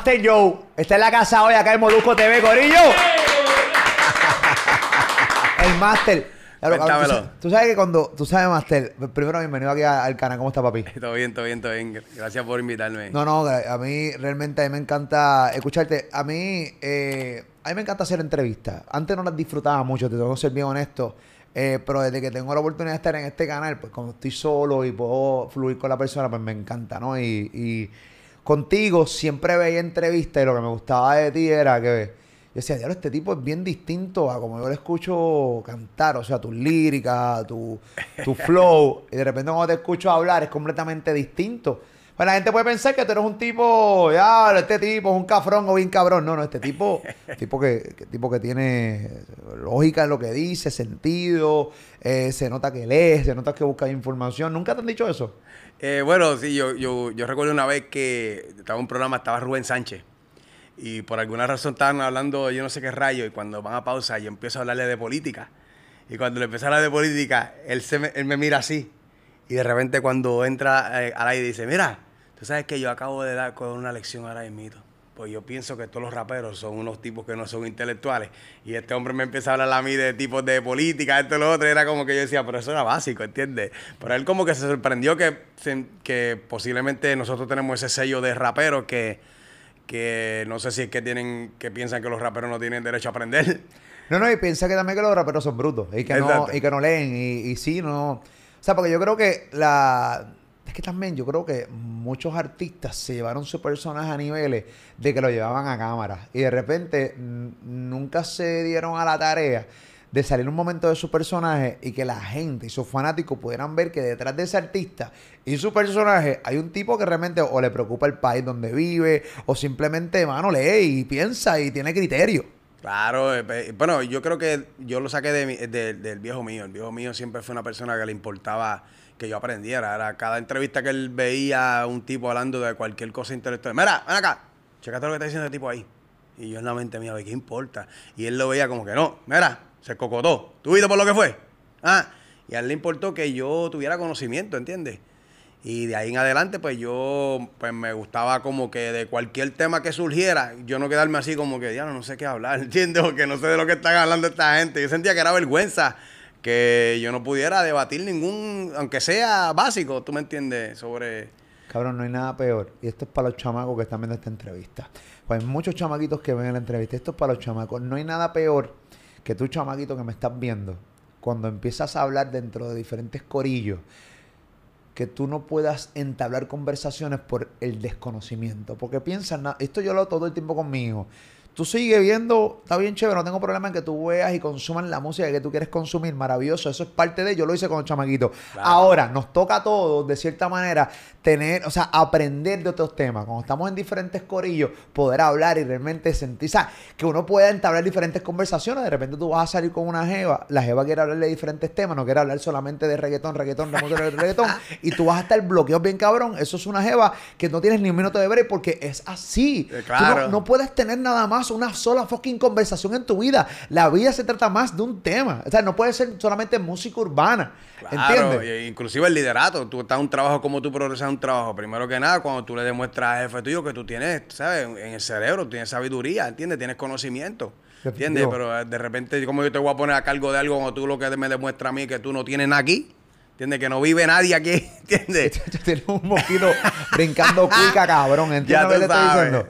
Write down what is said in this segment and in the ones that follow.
Master Joe. Está en la casa hoy, acá en Molusco TV, Corillo. El Master. Claro, cabrón, tú, sabes que cuando. Tú sabes, Master. Primero, bienvenido aquí al canal. ¿Cómo está, papi? Todo bien, todo bien, todo bien. Gracias por invitarme. No, no, a mí realmente a mí me encanta escucharte. A mí, eh, a mí me encanta hacer entrevistas. Antes no las disfrutaba mucho, te tengo que ser bien honesto. Eh, pero desde que tengo la oportunidad de estar en este canal, pues cuando estoy solo y puedo fluir con la persona, pues me encanta, ¿no? Y, y contigo siempre veía entrevistas y lo que me gustaba de ti era que yo decía, diablo, este tipo es bien distinto a como yo le escucho cantar, o sea, tus líricas, tu, tu flow. Y de repente cuando te escucho hablar es completamente distinto. Pues la gente puede pensar que tú eres un tipo, ya, este tipo es un cafrón o bien cabrón. No, no, este tipo, tipo que, que- tipo que tiene lógica en lo que dice, sentido, eh, se nota que lee, se nota que busca información. ¿Nunca te han dicho eso? Eh, bueno, sí, yo, yo, yo recuerdo una vez que estaba en un programa, estaba Rubén Sánchez. Y por alguna razón estaban hablando, yo no sé qué rayo, y cuando van a pausa, yo empiezo a hablarle de política. Y cuando le empiezo a hablar de política, él, se me, él me mira así. Y de repente cuando entra eh, al aire dice, mira, tú sabes que yo acabo de dar con una lección ahora mismo. Pues yo pienso que todos los raperos son unos tipos que no son intelectuales. Y este hombre me empieza a hablar a mí de tipos de política, esto y lo otro. Y era como que yo decía, pero eso era básico, ¿entiendes? Pero él como que se sorprendió que, que posiblemente nosotros tenemos ese sello de raperos que, que no sé si es que tienen que piensan que los raperos no tienen derecho a aprender. No, no, y piensa que también que los raperos son brutos y que, no, y que no leen. Y, y sí, no. O sea, porque yo creo que la. Es que también yo creo que muchos artistas se llevaron su personaje a niveles de que lo llevaban a cámara. Y de repente nunca se dieron a la tarea de salir un momento de su personaje y que la gente y sus fanáticos pudieran ver que detrás de ese artista y su personaje hay un tipo que realmente o le preocupa el país donde vive o simplemente, mano, lee y piensa y tiene criterio. Claro, eh, bueno, yo creo que yo lo saqué de de- del viejo mío. El viejo mío siempre fue una persona que le importaba que yo aprendiera. Era cada entrevista que él veía un tipo hablando de cualquier cosa intelectual. Mira, ven acá, checate lo que está diciendo el tipo ahí. Y yo en la mente mía, ¿qué importa? Y él lo veía como que no, mira, se cocotó. ¿Tú viste por lo que fue? Ah, y a él le importó que yo tuviera conocimiento, ¿entiendes? Y de ahí en adelante, pues yo pues me gustaba como que de cualquier tema que surgiera, yo no quedarme así como que, ya no sé qué hablar, ¿entiendes? O que no sé de lo que están hablando esta gente. Yo sentía que era vergüenza que yo no pudiera debatir ningún, aunque sea básico, ¿tú me entiendes? Sobre... Cabrón, no hay nada peor. Y esto es para los chamacos que están viendo esta entrevista. Pues hay muchos chamaquitos que ven la entrevista. Esto es para los chamacos. No hay nada peor que tú, chamaquito, que me estás viendo, cuando empiezas a hablar dentro de diferentes corillos, que tú no puedas entablar conversaciones por el desconocimiento. Porque piensan, esto yo lo hago todo el tiempo con mi hijo. Tú sigues viendo, está bien chévere, no tengo problema en que tú veas y consumas la música que tú quieres consumir, maravilloso, eso es parte de, yo lo hice con los chamaquitos. Ahora, nos toca a todos, de cierta manera, tener, o sea, aprender de otros temas. Cuando estamos en diferentes corillos, poder hablar y realmente sentir, o sea, que uno pueda entablar diferentes conversaciones. De repente tú vas a salir con una jeva, la jeva quiere hablar de diferentes temas, no quiere hablar solamente de reggaetón, reggaetón, reggaetón, reggaetón, y tú vas a estar bloqueado bien cabrón. Eso es una jeva que no tienes ni un minuto de break porque es así. Eh, Tú no- claro. no puedes tener nada más una sola fucking conversación en tu vida. La vida se trata más de un tema. O sea, no puede ser solamente música urbana. Claro, ¿Entiendes? inclusive el liderato. Tú estás en un trabajo como tú progresas en un trabajo. Primero que nada, cuando tú le demuestras al jefe tuyo que tú tienes, ¿sabes? En el cerebro, tienes sabiduría, ¿entiendes? Tienes conocimiento. ¿Entiendes? Definitivo. Pero eh, de repente, como yo te voy a poner a cargo de algo cuando tú lo que me demuestras a mí que tú no tienes nada aquí. ¿Entiendes? Que no vive nadie aquí. ¿Entiendes? Tienes un mosquito brincando cuica, cabrón. ¿Entiendes Ya lo que tú te estoy diciendo?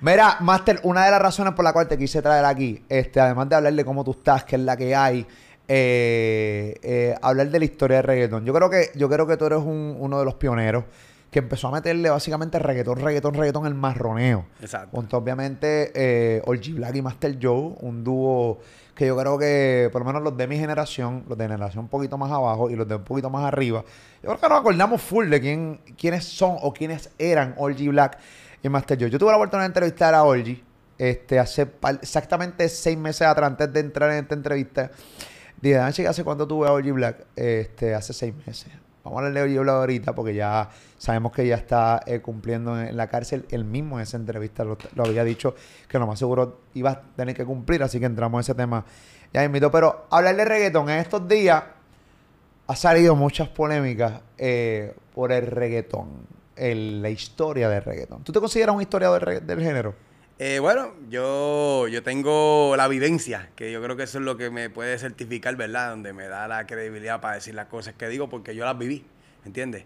Mira, Master, una de las razones por la cual te quise traer aquí, este, además de hablar de cómo tú estás, que es la que hay, eh, eh, hablar de la historia del reggaetón. Yo creo que, yo creo que tú eres un- uno de los pioneros que empezó a meterle básicamente reggaetón, reggaetón, reggaetón, el marroneo. Exacto. Junto obviamente eh, Orgy Black y Master Joe, un dúo que yo creo que por lo menos los de mi generación, los de generación un poquito más abajo y los de un poquito más arriba, yo creo que nos acordamos full de quién, quiénes son o quiénes eran Orgy Black y Master Joe. Yo tuve la oportunidad de entrevistar a Orgy este, hace exactamente seis meses atrás, antes de entrar en esta entrevista. Dije, "Dan, chica, ¿hace cuánto tuve a Orgy Black? Este, hace seis meses. Vamos a hablarle de Orgy Black ahorita porque ya sabemos que ya está eh, cumpliendo en, la cárcel. Él mismo en esa entrevista lo, lo había dicho que lo más seguro iba a tener que cumplir, así que entramos en ese tema. Ya invito, pero hablar de reggaetón en estos días ha salido muchas polémicas eh, por el reggaetón, el- la historia del reggaetón. ¿Tú te consideras un historiador del, género? Eh, bueno, yo, yo tengo la vivencia, que yo creo que eso es lo que me puede certificar, ¿verdad? Donde me da la credibilidad para decir las cosas que digo, porque yo las viví, ¿entiendes?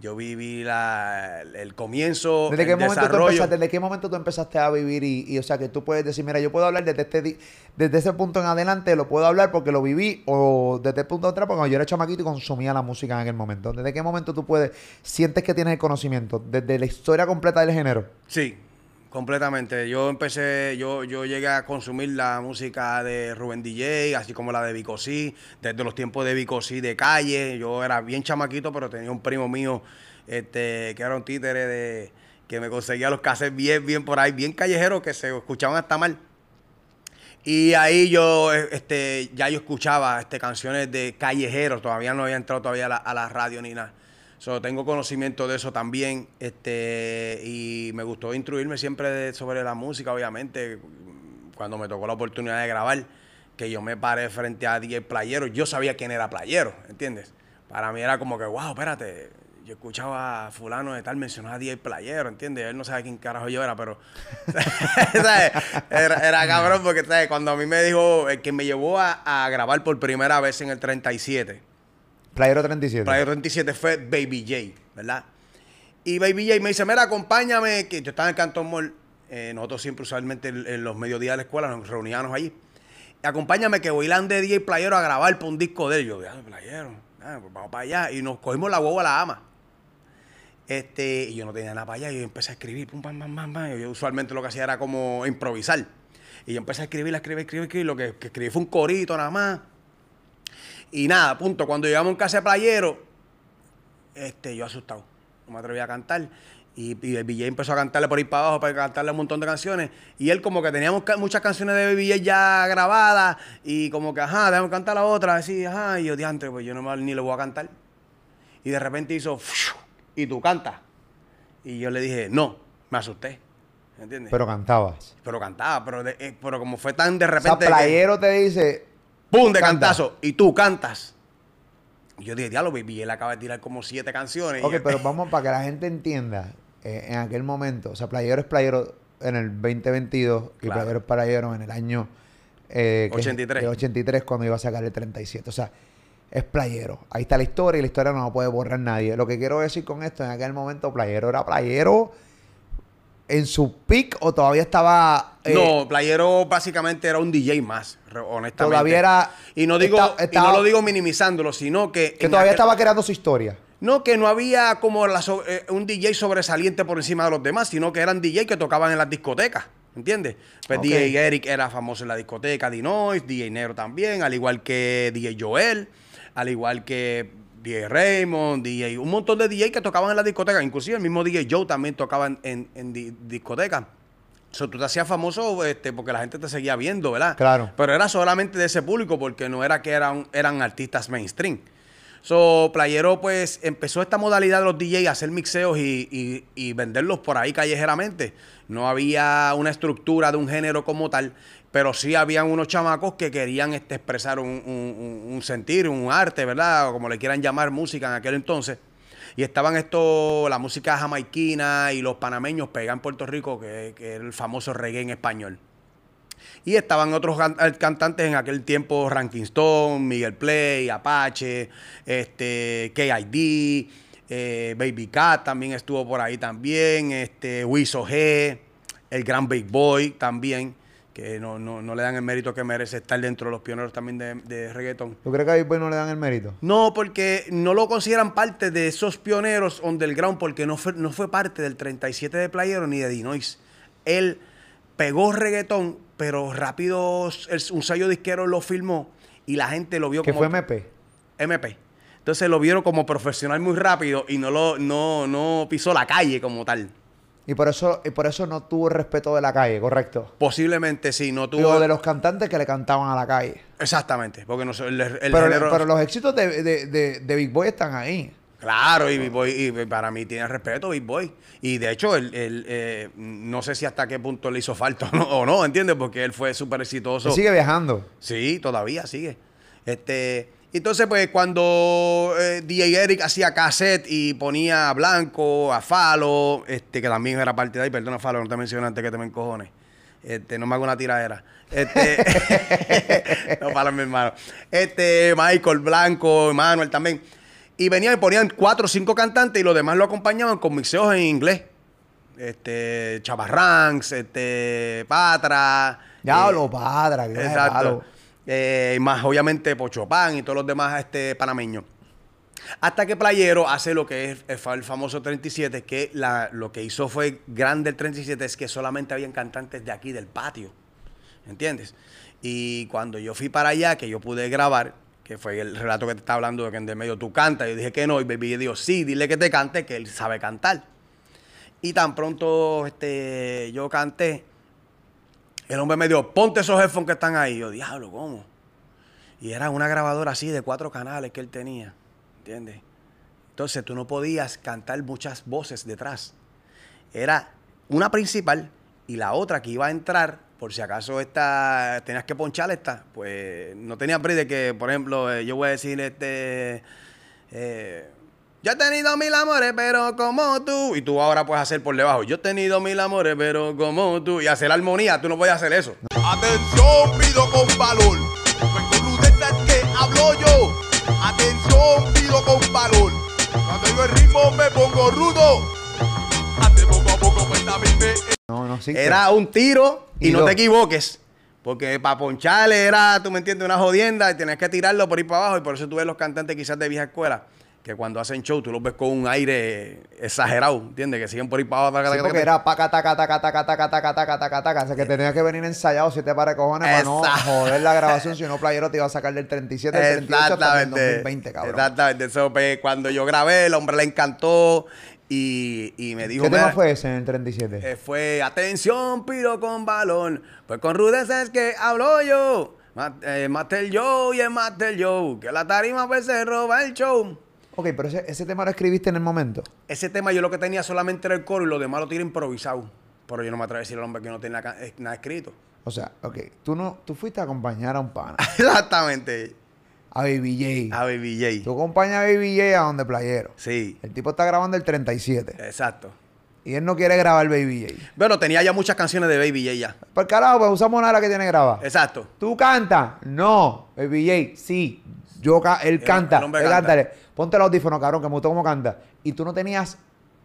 Yo viví la, el comienzo, ¿Desde el qué, momento tú empezaste, ¿Desde qué momento tú empezaste a vivir y, y, o sea, que tú puedes decir, mira, yo puedo hablar desde este desde ese punto en adelante, lo puedo hablar porque lo viví, o desde el punto de atrás, porque cuando yo era chamaquito y consumía la música en aquel momento. ¿Desde qué momento tú puedes, sientes que tienes el conocimiento? ¿Desde la historia completa del género? Sí, completamente. Yo empecé, yo, yo llegué a consumir la música de Rubén DJ, así como la de Vico C, desde los tiempos de Vico C de calle. Yo era bien chamaquito, pero tenía un primo mío este, que era un títere de que me conseguía los cassettes bien, bien por ahí, bien callejeros, que se escuchaban hasta mal. Y ahí yo, este, ya yo escuchaba este, canciones de callejeros, todavía no había entrado todavía a la, a la radio ni nada. So, tengo conocimiento de eso también, este, y me gustó instruirme siempre sobre la música, obviamente, cuando me tocó la oportunidad de grabar, que yo me paré frente a DJ Playero, yo sabía quién era Playero, ¿entiendes? Para mí era como que, wow, espérate, yo escuchaba a fulano de tal mencionar a DJ Playero, ¿entiendes? Él no sabe quién carajo yo era, pero ¿sabes? Era, era cabrón porque ¿sabes? cuando a mí me dijo, el que me llevó a, a grabar por primera vez en el 37, Playero 37. Playero 37 fue Baby J, ¿verdad? Y Baby J me dice, mira, acompáñame, que yo estaba en el Cantón Mall, eh, nosotros siempre usualmente en, en los mediodías de la escuela nos reuníamos allí. Acompáñame que voy a donde DJ Playero a grabar por un disco de él. Yo, "Ah, Playero, ah, pues vamos para allá. Y nos cogimos la guagua a la ama. Este, y yo no tenía nada para allá. Y yo empecé a escribir, pum, pam, pam, pam, Yo usualmente lo que hacía era como improvisar. Y yo empecé a escribir, a escribir, a escribir, a escribir. Lo que escribí fue un corito nada más. Y nada, punto. Cuando llegamos en casa de playero, este, yo asustado. No me atreví a cantar. Y, y el BJ empezó a cantarle por ahí para abajo para cantarle un montón de canciones. Y él como que teníamos ca- muchas canciones de Baby J ya grabadas. Y como que, ajá, déjame cantar la otra. Así, ajá. Y yo, diantre, pues yo no ni le voy a cantar. Y de repente hizo, y tú cantas. Y yo le dije, no, me asusté. ¿Entiendes? Pero, Pero cantabas. cantaba, pero, de- eh, pero como fue tan de O sea, repente... que- Playero te dice, ¡Pum! de Canta. cantazo. Y tú cantas. Y yo dije, diablo, baby, él acaba de tirar como siete canciones. Ok, pero vamos para que la gente entienda. eh, en aquel momento, o sea, Playero es Playero en el 2022 y Claro. Playero es Playero en el año eh, que es- 83. el 83 cuando iba a sacar el 37. O sea, es Playero. Ahí está la historia y la historia no la puede borrar nadie. Lo que quiero decir con esto, en aquel momento Playero era Playero en su peak o todavía estaba... eh, no, Playero básicamente era un DJ más, honestamente. Todavía era- Y no digo, esta- y no lo digo minimizándolo, sino que. que todavía aquel- estaba creando su historia. No, que no había como la eh, un DJ sobresaliente por encima de los demás, sino que eran DJ que tocaban en las discotecas. ¿Entiendes? Pues. DJ Eric era famoso en la discoteca, Dinois, DJ Negro también, al igual que DJ Joel, al igual que DJ Raymond, DJ, un montón de DJ que tocaban en las discotecas, inclusive el mismo DJ Joe también tocaba en, en, en di- discotecas. So, tú te hacías famoso este, porque la gente te seguía viendo, ¿verdad? Claro. Pero era solamente de ese público porque no era que eran, eran artistas mainstream. So, Playero, pues, empezó esta modalidad de los DJs a hacer mixeos y, y- y venderlos por ahí callejeramente. No había una estructura de un género como tal, pero sí habían unos chamacos que querían este, expresar un, un- un- sentir, un arte, ¿verdad? O como le quieran llamar música en aquel entonces. Y estaban esto, la música jamaiquina y los panameños pegan Puerto Rico, que, que era el famoso reggae en español. Y estaban otros eh, cantantes en aquel tiempo, Ranking Stone, Miguel Play, Apache, este, KID, eh, Baby Cat también estuvo por ahí también, este, Wiso G, el Gran Big Boy también, que no, no, no le dan el mérito que merece estar dentro de los pioneros también de, de reggaetón. ¿Tú crees que a Big Boy no le dan el mérito? No, porque no lo consideran parte de esos pioneros underground, porque no fue, no fue parte del 37 de Playero ni de Dinois. Él pegó reggaetón, pero rápido el- un sello disquero lo filmó y la gente lo vio Que como fue MP. MP. Entonces lo vieron como profesional muy rápido y no lo no, no pisó la calle como tal. Y por eso, y por eso no tuvo el respeto de la calle, correcto. Posiblemente sí, no tuvo... Tuvo de los cantantes que le cantaban a la calle. Exactamente, porque no, sé, el, el pero, género- pero los éxitos de, de, de, de Big Boy están ahí. Claro, y Big Boy, y para mí tiene respeto Big Boy. Y de hecho, él, él, eh, no sé si hasta qué punto le hizo falta o no, o no, ¿entiendes? Porque él fue súper exitoso. Él sigue viajando. Sí, todavía sigue. Este, entonces, pues, cuando eh, DJ Eric hacía cassette y ponía a Blanco, a Falo, este, que también era parte de ahí, perdona, Falo, no te mencioné antes que te me encojones. Este, no me hago una tiradera. Este, no para mi hermano. Este, Michael Blanco, Manuel también. Y venían y ponían cuatro o cinco cantantes y los demás lo acompañaban con mixeos en inglés. Este, Chavarranks, este, Patra. Ya eh, lo padra, que Exacto. Eh, más obviamente Pochopán y todos los demás este, panameños. Hasta que Playero hace lo que es el fa- el famoso 37, que lo que hizo fue grande el 37 es que solamente habían cantantes de aquí, del patio. ¿Entiendes? Y cuando yo fui para allá, que yo pude grabar, que fue el relato que te estaba hablando de que en de medio tú cantas, yo dije que no, y Baby dijo, sí, dile que te cante, que él sabe cantar. Y tan pronto este, yo canté, el hombre me dijo, ponte esos headphones que están ahí. Yo, diablo, ¿cómo? Y era una grabadora así de cuatro canales que él tenía. ¿Entiendes? Entonces tú no podías cantar muchas voces detrás. Era una principal y la otra que iba a entrar, por si acaso esta, tenías que ponchar esta, pues no tenía break de que, por ejemplo, eh, yo voy a decir este... eh, yo he tenido mil amores, pero como tú. Y tú ahora puedes hacer por debajo. Yo he tenido mil amores, pero como tú. Y hacer armonía, tú no puedes hacer eso. Atención, pido con valor. Pues con rudeza es que hablo yo. Atención, pido con valor. Cuando yo el ritmo me pongo rudo. Hace poco a poco, pues también me No, no, sí. Era un tiro y, Y no te equivoques. Porque para poncharle era, tú me entiendes, una jodienda y tenías que tirarlo por ir para abajo. Y por eso tú ves los cantantes quizás de vieja escuela, que cuando hacen show tú los ves con un aire exagerado, ¿entiendes? Que siguen por ir para abajo. Sí, porque era paca, taca, taca, taca, taca, taca, taca, taca, taca. O sea, que tenía que venir ensayado siete pares de cojones para no joder la grabación. Si no, Playero te iba a sacar del 37, del 38 hasta el Exactamente. 2020, cabrón. Exactamente. Eso, cuando yo grabé, el hombre le encantó y, y me dijo... ¿Qué tema "Mira, fue ese en el 37? Eh, fue atención, piro con balón. Pues con rudeza es que hablo yo. Eh, Master Joe y el Master Joe. Que la tarima pues se roba el show. Ok, pero ese, ese tema lo escribiste en el momento. Ese tema yo lo que tenía solamente era el coro y lo demás lo tiré improvisado. Pero yo no me atrevo a decir al hombre que no tenía eh, nada escrito. O sea, ok, tú no, tú fuiste a acompañar a un pana, Exactamente. a Baby J. A Baby J. Tú acompañas a Baby J a donde Playero. Sí, El tipo está grabando el 37 exacto. y él no quiere grabar Baby J. Bueno, tenía ya muchas canciones de Baby J ya. Por carajo, pues usamos nada la que tiene grabada. Exacto. ¿Tú cantas? No. Baby J, sí. Yo ca- él canta. el él canta. cántale. Ponte el audífono, cabrón, que me gustó cómo canta. Y tú no tenías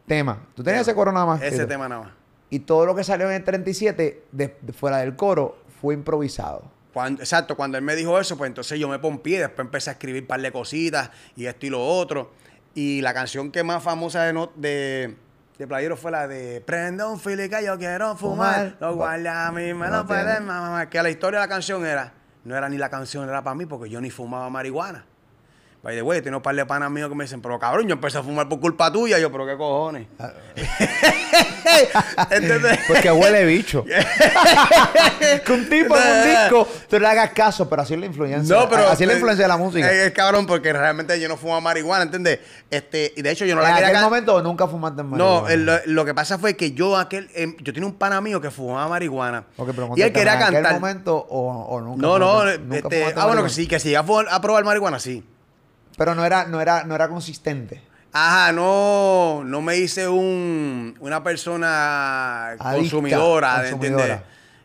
tema. Tú tenías ese coro nada más. Ese tema nada más. Y todo lo que salió en el 37, de, de fuera del coro, fue improvisado. Cuando, exacto, cuando él me dijo eso, pues entonces yo me pompié, después empecé a escribir un par de cositas y esto y lo otro. Y la canción que más famosa de, no- de, de Playero fue la de Prende un fili que yo quiero fumar, los guardias a mí me lo pueden mamar. Que la historia de la canción era, no era ni la canción, era para mí porque yo ni fumaba marihuana. By the way, tengo un par de panas míos que me dicen, pero cabrón, yo empecé a fumar por culpa tuya. Yo, pero qué cojones. Ah. ¿Entendés? Porque huele bicho. que un tipo en un disco, tú le hagas caso, pero así es la influencia. No, pero. así es la influencia de la música. Es, cabrón, porque realmente yo no fumaba marihuana, ¿entiendes? Este, y de hecho yo no en la quería. aquel ca- momento nunca fumaste no, marihuana. el- lo, lo que pasa fue que yo aquel, em, yo tenía un pana mío que fumaba marihuana. Pero y él quería ¿en aquel cantar. momento o, o nunca? No, no, fumaste- nunca este, ah, bueno, que sí, que si iba a a probar marihuana, sí. Pero no era, no era, no era consistente. Ajá, no, no me hice un, una persona Adicta, consumidora, consumidora. ¿entiendes?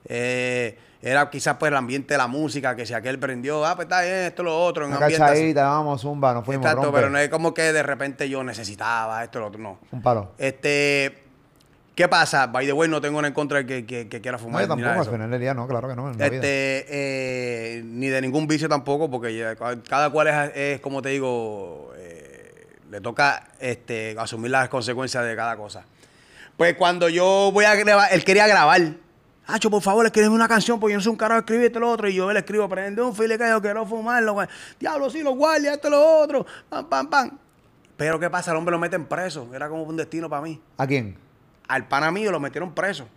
Eh, era quizás pues el ambiente de la música, que si aquel prendió, ah, pues está bien, esto, lo otro, en Una un ambiente así. cachadita, vamos, zumba, nos fuimos. Exacto, rompe. pero no es como que de repente yo necesitaba esto, lo otro, no. Un palo. Este, ¿Qué pasa? By the way, no tengo nada en contra de que, que, que quiera No, fumar. yo ni tampoco, al final del día no, claro que no. Este, eh, ni de ningún vicio tampoco, porque ya cada cual es, es, como te digo, eh, le toca este, asumir las consecuencias de cada cosa. Pues cuando yo voy a grabar, él quería grabar. Hacho, por favor, escríbeme una canción, porque yo no soy un carajo de escribir esto y lo otro. Y yo le escribo, prende un file que yo quiero fumarlo. Diablo, sí, los guardias, esto lo otro. Pam, pam, pam. Pero ¿qué pasa? El hombre lo meten preso. Era como un destino para mí ¿A quién? Al pana mío lo metieron preso.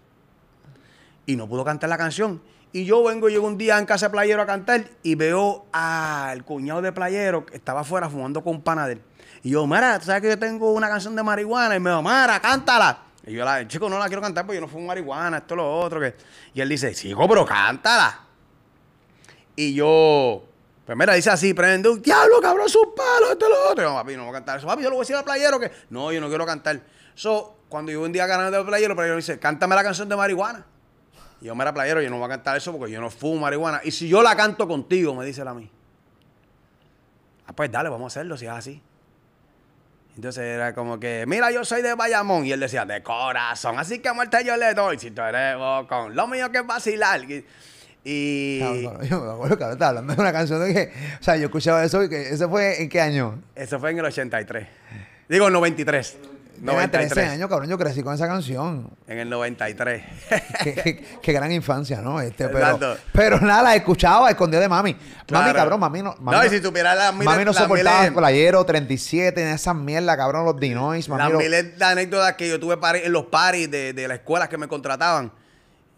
Y no pudo cantar la canción. Y yo vengo, llego un día en casa de Playero a cantar y veo al cuñado de Playero que estaba afuera fumando con un pana de él. Y yo, Mara, ¿tú sabes que yo tengo una canción de marihuana? Y me dijo, Mara, cántala. Y yo, la, chico, no la quiero cantar porque yo no fumo marihuana, esto, lo otro. Que... Y él dice, chico, pero cántala. Y yo, pues mira, dice así, prende un diablo, cabrón, sus palos, esto, lo otro. Y yo, papi, no voy a cantar eso. Papi, yo lo voy a decir al playero que, no, yo no quiero cantar. So, cuando yo un día ganando del playero, el playero me dice, cántame la canción de marihuana. Y yo, mira, playero, yo no voy a cantar eso porque yo no fumo marihuana. Y si yo la canto contigo, me dice él a mí. Ah, pues dale, vamos a hacerlo si es así. Entonces era como que, mira, yo soy de Bayamón. Y él decía, de corazón. Así que a muerte yo le doy. Si tú eres bocón. Lo mío que es vacilar. Y, y yo me acuerdo que ahora estaba hablando de una canción de que. O sea, yo escuchaba eso y que. ¿Ese fue en qué año? eso fue en el 83. Digo, en 93. Tenía 13 93. años, cabrón. Yo crecí con esa canción. En el 93. qué, qué- qué gran infancia, ¿no? Este, pero, pero nada, la escuchaba escondida de mami. Mami, cabrón, mami no. Mami No, y si tuviera las miles- Mami no las soportaba miles- playero, 37, en esas mierdas, cabrón, los dinois. Mami Las lo- miles de anécdotas que yo tuve en los paris de, de la escuela que me contrataban.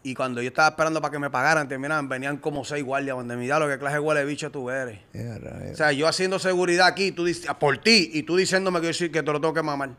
Y cuando yo estaba esperando para que me pagaran, terminaban, venían como seis guardias donde mira lo que clase de huele bicho tú eres. O sea, yo haciendo seguridad aquí, tú dic- por ti, y tú diciéndome que yo sí, que te lo tengo que mamar.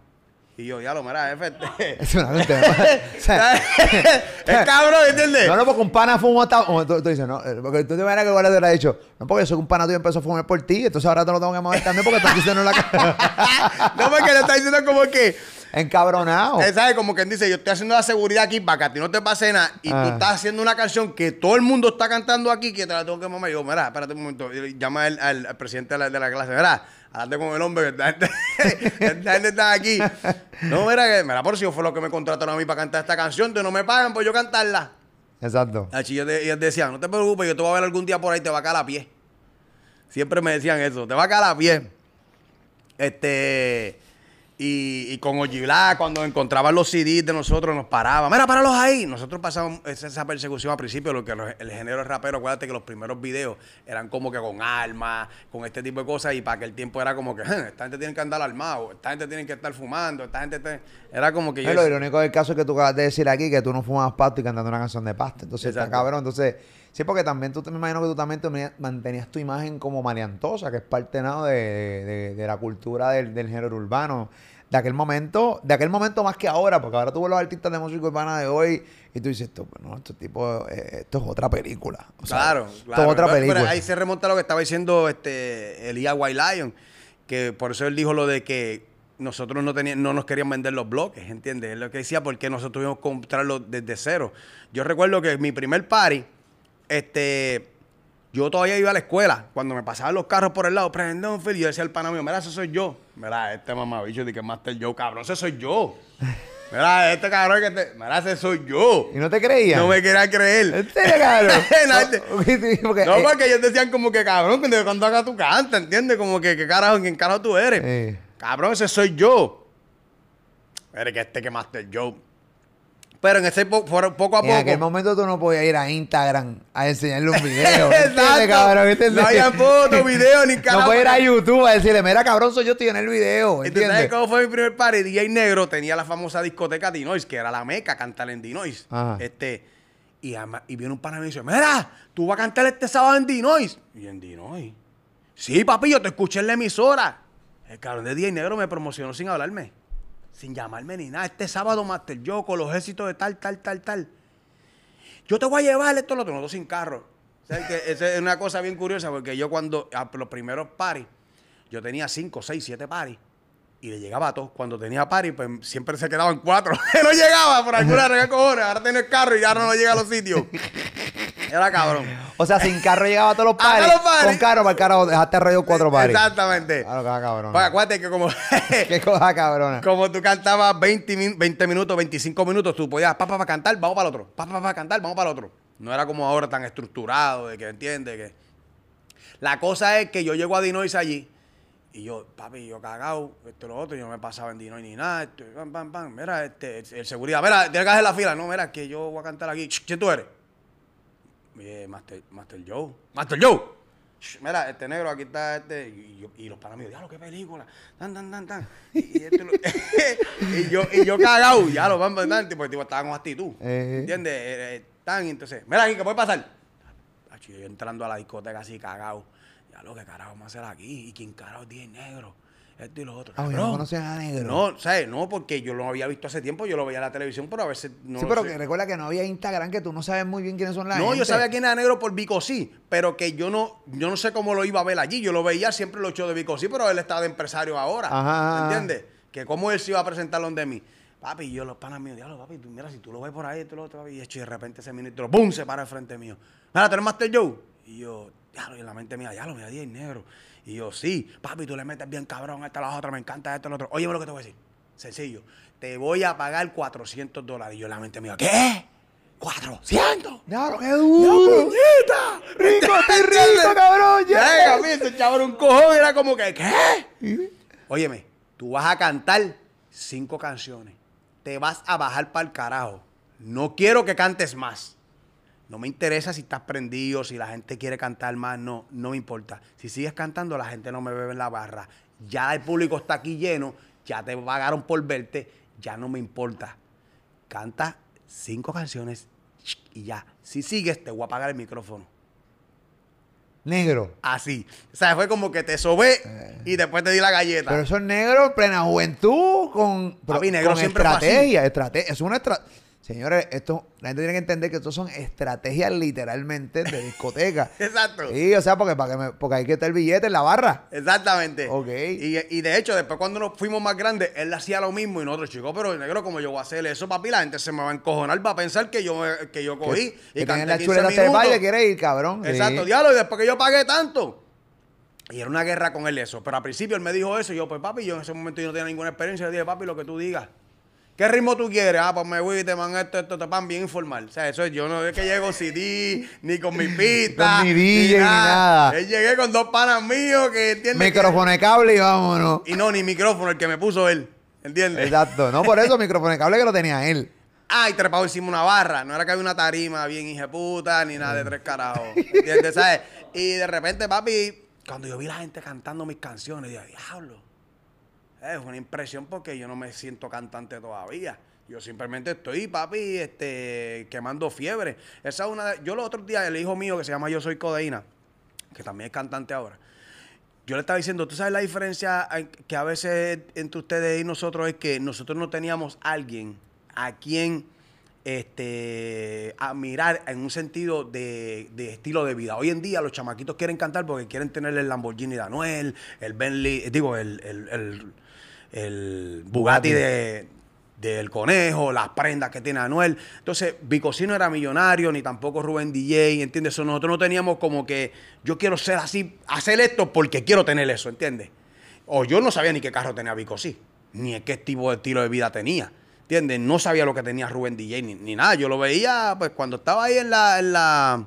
Y yo, ya lo, mira, jefe. este- Es una sea, es cabrón, ¿entiendes? No, no, porque un pana fumó hasta. tú, tú dices, no, eh, porque tú te imaginas que igual le hubiera dicho, no, porque yo soy un pana tuyo y empezó a fumar por ti, entonces ahora te lo tengo que mover también porque estás diciendo en la cara. no, porque le está diciendo como que, Encabronado. eh, ¿sabes? Como quien dice, yo estoy haciendo la seguridad aquí para que a ti no te pase nada. Y Ah. tú estás haciendo una canción que todo el mundo está cantando aquí, que te la tengo que mamar. Y yo, mira, espérate un momento. Llama al, al- al presidente de la, de la clase, mira, hablate con el hombre, que esta gente, está aquí. No, mira, que, mira, por si yo fue lo que me contrataron a mí para cantar esta canción, tú no me pagan por yo cantarla. Exacto. Yo de- ellos decían, no te preocupes, yo te voy a ver algún día por ahí, te va a caer a pie. Siempre me decían eso, te va a caer a pie. Este, y, y con Ojibla, cuando encontraban los CDs de nosotros, nos paraban. Mira, páralos ahí. Nosotros pasamos esa, persecución al principio, lo que los- el género rapero, acuérdate que los primeros videos eran como que con armas, con este tipo de cosas, y para aquel tiempo era como que, "Eh, esta gente tiene que andar armado, esta gente tiene que estar fumando, esta gente te-". era como que yo... Eh, lo irónico del caso es que tú acabas de decir aquí que tú no fumabas pasto y cantando una canción de pasto. Entonces, está cabrón. Entonces, sí, porque también tú te me imagino que tú también te mantenías- mantenías tu imagen como maleantosa, que es parte ¿no? de, de- de la cultura del, del género urbano. De aquel momento, de aquel momento más que ahora, porque ahora tú ves los artistas de música urbana de hoy y tú dices, esto, esto tipo, eh, esto es otra película. O sea, Claro, Esto claro. es otra Pero- pero película. ahí se remonta a lo que estaba diciendo este Elías White Lion, que por eso él dijo lo de que nosotros no teníamos, no nos querían vender los bloques, ¿entiendes? Él lo que decía porque nosotros tuvimos que comprarlo desde cero. Yo recuerdo que mi primer party, este, yo todavía iba a la escuela, cuando me pasaban los carros por el lado, prende un fil, y yo decía al pana mío, mira, ese soy yo. Mira, este mamabicho de que Master Joe, cabrón, ese soy yo. Mira, este cabrón que te, mira, ese soy yo. ¿Y no te creían? No me quería creer. ¿En serio, cabrón? No, sí, porque, no, eh, porque ellos decían como que cabrón, cuando, cuando hagas tu canta, ¿entiendes? Como que, ¿qué carajo, quién carajo tú eres? eh, Cabrón, ese soy yo. Eres que este que Master Joe. Pero en ese po- poco a en aquel poco. momento tú no podías ir a Instagram a enseñarle un video. ¿entiendes, Exacto. cabrón? ¿Entiendes? No había fotos, videos, ni No carajo. puedes ir a YouTube a decirle, mira, cabrón, soy yo, estoy en el video. ¿Y tú sabes ¿Entiendes? cómo fue mi primer party? DJ Negro tenía la famosa discoteca Dinois, que era la meca, cantar en Dinois. Ajá. Este, y, ama- y viene un pana y me dice, mira, tú vas a cantar este sábado en Dinois. Y en Dinois. Sí, papi, yo te escuché en la emisora. El cabrón de DJ Negro me promocionó sin hablarme. Sin llamarme ni nada. Este sábado, Master Joe, con los éxitos de tal, tal, tal, tal. Yo te voy a llevar esto, lo tengo sin carro. O sea, que esa es una cosa bien curiosa, porque yo cuando, a los primeros paris, yo tenía cinco, seis, siete paris. Y le llegaba a todos. Cuando tenía paris, pues siempre se quedaban cuatro. no llegaba por alguna regla cojones. Ahora tiene el carro y ya no llega a los sitios. Era cabrón. O sea, sin carro llegaba a todos los todos pares. los pares. Con carro, para el carro, dejaste rollo cuatro pares. Exactamente. Claro, cosa cabrona. Pues acuérdate que como, Qué cosa cabrona. como tú cantabas 20, min- 20 minutos, 25 minutos, tú podías, pa, pa, pa, cantar, vamos para el otro. Pa, pa, pa, cantar, vamos para el otro. No era como ahora tan estructurado, de que entiende que... La cosa es que yo llego a Dinois allí y yo, papi, yo cagado, esto lo otro, yo no me pasaba en Dinois ni nada, esto, pam, pam, pam. Mira, este, el, el seguridad, mira, tienes que hacer la fila. No, mira, que yo voy a cantar aquí. ¿Quién tú eres? Eh, Master, Master Joe. Master Joe. Mira, este negro, aquí está este. Y, yo- y los panas míos, diablo, qué película. Tan, tan, tan, tan. Y, esto lo- y yo, y yo cagado, ya lo van a tan, tipo, tipo, estaba con actitud. Eh. ¿Entiendes? Eh, eh, tan, y entonces, mira aquí, ¿qué puede pasar? Yo entrando a la discoteca así cagado. Ya lo que carajo vamos a hacer aquí. ¿Y quién carajo es negro? Esto y lo otro. Ah, no conocía a negro. No, ¿sabes? No, porque yo lo había visto hace tiempo, yo lo veía en la televisión, pero a veces no sí, pero que recuerda que no había Instagram, que tú no sabes muy bien quiénes son las No, yo sabía quién era negro por Vico sí, pero que yo no, yo no sé cómo lo iba a ver allí. Yo lo veía siempre los shows de Vico sí, pero él está de empresario ahora. Ajá. ¿Entiendes? Que cómo él se iba a presentar donde mí. Papi, y yo los panas míos, diablo, papi, tú, mira, si tú lo ves por ahí, esto lo otro, y hecho, y de repente ese ministro, ¡bum! se para al frente mío. Mira, ¿tú eres Master Joe? Y yo, diablo, y en la mente mía, diablo, mira, es negro. Y yo, sí, papi, tú le metes bien cabrón, esta la otra, me encanta esto, lo otro. Óyeme lo que te voy a decir. Sencillo. Te voy a pagar 400 dólares. Y yo la mente mía, ¿qué? ¿400? Diablo, qué duro. ¡Puñeta! Rico, estoy rico, cabrón. Ya, yes. a mí ese chavo era un cojón, era como que, ¿qué? Óyeme, tú vas a cantar cinco canciones. Te vas a bajar para el carajo. No quiero que cantes más. No me interesa si estás prendido, si la gente quiere cantar más, no, no me importa. Si sigues cantando, la gente no me bebe en la barra. Ya el público está aquí lleno, ya te pagaron por verte, ya no me importa. Canta cinco canciones y ya. Si sigues, te voy a apagar el micrófono. Negro. Así. O sea, fue como que te sobé y después te di la galleta. Pero esos negros en plena juventud con, Papi, negro con siempre estrategia. estrate- es una estrategia. Señores, esto, la gente tiene que entender que estos son estrategias literalmente de discoteca. Exacto. Sí, o sea, porque, para que me- porque hay que estar el billete en la barra. Exactamente. Ok. Y, y de hecho, después cuando nos fuimos más grandes, él hacía lo mismo y nosotros, chicos, pero negro, como yo voy a hacer eso, papi, la gente se me va a encojonar, va a pensar que yo, que yo cogí que y tienen canté la 15 chuleta minutos. baile, quiere ir, cabrón. Sí. Exacto, diablo, y después que yo pagué tanto. Y era una guerra con él eso. Pero al principio él me dijo eso y yo, pues papi, yo en ese momento yo no tenía ninguna experiencia. Le dije, papi, lo que tú digas. ¿Qué ritmo tú quieres? Ah, pues me voy te man esto, esto, te pan bien informal. O sea, eso es, yo no es que llego CD, ni con mi pista. Con mi DJ, ni nada. Él llegué con dos panas míos que entienden. Micrófono de cable y vámonos. Y no, ni micrófono, el que me puso él. ¿Entiendes? Exacto. No por eso, micrófono de cable que lo tenía él. Ah, y trepado encima una barra. No era que había una tarima bien hijeputa ni nada de tres carajos. ¿Entiendes? ¿Sabes? Y de repente, papi, cuando yo vi la gente cantando mis canciones, dije, diablo. Es una impresión porque yo no me siento cantante todavía. Yo simplemente estoy, papi, este, quemando fiebre. Esa es una de- Yo los otros días, el hijo mío que se llama Yo Soy Codeína, que también es cantante ahora, yo le estaba diciendo, ¿tú sabes la diferencia en- que a veces entre ustedes y nosotros es que nosotros no teníamos alguien a quien este, admirar en un sentido de, de estilo de vida? Hoy en día los chamaquitos quieren cantar porque quieren tener el Lamborghini de Anuel, el Bentley, digo, el, el, el- el Bugatti de, del conejo, las prendas que tiene Anuel. Entonces, Vicosí no era millonario, ni tampoco Rubén DJ, ¿entiendes? So, nosotros no teníamos como que yo quiero ser así, hacer esto porque quiero tener eso, ¿entiendes? O yo no sabía ni qué carro tenía Vicosí, ni qué tipo de estilo de vida tenía. ¿Entiendes? No sabía lo que tenía Rubén DJ ni, ni nada. Yo lo veía pues cuando estaba ahí en la, en la,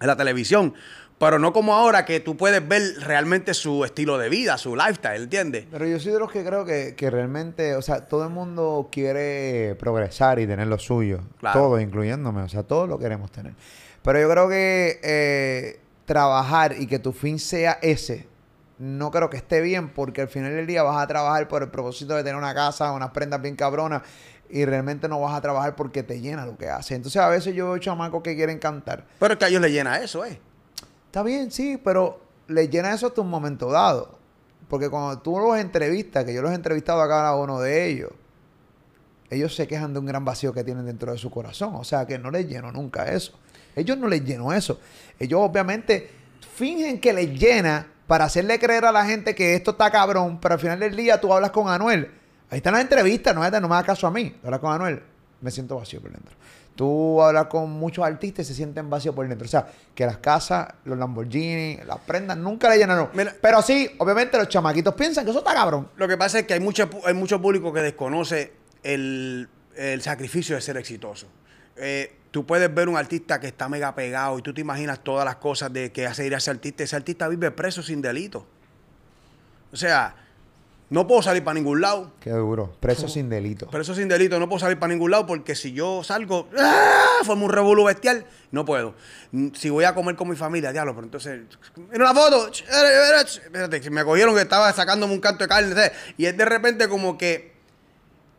en la televisión. Pero no como ahora que tú puedes ver realmente su estilo de vida, su lifestyle, ¿entiendes? Pero yo soy de los que creo que, que realmente, o sea, todo el mundo quiere progresar y tener lo suyo. Claro. Todo, incluyéndome. O sea, todos lo queremos tener. Pero yo creo que eh, trabajar y que tu fin sea ese, no creo que esté bien porque al final del día vas a trabajar por el propósito de tener una casa, unas prendas bien cabronas y realmente no vas a trabajar porque te llena lo que haces. Entonces a veces yo veo chamacos que quieren cantar. Pero es que a ellos les llena eso, ¿eh? Está bien, sí, pero le llena eso hasta un momento dado. Porque cuando tú los entrevistas, que yo los he entrevistado a cada uno de ellos, ellos se quejan de un gran vacío que tienen dentro de su corazón. O sea, que no les lleno nunca eso. Ellos no les lleno eso. Ellos obviamente fingen que les llena para hacerle creer a la gente que esto está cabrón, pero al final del día tú hablas con Anuel. Ahí están las entrevistas, no, no me hagas caso a mí. Hablas con Anuel, me siento vacío por dentro. Tú hablas con muchos artistas y se sienten vacíos por dentro. O sea, que las casas, los Lamborghini, las prendas nunca le llenaron. Mira- Pero sí, obviamente los chamaquitos piensan que eso está cabrón. Lo que pasa es que hay mucho, hay mucho público que desconoce el, el sacrificio de ser exitoso. Eh, tú puedes ver un artista que está mega pegado y tú te imaginas todas las cosas de que hace ir a ese artista. Ese artista vive preso sin delito. O sea, no puedo salir para ningún lado. Qué duro. Preso sin delito. Preso sin delito, no puedo salir para ningún lado porque si yo salgo, ¡ah! formo un revolú bestial, no puedo. Mm, Si voy a comer con mi familia, diablo, pero entonces, mira una foto, espérate, me cogieron que estaba sacándome un canto de carne, ¿sabes? y es de repente como que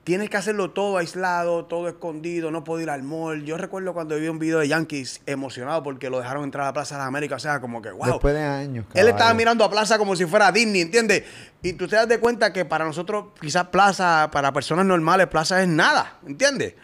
tienes que hacerlo todo aislado, todo escondido, no puedo ir al mall. Yo recuerdo cuando vi un video de Yankees emocionado porque lo dejaron entrar a la Plaza de las Américas, o sea, como que, wow. Después de años. Él estaba mirando a Plaza como si fuera Disney, ¿entiendes? Y tú te das de cuenta que para nosotros, quizás Plaza, para personas normales, Plaza es nada, ¿entiendes?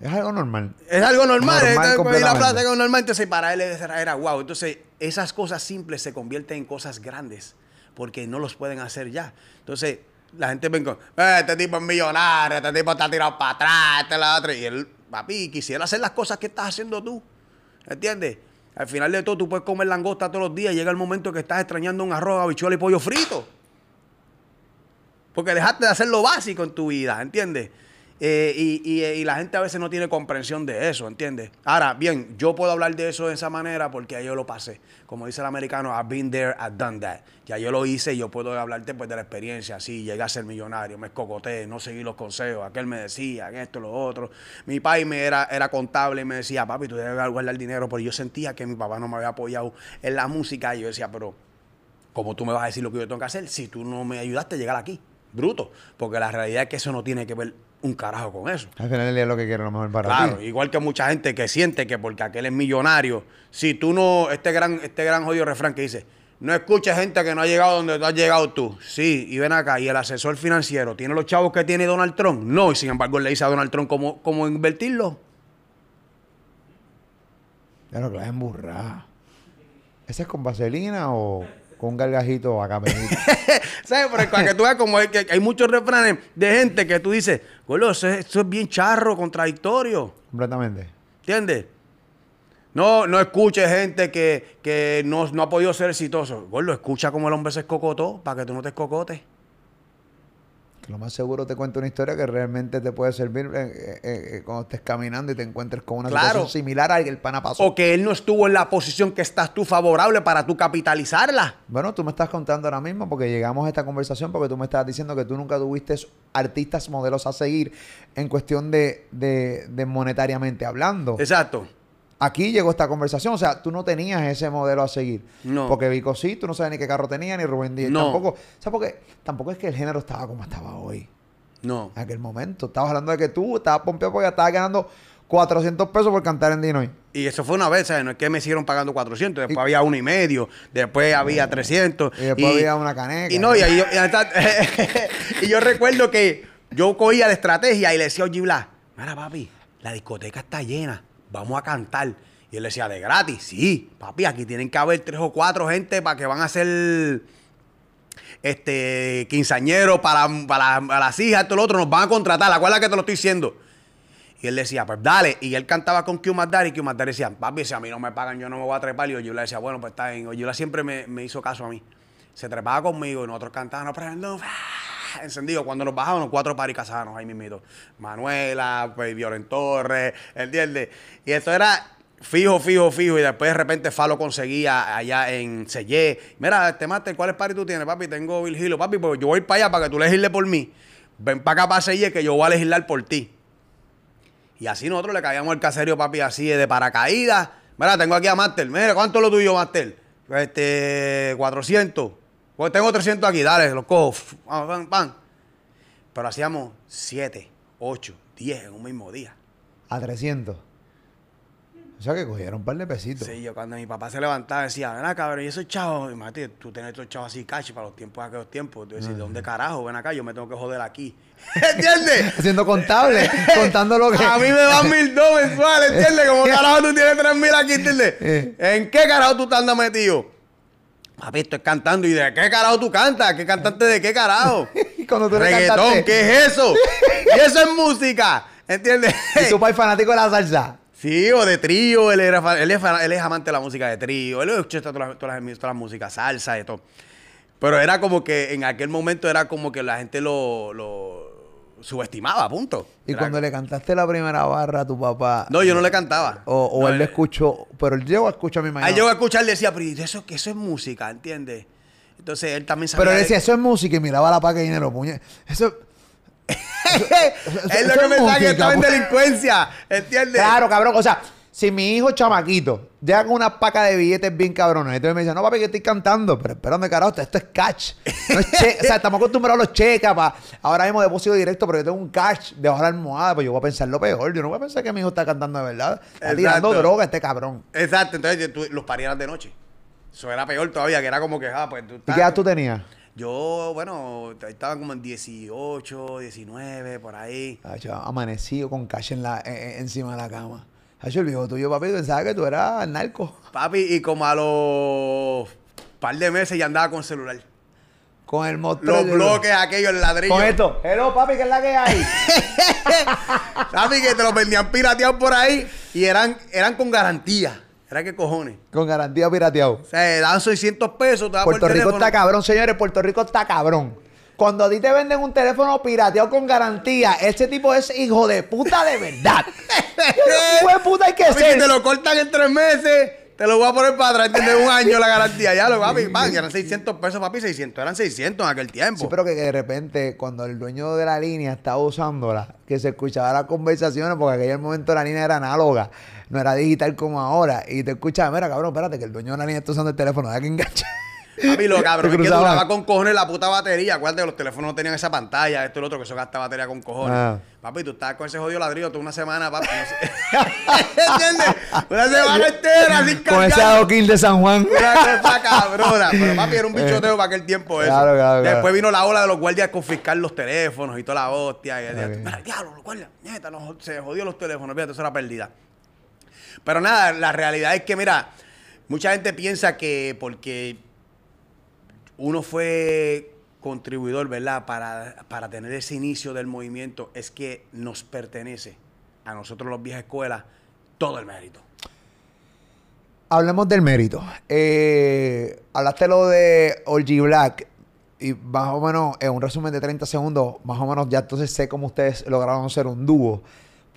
Es algo normal. Es algo normal, Normal entonces, pues, ir a completamente. Plaza es algo normal, entonces para él era, era wow. Entonces, esas cosas simples se convierten en cosas grandes, porque no los pueden hacer ya. Entonces, la gente ven con, "Eh, este tipo es millonario, este tipo está tirado para atrás, este la otra. Y él, papi, quisiera hacer las cosas que estás haciendo tú, ¿entiendes? Al final de todo, tú puedes comer langosta todos los días. Llega el momento que estás extrañando un arroz, habichuela y pollo frito. Porque dejaste de hacer lo básico en tu vida, ¿entiendes? Eh, y, y- la gente a veces no tiene comprensión de eso, ¿entiendes? Ahora, bien, yo puedo hablar de eso de esa manera porque yo lo pasé. Como dice el americano, I've been there, I've done that. Ya yo lo hice y yo puedo hablarte pues de la experiencia. Sí, llegué a ser millonario, me escocoté, no seguí los consejos. Aquel me decía, esto, lo otro. Mi país me era, era contable y me decía, papi, tú debes guardar dinero. Pero yo sentía que mi papá no me había apoyado en la música. Y yo decía, pero ¿Cómo tú me vas a decir lo que yo tengo que hacer si tú no me ayudaste a llegar aquí? Bruto. Porque la realidad es que eso no tiene que ver un carajo con eso. Al final es lo que quiere lo mejor para Claro, ti. igual que mucha gente que siente que porque aquel es millonario, si tú no, este gran, este gran jodido refrán que dice, no escuches gente que no ha llegado donde tú has llegado tú. Sí, y ven acá, y el asesor financiero, ¿tiene los chavos que tiene Donald Trump? No, y sin embargo él le dice a Donald Trump cómo, cómo invertirlo. Ya lo que la emburrada. ¿Ese es con vaselina o con un gargajito a capenito? ¿Sabes? Pero para que tú veas como hay, que hay muchos refranes de gente que tú dices, "Gordo, eso, es- eso es bien charro, contradictorio. Completamente. ¿Entiendes? No, no escuche gente que, que no, no ha podido ser exitoso. Gordo, escucha cómo el hombre se escocotó para que tú no te escocotes. Lo más seguro te cuenta una historia que realmente te puede servir eh, eh, eh, cuando estés caminando y te encuentres con una Claro. situación similar a la que el pana pasó. O que él no estuvo en la posición que estás tú favorable para tú capitalizarla. Bueno, tú me estás contando ahora mismo porque llegamos a esta conversación porque tú me estás diciendo que tú nunca tuviste artistas modelos a seguir en cuestión de, de- de monetariamente hablando. Exacto. Aquí llegó esta conversación, o sea, tú no tenías ese modelo a seguir. No. Porque Vico sí, tú no sabes ni qué carro tenía, ni Rubén Díaz No. tampoco. O sea, porque tampoco es que el género estaba como estaba hoy. No. En aquel momento. Estabas hablando de que tú estabas pompeado porque estabas ganando 400 pesos por cantar en Dinoy. Y eso fue una vez, ¿sabes? No es que me hicieron pagando 400, después había uno y medio, después había 300. Y después había una caneca. Y no, y, ahí yo, y, yo recuerdo que yo cogía la estrategia y le decía a Oji Blas, mira papi, la discoteca está llena, vamos a cantar. Y él decía, ¿de gratis? Sí, papi, aquí tienen que haber tres o cuatro gente para que van a hacer este quinceañeros para, para, para las hijas, esto y lo otro, nos van a contratar, acuérdate que te lo estoy diciendo. Y él decía, pues dale. Y él cantaba con Q Daddy y Q decía, papi, si a mí no me pagan, yo no me voy a trepar. Y yo le decía, bueno, pues está bien. Oyula siempre me, me hizo caso a mí. Se trepaba conmigo y nosotros cantábamos, prendo, ¡ah! Encendido. Cuando nos bajábamos, cuatro paris casábamos ahí mismito. Manuela, pues Violen Torres, ¿entiendes? Y esto era fijo, fijo, fijo. Y después de repente Falo conseguía allá en Sellé. Mira, este máster, ¿cuáles paris tú tienes, papi? Tengo Virgilio, papi, pues yo voy para allá para que tú legisles por mí. Ven para acá para Sellé que yo voy a legislar por ti. Y así nosotros le caíamos el caserio, papi, así de paracaídas. Mira, tengo aquí a Master. Mira, ¿cuánto es lo tuyo, Master? Este, 400. Pues tengo 300 aquí, dale, los cojo. Pam, pam. Pero hacíamos 7, 8, 10 en un mismo día. A 300. O sea que cogieron un par de pesitos. Sí, yo cuando mi papá se levantaba decía, ven acá, cabrón, y esos chavos, imagínate, tú tienes estos chavos así cachi para los tiempos de aquellos tiempos. Tú decís, ¿de dónde carajo? Ven acá, yo me tengo que joder aquí. ¿Entiendes? Haciendo contable, contando lo que. A mí me dan mil dos mensuales, ¿entiendes? Como carajo tú tienes tres mil aquí, ¿entiendes? Eh. ¿En qué carajo tú te andas metido? Papi, estoy cantando. ¿Y de qué carajo tú cantas? ¿Qué cantante de qué carajo? Y cuando tú Reggaetón, cantaste- ¿qué es eso? y eso es música. ¿Entiendes? ¿Y tu país fanático de la salsa? Sí, o de trío, él, era, él, es, él es amante de la música de trío, él escucha todas las, todas las, todas las músicas, salsa y todo. Pero era como que en aquel momento era como que la gente lo, lo subestimaba, punto. Y Era- cuando le cantaste la primera barra a tu papá. No, yo no le cantaba. O, o No, él le eh, escuchó, pero él llegó a escuchar a mi Ahí mañana. llegó a escuchar y decía, pero ¿y eso, que eso es música, ¿entiendes? Entonces él también sabía... Pero él de- decía, eso es música y miraba la paca y dinero, puñe. Eso. es lo eso que pensaba que estaba en delincuencia, ¿entiendes? Claro, cabrón. O sea, si mi hijo chamaquito llega con una paca de billetes bien cabrones, entonces me dice, no, papi, que estoy cantando. Pero espérame, carajo, esto es catch. No es che- o sea, estamos acostumbrados a los cheques. Ahora mismo depósito directo, pero yo tengo un catch debajo de la almohada, pues yo voy a pensar lo peor. Yo no voy a pensar que mi hijo está cantando de verdad. Está tirando droga este cabrón. Exacto, entonces tú- los parieras de noche. Eso era peor todavía, que era como que, ah, pues tú ¿Y estás- qué edad tú tenías? Yo, bueno, ahí estaba como en 18, 19, por ahí. Ah, yo amanecido con cash en la, en- en- encima de la cama. Yo el viejo tuyo, papi, pensaba que tú eras narco. Papi, y como a los par de meses ya andaba con celular. Con el monstruo. Los bloques, aquellos, el ladrillo. Con esto. Hello, papi, ¿qué es la que hay? Papi, que te los vendían pirateados por ahí y eran, eran con garantía. Era que cojones. con garantía pirateado. O sea, daban 600 pesos. te Puerto por Rico teléfono. está cabrón, señores. Puerto Rico está cabrón. Cuando a ti te venden un teléfono pirateado con garantía, ese tipo es hijo de puta de verdad. hijo de puta hay que Papi, si ser. te lo cortan en tres meses, te lo voy a poner para atrás, ¿entiendes? Un año la garantía. Ya lo, papi, papi, eran 600 pesos, papi, 600. Eran 600 en aquel tiempo. Sí, pero que de repente, cuando el dueño de la línea estaba usándola, que se escuchaba las conversaciones, porque en aquel momento la línea era análoga, no era digital como ahora, y te escuchaba, mira, cabrón, espérate, que el dueño de la línea está usando el teléfono, deja que enganche. Papi, lo cabrón es que duraba con cojones la puta batería. Acuérdate que los teléfonos no tenían esa pantalla, esto y lo otro, que eso gasta batería con cojones. Ah. Papi, tú estabas con ese jodido ladrillo toda una semana, papi. No sé. ¿Entiendes? Una semana entera sin Con ese cargar. adoquín de San Juan. Una cosa cabrona. Pero papi, era un bichoteo para aquel tiempo eso. Claro, claro, claro. Después vino la ola de los guardias a confiscar los teléfonos y toda la hostia. Y decía, Ok. "Mira, diablo, los guardias, nieta, nos- se jodió los teléfonos. Fíjate, eso era pérdida. Pero nada, la realidad es que, mira, mucha gente piensa que porque uno fue contribuidor, ¿verdad? Para, para tener ese inicio del movimiento, es que nos pertenece a nosotros los viejas escuelas todo el mérito. Hablemos del mérito. Eh, hablaste lo de Orgy Black. Y más o menos, en un resumen de 30 segundos, más o menos ya entonces sé cómo ustedes lograron ser un dúo.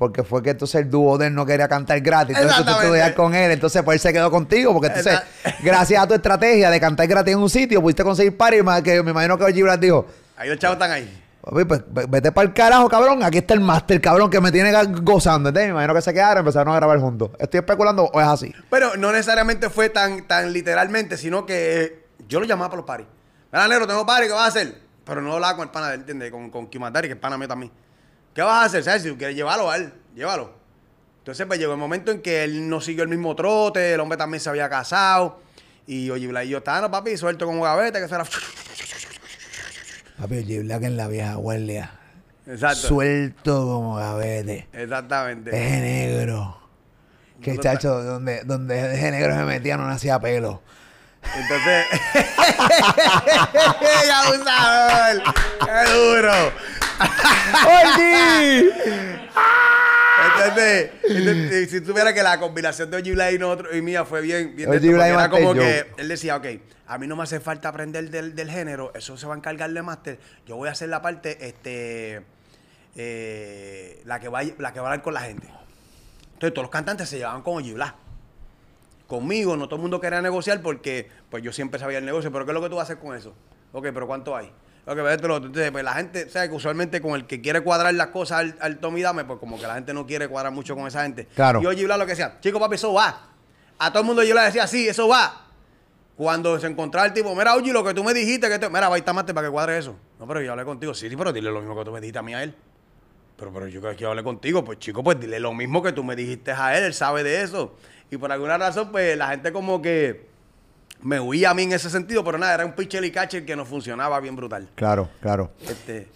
Porque fue que entonces el dúo de él no quería cantar gratis. Entonces tú estudias con él. Entonces pues él se quedó contigo. Porque entonces, gracias a tu estrategia de cantar gratis en un sitio, pudiste conseguir party. más Que me imagino que Black dijo, Ahí los chavos están ahí. Papi, pues ve- vete para el carajo, cabrón. Aquí está el máster, cabrón, que me tiene gozando. ¿Entendés? Me imagino que se quedaron y empezaron a grabar juntos. ¿Estoy especulando o es así? Pero no necesariamente fue tan, tan literalmente, sino que yo lo llamaba para los paris. Mira, negro, tengo party, ¿qué vas a hacer? Pero no hablaba con el pana de él, ¿entiendes? Con, con Kimatari, que es pana mío también. ¿Qué vas a hacer? ¿Sabes? Si tú quieres llevarlo a él, llévalo. Entonces, pues llegó el momento en que él no siguió el mismo trote, el hombre también se había casado. Y oye, y yo estaba, no, papi, suelto como gaveta, que eso era. Papi, Orgy Black en la vieja guardia. Exacto. Suelto como gavete. Exactamente. Eje negro. Que chacho, donde, donde eje negro se metía no nacía pelo. Entonces. ¡Qué abusador! ¡Qué duro! ¡Orgy! Entonces, entonces, si tuviera que la combinación de Oji y, nosotros, y mía fue bien, bien esto, era como que él decía, ok, a mí no me hace falta aprender del, del género, eso se va a encargar de Master, yo voy a hacer la parte, este, eh, la, que va, a- la que va a hablar con la gente. Entonces todos los cantantes se llevaban con Oji. Conmigo no todo el mundo quería negociar porque pues yo siempre sabía el negocio, pero ¿qué es lo que tú vas a hacer con eso? Ok, pero ¿cuánto hay? Lo otro. Entonces, pues la gente, sabe que usualmente con el que quiere cuadrar las cosas al, al Tommy Dame, pues como que la gente no quiere cuadrar mucho con esa gente. Claro. Y Blay lo que decía, chico papi, eso va. A todo el mundo yo le decía, sí, eso va. Cuando se encontraba el tipo, mira, Oji, lo que tú me dijiste, que te... mira, va a estar para que cuadre eso. No, pero yo hablé contigo. Sí, sí, pero dile lo mismo que tú me dijiste a mí a él. Pero, pero yo que hablé contigo, pues chico, pues dile lo mismo que tú me dijiste a él, él sabe de eso. Y por alguna razón, pues la gente como que me huía a mí en ese sentido, pero nada, era un pitcher y catcher que no funcionaba bien brutal. Claro, claro. Este,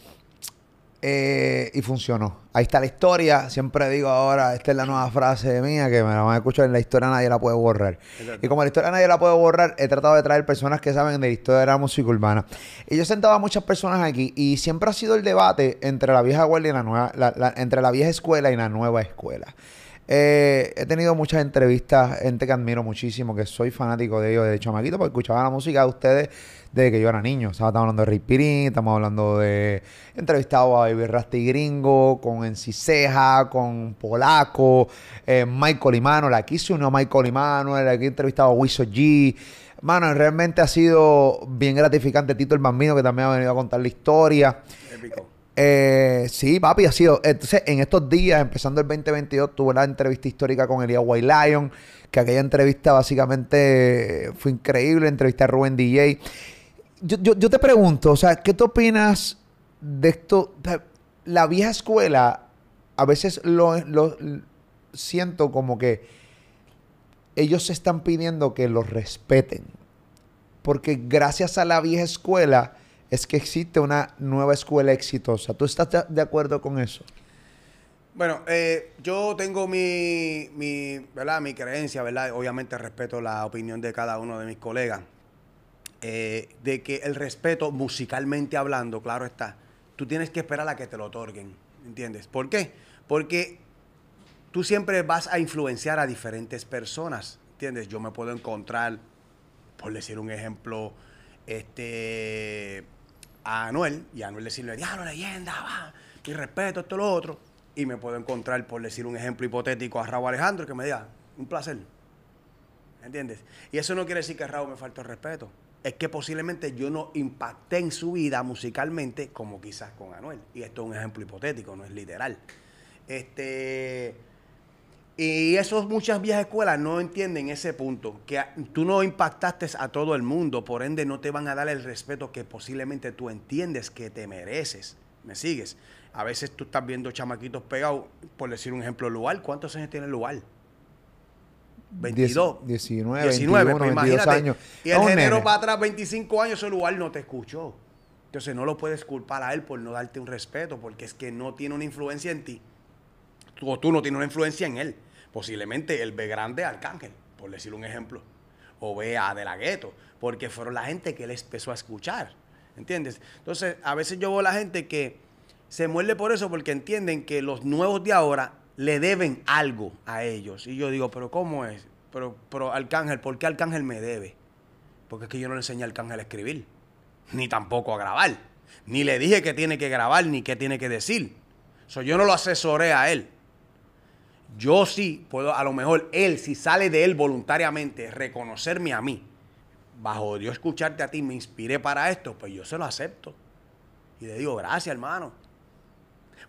Eh, y funcionó. Ahí está la historia. Siempre digo ahora, esta es la nueva frase mía que me la van a escuchar en la historia nadie la puede borrar. Exacto. Y como la historia nadie la puede borrar, he tratado de traer personas que saben de la historia de la música urbana. Y yo sentaba a muchas personas aquí y siempre ha sido el debate entre la vieja guardia y la nueva, la- la- entre la vieja escuela y la nueva escuela. Eh, he tenido muchas entrevistas, gente que admiro muchísimo, que soy fanático de ellos de chamaquito, porque escuchaba la música de ustedes desde que yo era niño. O sea, estamos hablando de Rick Pirín, estamos hablando de... He entrevistado a Baby Rasty Gringo, con Enciseja, con Polaco, eh, Michael Imano, aquí se unió Michael Imano, aquí he entrevistado a Wiso G. Mano, realmente ha sido bien gratificante Tito el Bambino, que también ha venido a contar la historia. Épico. Eh, sí, papi, ha sido. Entonces, en estos días, empezando el 2022, tuve la entrevista histórica con Elías White Lion, que aquella entrevista básicamente fue increíble. Entrevisté a Rubén DJ. Yo, yo, yo te pregunto, o sea, ¿qué tú opinas de esto? La vieja escuela, a veces lo, lo- siento como que ellos se están pidiendo que los respeten. Porque gracias a la vieja escuela es que existe una nueva escuela exitosa. ¿Tú estás de- acuerdo con eso? Bueno, eh, yo tengo mi, mi, ¿verdad? mi creencia, ¿verdad? Obviamente respeto la opinión de cada uno de mis colegas. eh, de que el respeto, musicalmente hablando, claro está, tú tienes que esperar a que te lo otorguen, ¿entiendes? ¿Por qué? Porque tú siempre vas a influenciar a diferentes personas, ¿entiendes? Yo me puedo encontrar, por decir un ejemplo, este, a Anuel, y a Anuel decirle, diablo, leyenda, va, mi respeto, esto, lo otro, y me puedo encontrar, por decir un ejemplo hipotético, a Raúl Alejandro, que me diga, un placer, ¿entiendes? Y eso no quiere decir que Raúl me faltó el respeto, es que posiblemente yo no impacté en su vida musicalmente como quizás con Anuel, y esto es un ejemplo hipotético, no es literal. Este... Y esos muchas viejas escuelas no entienden ese punto, que tú no impactaste a todo el mundo, por ende no te van a dar el respeto que posiblemente tú entiendes que te mereces. ¿Me sigues? A veces tú estás viendo chamaquitos pegados, por decir un ejemplo, Lual. ¿Cuántos años tiene Lual? 22. 19, 19, 21, pues 22 imagínate. años. Y el género para atrás, 25 años, ese Lual no te escuchó. Entonces no lo puedes culpar a él por no darte un respeto, porque es que no tiene una influencia en ti tú, o tú no tienes una influencia en él. Posiblemente él ve grande Arcángel, por decir un ejemplo. O ve a De La Ghetto, porque fueron la gente que él empezó a escuchar. ¿Entiendes? Entonces, a veces yo veo la gente que se muerde por eso porque entienden que los nuevos de ahora le deben algo a ellos. Y yo digo, pero ¿cómo es? Pero, pero Arcángel, ¿por qué Arcángel me debe? Porque es que yo no le enseñé a Arcángel a escribir, ni tampoco a grabar. Ni le dije que tiene que grabar, ni qué tiene que decir. So, yo no lo asesoré a él. Yo sí puedo, a lo mejor él, si sale de él voluntariamente, reconocerme a mí, bajo yo escucharte a ti, me inspiré para esto, pues yo se lo acepto. Y le digo, gracias, hermano.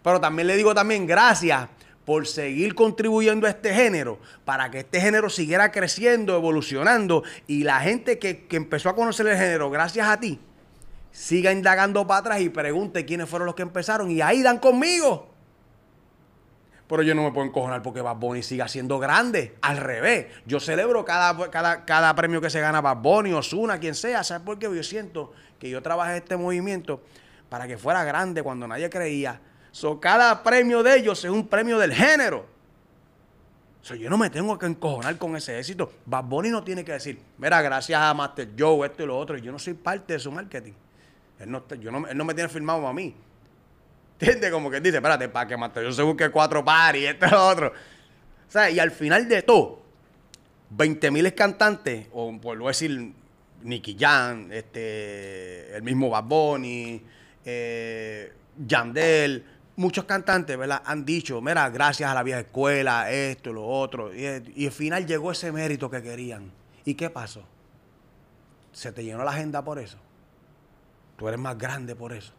Pero también le digo también gracias por seguir contribuyendo a este género, para que este género siguiera creciendo, evolucionando, y la gente que, que empezó a conocer el género gracias a ti, siga indagando para atrás y pregunte quiénes fueron los que empezaron, y ahí dan conmigo. Pero yo no me puedo encojonar porque Bad Bunny siga siendo grande. Al revés. Yo celebro cada, cada, cada premio que se gana Bad Bunny, Osuna, quien sea. ¿Sabes por qué? Yo siento que yo trabajé este movimiento para que fuera grande cuando nadie creía. So, cada premio de ellos es un premio del género. So, yo no me tengo que encojonar con ese éxito. Bad Bunny no tiene que decir, mira, gracias a Master Joe, esto y lo otro. Yo no soy parte de su marketing. Él no, yo no, él no me tiene firmado a mí. ¿Entiendes? Como que dice, espérate, para que Master Joe se busque cuatro paris, esto y lo otro. O y al final de todo, 20 mil cantantes, o por lo decir, Nicky Jam, este, el mismo Bad Bunny, eh, Yandel, muchos cantantes, ¿verdad? Han dicho, mira, gracias a la vieja escuela, esto, lo otro. Y, y al final llegó ese mérito que querían. ¿Y qué pasó? ¿Se te llenó la agenda por eso? Tú eres más grande por eso.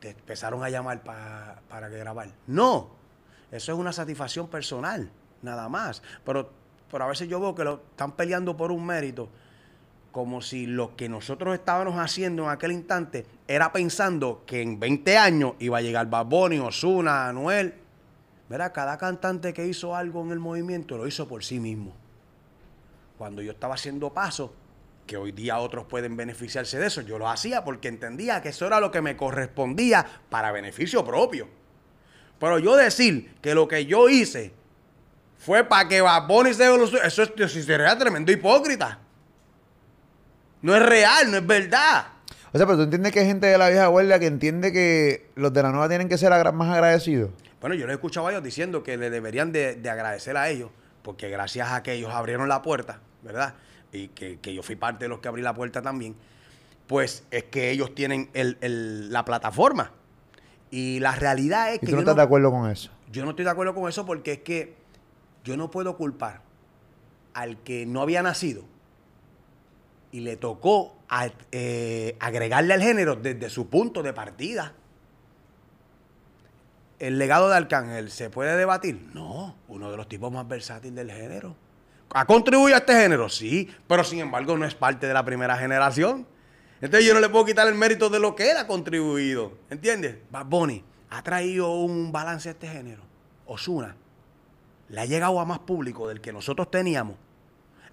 Te empezaron a llamar pa- para grabar. No, eso es una satisfacción personal, nada más. Pero, pero a veces yo veo que lo están peleando por un mérito, como si lo que nosotros estábamos haciendo en aquel instante era pensando que en 20 años iba a llegar Bad Bunny, Ozuna, Anuel. Verá, cada cantante que hizo algo en el movimiento lo hizo por sí mismo. Cuando yo estaba haciendo paso, que hoy día otros pueden beneficiarse de eso. Yo lo hacía porque entendía que eso era lo que me correspondía para beneficio propio. Pero yo decir que lo que yo hice fue para que Bad Bunny se lo su- Eso es, sería tremendo hipócrita. No es real, no es verdad. O sea, pero tú entiendes que hay gente de la vieja guardia que entiende que los de la nueva tienen que ser más agradecidos. Bueno, yo les he escuchado a ellos diciendo que le deberían de, de agradecer a ellos, porque gracias a que ellos abrieron la puerta, ¿verdad? Y que, que yo fui parte de los que abrí la puerta también, pues es que ellos tienen el- el- la plataforma. Y la realidad es Y que tú no estás no, de acuerdo con eso. yo no estoy de acuerdo con eso porque es que yo no puedo culpar al que no había nacido y le tocó a- eh, agregarle al género desde su punto de partida. ¿El legado de Arcángel se puede debatir? No, uno de los tipos más versátiles del género. ¿Ha contribuido a este género? Sí, pero sin embargo no es parte de la primera generación. Entonces yo no le puedo quitar el mérito de lo que él ha contribuido. ¿Entiendes? Bad Bunny ha traído un balance a este género. Osuna le ha llegado a más público del que nosotros teníamos.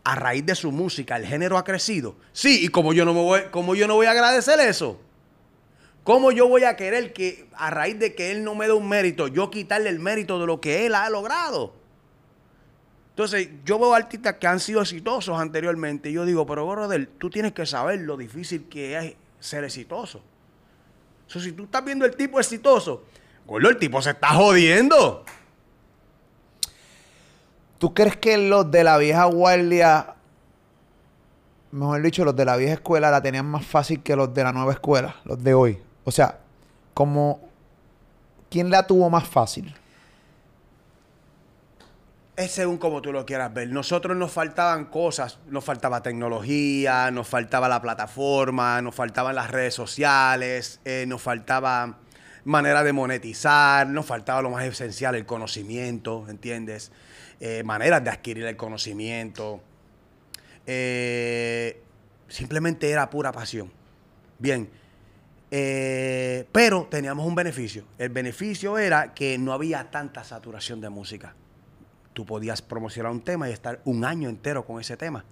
A raíz de su música, el género ha crecido. Sí, y como yo no me voy, como yo no voy a agradecer eso. ¿Cómo yo voy a querer que a raíz de que él no me dé un mérito, yo quitarle el mérito de lo que él ha logrado? Entonces, yo veo artistas que han sido exitosos anteriormente y yo digo, pero brother, tú tienes que saber lo difícil que es ser exitoso. So, si tú estás viendo el tipo exitoso, gordo, el tipo se está jodiendo. ¿Tú crees que los de la vieja guardia, mejor dicho, los de la vieja escuela la tenían más fácil que los de la nueva escuela, los de hoy? O sea, como, ¿quién la tuvo más fácil? Es según como tú lo quieras ver. Nosotros nos faltaban cosas, nos faltaba tecnología, nos faltaba la plataforma, nos faltaban las redes sociales, eh, nos faltaba manera de monetizar, nos faltaba lo más esencial, el conocimiento, ¿entiendes? Eh, maneras de adquirir el conocimiento. Eh, simplemente era pura pasión. Bien, pero teníamos un beneficio. El beneficio era que no había tanta saturación de música tú podías promocionar un tema y estar un año entero con ese tema.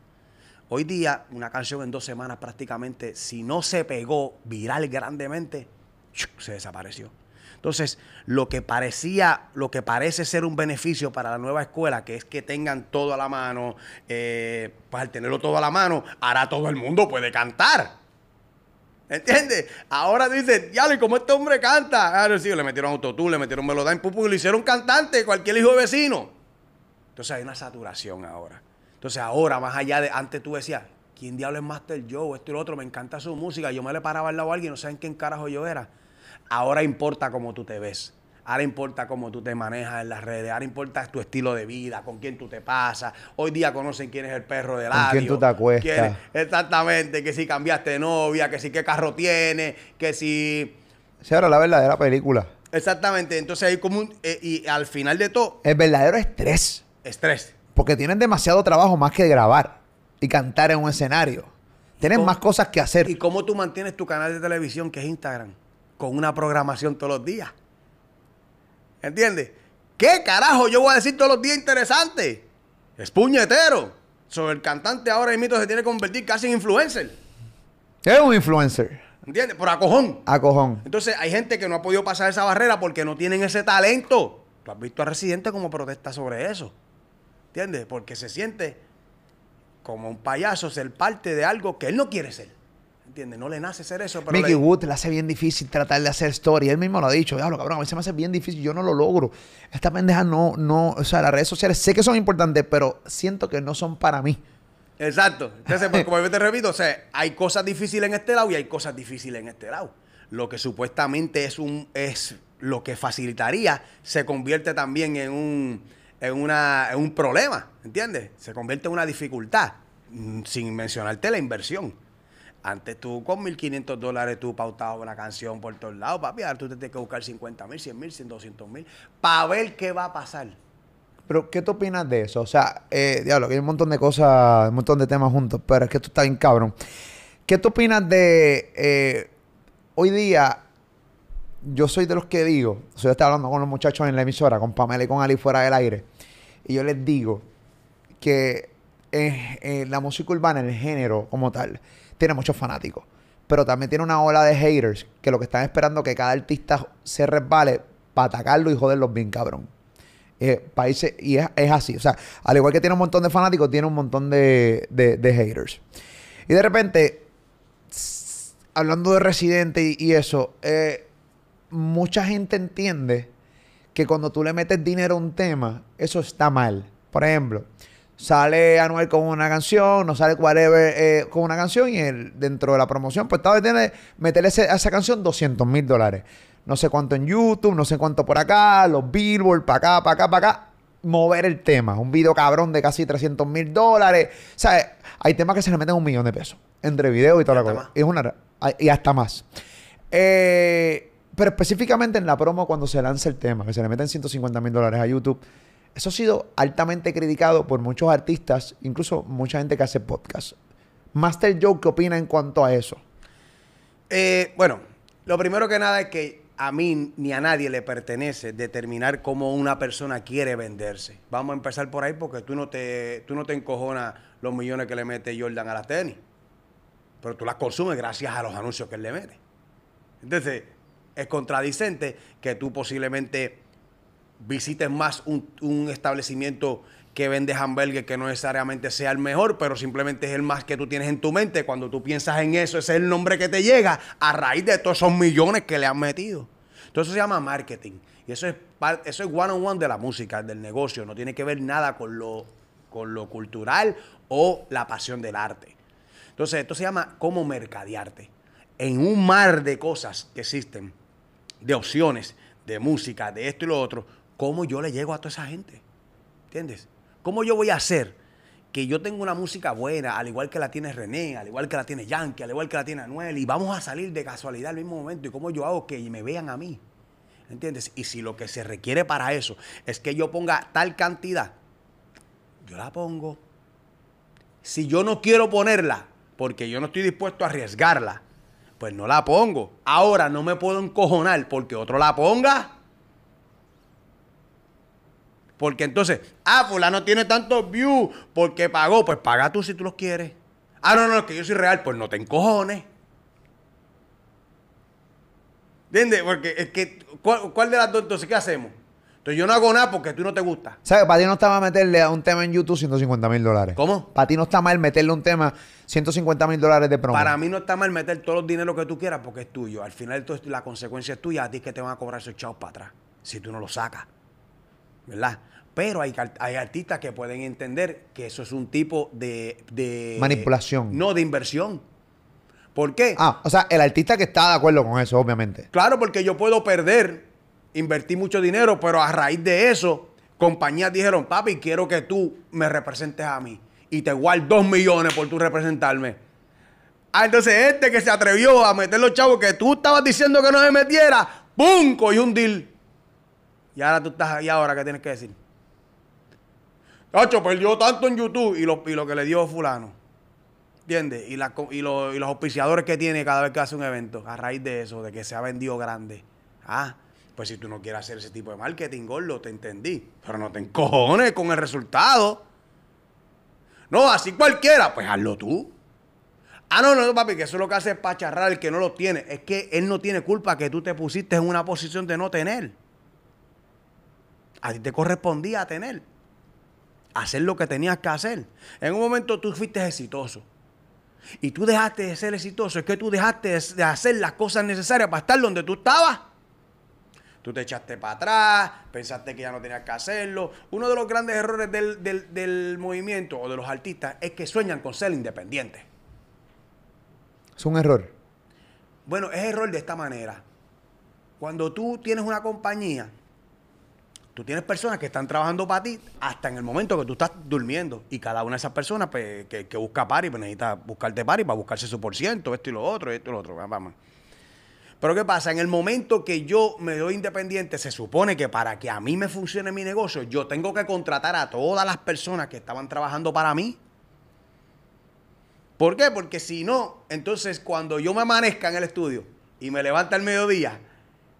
Hoy día, una canción en dos semanas prácticamente, si no se pegó viral grandemente, se desapareció. Entonces, lo que parecía, lo que parece ser un beneficio para la nueva escuela, que es que tengan todo a la mano, eh, pues al tenerlo todo a la mano, ahora todo el mundo puede cantar. ¿Entiendes? Ahora dicen, ya, ¿y cómo este hombre canta? Ah, sí, le metieron autotune, le metieron melodía, pupu, y lo hicieron cantante, cualquier hijo de vecino. Entonces hay una saturación ahora. Entonces ahora, más allá de, antes tú decías, ¿quién diablo es Master Joe? Esto y lo otro, me encanta su música. Yo me le paraba al lado a alguien, no saben quién carajo yo era. Ahora importa cómo tú te ves. Ahora importa cómo tú te manejas en las redes. Ahora importa tu estilo de vida, con quién tú te pasas. Hoy día conocen quién es el perro del Con quién tú te acuestas. exactamente, que si cambiaste de novia, que si qué carro tiene, que si... Esa era la verdadera película. Exactamente, entonces hay como un... eh, y al final de todo, El verdadero estrés. Estrés. Porque tienen demasiado trabajo más que grabar y cantar en un escenario. Tienen ¿Cómo? más cosas que hacer. ¿Y cómo tú mantienes tu canal de televisión, que es Instagram, con una programación todos los días? ¿Entiendes? ¿Qué carajo yo voy a decir todos los días interesante? Es puñetero. Sobre el cantante ahora mismo se tiene que convertir casi en influencer. Es un influencer. ¿Entiendes? Por acojón. A cojón. Entonces hay gente que no ha podido pasar esa barrera porque no tienen ese talento. Tú has visto a Residente como protesta sobre eso. ¿Entiendes? Porque se siente como un payaso ser parte de algo que él no quiere ser. ¿Entiendes? No le nace ser eso. Pero Mickey le- Wood le hace bien difícil tratar de hacer story. Él mismo lo ha dicho. Diablo, cabrón, a mí se me hace bien difícil. Yo no lo logro. Esta pendeja no, no, o sea, las redes sociales sé que son importantes, pero siento que no son para mí. Exacto. Entonces, pues, como yo te repito, o sea, hay cosas difíciles en este lado y hay cosas difíciles en este lado. Lo que supuestamente es un es lo que facilitaría se convierte también en un en una en un problema, ¿entiendes? Se convierte en una dificultad, mm, sin mencionarte la inversión. Antes tú con 1.500 dólares tú pautabas una canción por todos lados, papi, ahora tú te tienes que buscar 50 mil, 100 mil, 200 mil, para ver qué va a pasar. Pero, ¿qué tú opinas de eso? O sea, eh, diablo, que hay un montón de cosas, un montón de temas juntos, pero es que esto está bien cabrón. ¿Qué tú opinas de eh, hoy día? Yo soy de los que digo, o sea, yo estaba hablando con los muchachos en la emisora, con Pamela y con Ali fuera del aire, y yo les digo que la música urbana, el género como tal, tiene muchos fanáticos. Pero también tiene una ola de haters que lo que están esperando es que cada artista se resbale para atacarlo y joderlos bien cabrón. Eh, y es, así. O sea, al igual que tiene un montón de fanáticos, tiene un montón de, haters. Y de repente, hablando de Residente y, y eso, eh, mucha gente entiende que cuando tú le metes dinero a un tema, eso está mal. Por ejemplo, sale Anuel con una canción, no sale whatever eh, con una canción y él, dentro de la promoción, pues estaba tiene meterle ese- a esa canción 200 mil dólares. No sé cuánto en YouTube, no sé cuánto por acá, los Billboard, para acá, para acá, para acá. Mover el tema. Un video cabrón de casi 300 mil dólares. O sea, hay temas que se le meten un millón de pesos. Entre video y toda la cosa. más. Es una, y hasta más. Eh, pero específicamente en la promo cuando se lanza el tema, que se le meten 150 mil dólares a YouTube, eso ha sido altamente criticado por muchos artistas, incluso mucha gente que hace podcast. Master Joe, ¿qué opina en cuanto a eso? Eh, bueno, lo primero que nada es que a mí ni a nadie le pertenece determinar cómo una persona quiere venderse. Vamos a empezar por ahí porque tú no te, tú no te encojonas los millones que le mete Jordan a las tenis. Pero tú las consumes gracias a los anuncios que él le mete. Entonces, es contradicente que tú posiblemente visites más un, un establecimiento que vende hamburgues que no necesariamente sea el mejor, pero simplemente es el más que tú tienes en tu mente. Cuando tú piensas en eso, ese es el nombre que te llega a raíz de todos esos millones que le han metido. Entonces se llama marketing. Y eso es, eso es one on one de la música, del negocio. No tiene que ver nada con lo, con lo cultural o la pasión del arte. Entonces, esto se llama cómo mercadearte. En un mar de cosas que existen, de opciones, de música, de esto y lo otro, ¿cómo yo le llego a toda esa gente? ¿Entiendes? ¿Cómo yo voy a hacer que yo tenga una música buena, al igual que la tiene René, al igual que la tiene Yankee, al igual que la tiene Anuel, y vamos a salir de casualidad al mismo momento? ¿Y cómo yo hago que me vean a mí? ¿Entiendes? Y si lo que se requiere para eso es que yo ponga tal cantidad, yo la pongo. Si yo no quiero ponerla, porque yo no estoy dispuesto a arriesgarla, pues no la pongo. Ahora no me puedo encojonar porque otro la ponga. Porque entonces, ah, fulano tiene tantos views porque pagó. Pues paga tú si tú los quieres. Ah, no, no, es que yo soy real. Pues no te encojones. ¿Entiendes? Porque es que, ¿cuál, cuál de las dos entonces qué hacemos? Entonces yo no hago nada porque tú no te gusta. ¿Sabes? Para ti no está mal meterle a un tema en YouTube 150 mil dólares. ¿Cómo? Para ti no está mal meterle a un tema 150 mil dólares de promo. Para mí no está mal meter todos los dineros que tú quieras porque es tuyo. Al final la consecuencia es tuya. A ti es que te van a cobrar esos chavos para atrás si tú no lo sacas. ¿Verdad? Pero hay, artistas que pueden entender que eso es un tipo de... de- Manipulación. No, de inversión. ¿Por qué? Ah, o sea, el artista que está de acuerdo con eso, obviamente. Claro, porque yo puedo perder, invertir mucho dinero, pero a raíz de eso, compañías dijeron, papi, quiero que tú me representes a mí. Y te guardo dos millones por tú representarme. Ah, entonces este que se atrevió a meter los chavos que tú estabas diciendo que no se metiera, ¡pum! Cogió un deal. Y ahora tú estás ahí ahora, ¿qué tienes que decir? Tacho, perdió tanto en YouTube y lo, y lo que le dio fulano. ¿Entiendes? Y, y, lo- y los auspiciadores que tiene cada vez que hace un evento, a raíz de eso, de que se ha vendido grande. Ah, pues si tú no quieres hacer ese tipo de marketing, gordo, te entendí. Pero no te encojones con el resultado. No, así cualquiera, pues hazlo tú. Ah, no, no, papi, que eso es lo que hace es pacharrar el que no lo tiene. Es que él no tiene culpa que tú te pusiste en una posición de no tener. A ti te correspondía tener. Hacer lo que tenías que hacer. En un momento tú fuiste exitoso. Y tú dejaste de ser exitoso. Es que tú dejaste de- hacer las cosas necesarias para estar donde tú estabas. Tú te echaste para atrás, pensaste que ya no tenías que hacerlo. Uno de los grandes errores del, del- del movimiento o de los artistas es que sueñan con ser independientes. Es un error. Bueno, es error de esta manera. Cuando tú tienes una compañía, tú tienes personas que están trabajando para ti hasta en el momento que tú estás durmiendo. Y cada una de esas personas pues, que, que busca pari, pues necesita buscarte pari para buscarse su por ciento, esto y lo otro, esto y lo otro. Vamos. Pero ¿qué pasa? En el momento que yo me doy independiente, se supone que para que a mí me funcione mi negocio, yo tengo que contratar a todas las personas que estaban trabajando para mí. ¿Por qué? Porque si no, entonces cuando yo me amanezca en el estudio y me levanta al mediodía,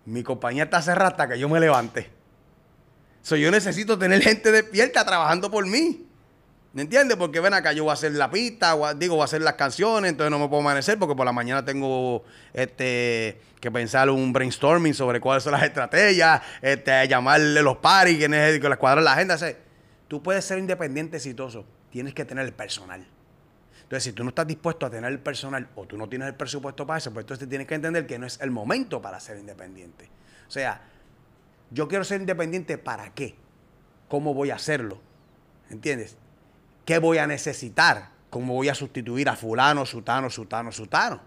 mi compañía está cerrada hasta que yo me levante. So, yo necesito tener gente despierta trabajando por mí. ¿Me entiendes? Porque ven acá, yo voy a hacer la pista, digo, voy a hacer las canciones, entonces no me puedo amanecer porque por la mañana tengo este que pensar un brainstorming sobre cuáles son las estrategias, este, llamarle los paris, quién es el que les cuadra la agenda. O tú puedes ser independiente exitoso, tienes que tener el personal. Entonces, si tú no estás dispuesto a tener el personal o tú no tienes el presupuesto para eso, pues entonces tienes que entender que no es el momento para ser independiente. O sea, yo quiero ser independiente ¿para qué? ¿Cómo voy a hacerlo? ¿Entiendes? ¿Qué voy a necesitar? ¿Cómo voy a sustituir a fulano, sutano, sutano, sutano?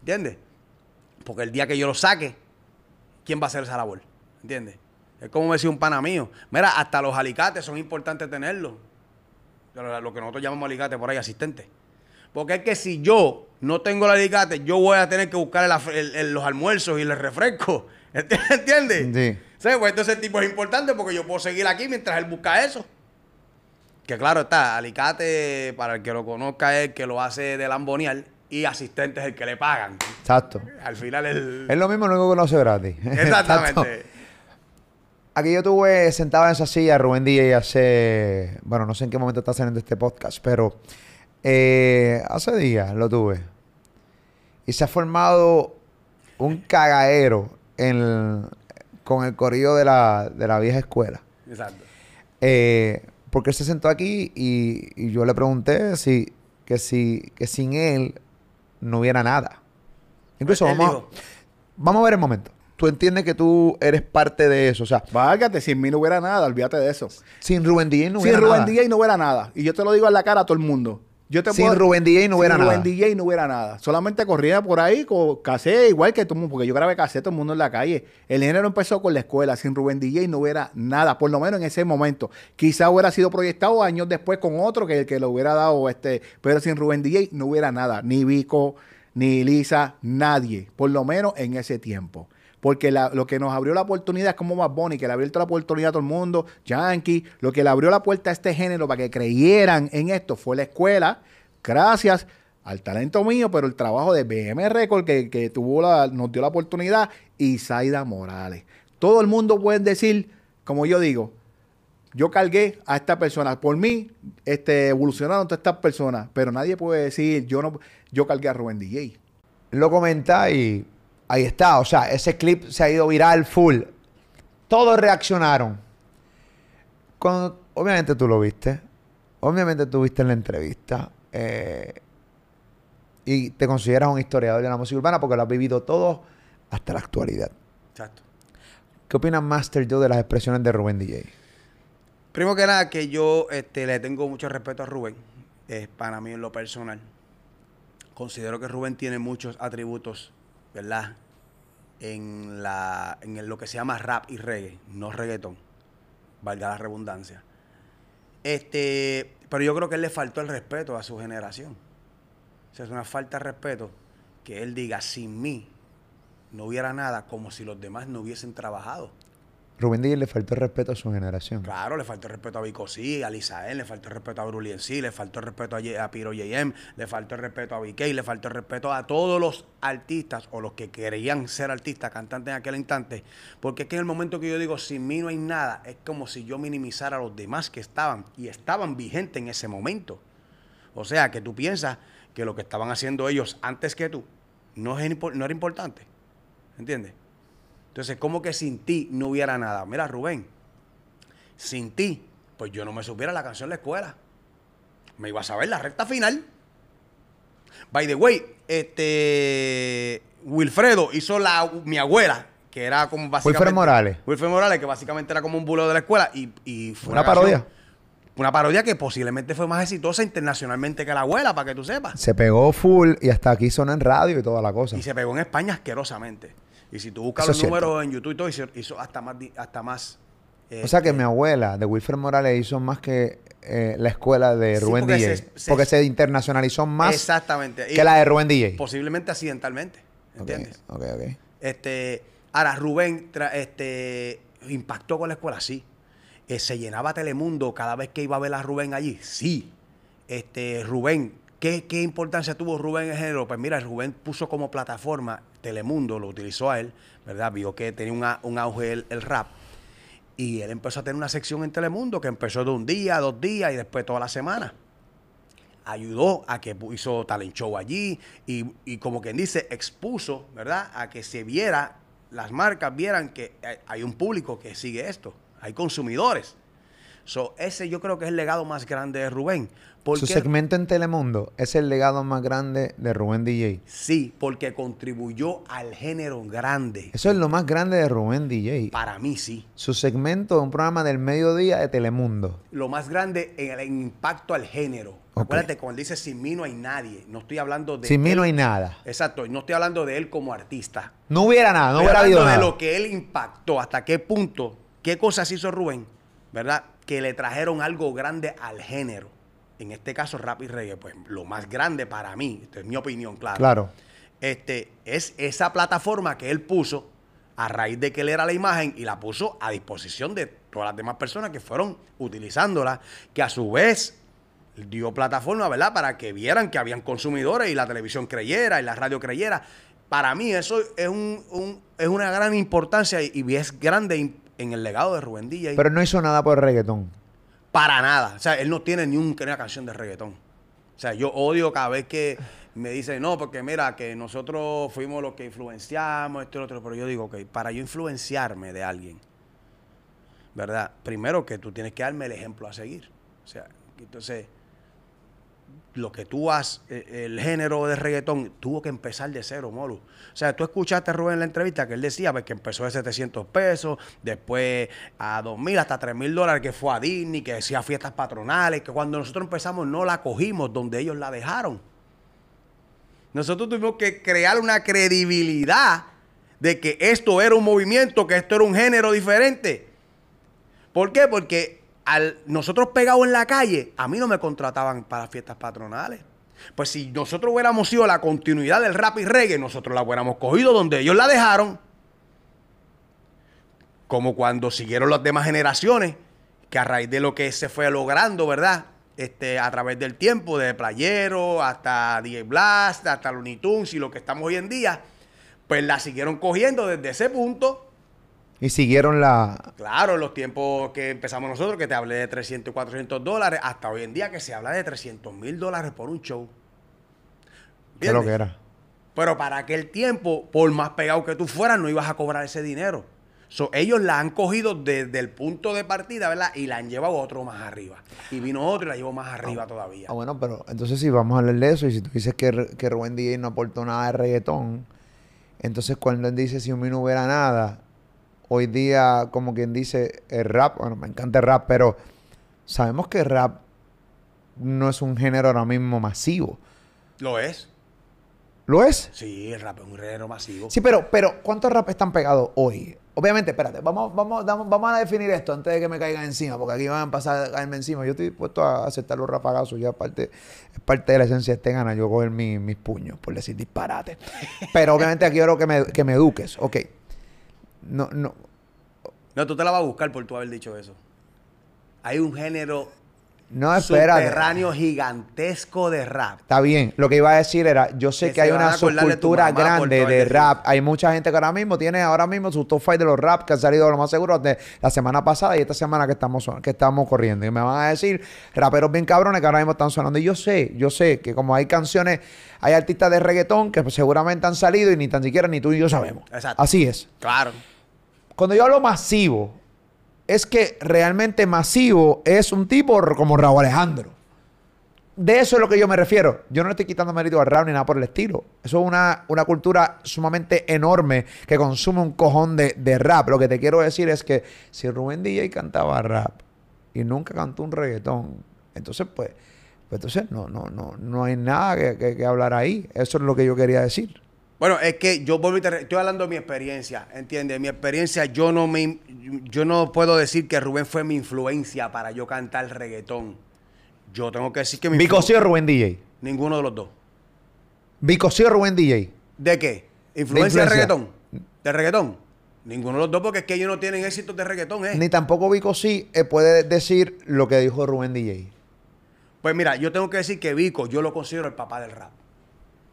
¿Entiendes? Porque el día que yo lo saque, ¿quién va a hacer esa labor? ¿Entiendes? Es como me decía un pana mío. Mira, hasta los alicates son importantes tenerlos. Lo que nosotros llamamos alicate por ahí, asistente. Porque es que si yo no tengo el alicate, yo voy a tener que buscar el af- el- el- los almuerzos y el refresco. ¿Entiendes? Sí. Sí, pues entonces el tipo es importante porque yo puedo seguir aquí mientras él busca eso. Que claro está, alicate, para el que lo conozca, es el que lo hace de lambonial y asistente es el que le pagan. Exacto. Al final el... Es lo mismo, lo único que no hace gratis. Exacto. Exactamente. Aquí yo tuve sentado en esa silla Rubén DJ hace. Bueno, no sé en qué momento está saliendo este podcast, pero eh, hace días lo tuve. Y se ha formado un cagadero en, con el corrido de la, de la vieja escuela. Exacto. Eh, porque él se sentó aquí y, y yo le pregunté si que, si que sin él no hubiera nada. Incluso vamos, dijo- a, vamos a ver el momento. Tú entiendes que tú eres parte de eso. O sea, Válgate, sin mí no hubiera nada, olvídate de eso. sin Rubén DJ no sin hubiera Rubén nada. DJ no hubiera nada. Y yo te lo digo en la cara a todo el mundo. Yo te Sin puedo- Rubén DJ no hubiera sin nada. Rubén DJ no hubiera nada. Solamente corría por ahí con cassette, igual que todo el mundo, porque yo grabé cassette todo el mundo en la calle. El género empezó con la escuela. Sin Rubén DJ no hubiera nada, por lo menos en ese momento. Quizá hubiera sido proyectado años después con otro que, que lo hubiera dado, este, pero sin Rubén DJ no hubiera nada. Ni Vico, ni Lisa, nadie. Por lo menos en ese tiempo. Porque lo que nos abrió la oportunidad es como Bad Bunny, que le abrió la oportunidad a todo el mundo, Yankee, lo que le abrió la puerta a este género para que creyeran en esto fue la escuela, gracias al talento mío, pero el trabajo de BM Record que, que tuvo la, nos dio la oportunidad y Zaida Morales. Todo el mundo puede decir, como yo digo, yo cargué a esta persona. Por mí, este, evolucionaron todas estas personas, pero nadie puede decir, yo no, yo cargué a Rubén DJ. Lo comenta y ahí está. O sea, ese clip se ha ido viral full. Todos reaccionaron. Cuando, obviamente tú lo viste. Obviamente tú viste en la entrevista. eh, y te consideras un historiador de la música urbana porque lo has vivido todo hasta la actualidad. Exacto. ¿Qué opinas Master Joe de las expresiones de Rubén DJ? Primero que nada, que yo este, le tengo mucho respeto a Rubén. Es para mí en lo personal. Considero que Rubén tiene muchos atributos, ¿verdad? En, la, en lo que se llama rap y reggae, no reggaetón. Valga la redundancia. Este, pero yo creo que él le faltó el respeto a su generación. O sea, es una falta de respeto que él diga, sin mí no hubiera nada, como si los demás no hubiesen trabajado. Rubén DJ le faltó respeto a su generación. Claro, le faltó el respeto a Vico sí, a Lisael, le faltó respeto a Bruli en sí, le faltó respeto a, a Piro JM, le faltó el respeto a BK, le faltó el respeto a todos los artistas o los que querían ser artistas, cantantes en aquel instante. Porque es que en el momento que yo digo, sin mí no hay nada, es como si yo minimizara a los demás que estaban y estaban vigentes en ese momento. O sea, que tú piensas que lo que estaban haciendo ellos antes que tú no, es, no era importante. ¿Entiendes? Entonces, ¿cómo que sin ti no hubiera nada? Mira, Rubén, sin ti, pues yo no me supiera la canción de la escuela. Me iba a saber la recta final. By the way, este Wilfredo hizo la mi abuela, que era como básicamente Wilfredo Morales. Wilfredo Morales, que básicamente era como un bulo de la escuela y, y fue Una parodia. una parodia que posiblemente fue más exitosa internacionalmente que la abuela, para que tú sepas. Se pegó full y hasta aquí sonó en radio y toda la cosa. Y se pegó en España asquerosamente. Y si tú buscas Eso los números en YouTube y todo, hizo, hizo hasta más, hasta más O sea que eh, mi abuela de Wilfred Morales hizo más que eh, la escuela de Sí, Rubén porque DJ. se- se- porque se internacionalizó más Exactamente. Y que la de Rubén DJ. Posiblemente accidentalmente. ¿Entiendes? Ok, ok. Este, ahora, Rubén este, impactó con la escuela, sí. Eh, se llenaba Telemundo cada vez que iba a ver a Rubén allí, sí. Este, Rubén, ¿qué, qué importancia tuvo Rubén en el género? Pues mira, Rubén puso como plataforma Telemundo, lo utilizó a él, ¿verdad? Vio que tenía un, auge el, el rap. Y él empezó a tener una sección en Telemundo que empezó de un día, dos días y después toda la semana. Ayudó a que hizo talent show allí y, y como quien dice, expuso, ¿verdad? A que se viera, las marcas vieran que hay un público que sigue esto, hay consumidores. So, ese yo creo que es el legado más grande de Rubén. Su segmento en Telemundo es el legado más grande de Rubén DJ. sí, porque contribuyó al género grande. Eso es lo más grande de Rubén DJ. Para mí sí. Su segmento de un programa del mediodía de Telemundo. lo más grande en el impacto al género. Ok. Acuérdate, cuando dice sin mí no hay nadie, no estoy hablando de Sin mí no hay nada. Exacto, no estoy hablando de él como artista. No hubiera nada, no Estoy hubiera hablando habido de nada. lo que él impactó, hasta qué punto, qué cosas hizo Rubén, ¿verdad? Que le trajeron algo grande al género. En este caso, rap y reggae, pues lo más grande para mí, esta es mi opinión, claro. Claro. Este, es esa plataforma que él puso a raíz de que él era la imagen y la puso a disposición de todas las demás personas que fueron utilizándola, que a su vez dio plataforma, ¿verdad? Para que vieran que habían consumidores y la televisión creyera y la radio creyera. Para mí eso es, un, un- es una gran importancia y, y es grande en el legado de Rubén DJ. Pero no hizo nada por el reggaetón. Para nada. O sea, él no tiene ni un- ni una canción de reggaetón. O sea, yo odio cada vez que me dicen, no, porque mira, que nosotros fuimos los que influenciamos, esto y lo otro. Pero yo digo, ok, para yo influenciarme de alguien, ¿verdad? Primero que tú tienes que darme el ejemplo a seguir. O sea, entonces, lo que tú has, eh, el género de reggaetón, tuvo que empezar de cero, Molu. O sea, tú escuchaste a Rubén en la entrevista que él decía pues, que empezó de 700 pesos, después a 2 mil, hasta 3 mil dólares, que fue a Disney, que decía fiestas patronales, que cuando nosotros empezamos no la cogimos donde ellos la dejaron. Nosotros tuvimos que crear una credibilidad de que esto era un movimiento, que esto era un género diferente. ¿Por qué? Porque al nosotros pegados en la calle, a mí no me contrataban para fiestas patronales. Pues si nosotros hubiéramos sido la continuidad del rap y reggae, nosotros la hubiéramos cogido donde ellos la dejaron. Como cuando siguieron las demás generaciones, que a raíz de lo que se fue logrando, ¿verdad? Este, a través del tiempo, de Playero hasta DJ Blast, hasta Looney Tunes y lo que estamos hoy en día, pues la siguieron cogiendo desde ese punto. Y siguieron la... Claro, en los tiempos que empezamos nosotros, que te hablé de 300 y 400 dólares, hasta hoy en día que se habla de 300 mil dólares por un show. ¿Qué es lo ¿Entiendes? que era? Pero para aquel tiempo, por más pegado que tú fueras, no ibas a cobrar ese dinero. So, ellos la han cogido desde el punto de partida, ¿verdad? Y la han llevado otro más arriba. Y vino otro y la llevó más arriba todavía. Ah, bueno, pero entonces si vamos a hablar de eso y si tú dices que, que Rubén DJ no aportó nada de reggaetón, entonces cuando él dice si un no hubiera nada, hoy día como quien dice el rap, bueno, me encanta el rap, pero sabemos que el rap no es un género ahora mismo masivo. ¿Lo es? ¿Lo es? Sí, el rap es un género masivo. Sí, pero, pero ¿cuántos rap están pegados hoy? Obviamente, espérate, vamos, vamos, vamos, vamos a definir esto antes de que me caigan encima, porque aquí van a pasar a caerme encima. Yo estoy dispuesto a aceptar los rapagazos, ya parte, es parte de la esencia de este gana, yo coger mi- mis puños, por decir disparate. Pero obviamente aquí quiero que me, que me eduques, ok. No, no, No, tú te la vas a buscar por tú haber dicho eso. Hay un género no, subterráneo gigantesco de rap. Está bien. Lo que iba a decir era, yo sé Que hay una subcultura grande de rap. Hay mucha gente que ahora mismo tiene ahora mismo su top 5 de los rap que han salido lo más seguro de la semana pasada y esta semana que estamos que estamos corriendo. Y me van a decir raperos bien cabrones que ahora mismo están sonando. Y yo sé, yo sé que como hay canciones, hay artistas de reggaetón que pues, seguramente han salido y ni tan siquiera ni tú y yo sabemos. Exacto. Así es. Claro. Cuando yo hablo masivo, es que realmente masivo es un tipo como Raúl Alejandro. De eso es lo que yo me refiero. Yo no estoy quitando mérito al rap ni nada por el estilo. Eso es una, una cultura sumamente enorme que consume un cojón de, de rap. Lo que te quiero decir es que si Rubén DJ cantaba rap y nunca cantó un reggaetón, entonces pues, pues entonces no, no, no, no hay nada que- que hablar ahí. Eso es lo que yo quería decir. Bueno, es que yo vuelvo y te estoy hablando de mi experiencia, ¿entiendes? Mi experiencia, yo no me yo no puedo decir que Rubén fue mi influencia para yo cantar reggaetón. Yo tengo que decir que mi Vico influ- sí o Rubén DJ. ninguno de los dos. Vico sí o Rubén DJ. ¿De qué? ¿Influencia de, influencia. reggaetón? ¿De reggaetón? Ninguno de los dos porque es que ellos no tienen éxitos de reggaetón, ¿eh? Ni tampoco Vico sí eh, puede decir lo que dijo Rubén DJ. Pues mira, yo tengo que decir que Vico, yo lo considero el papá del rap.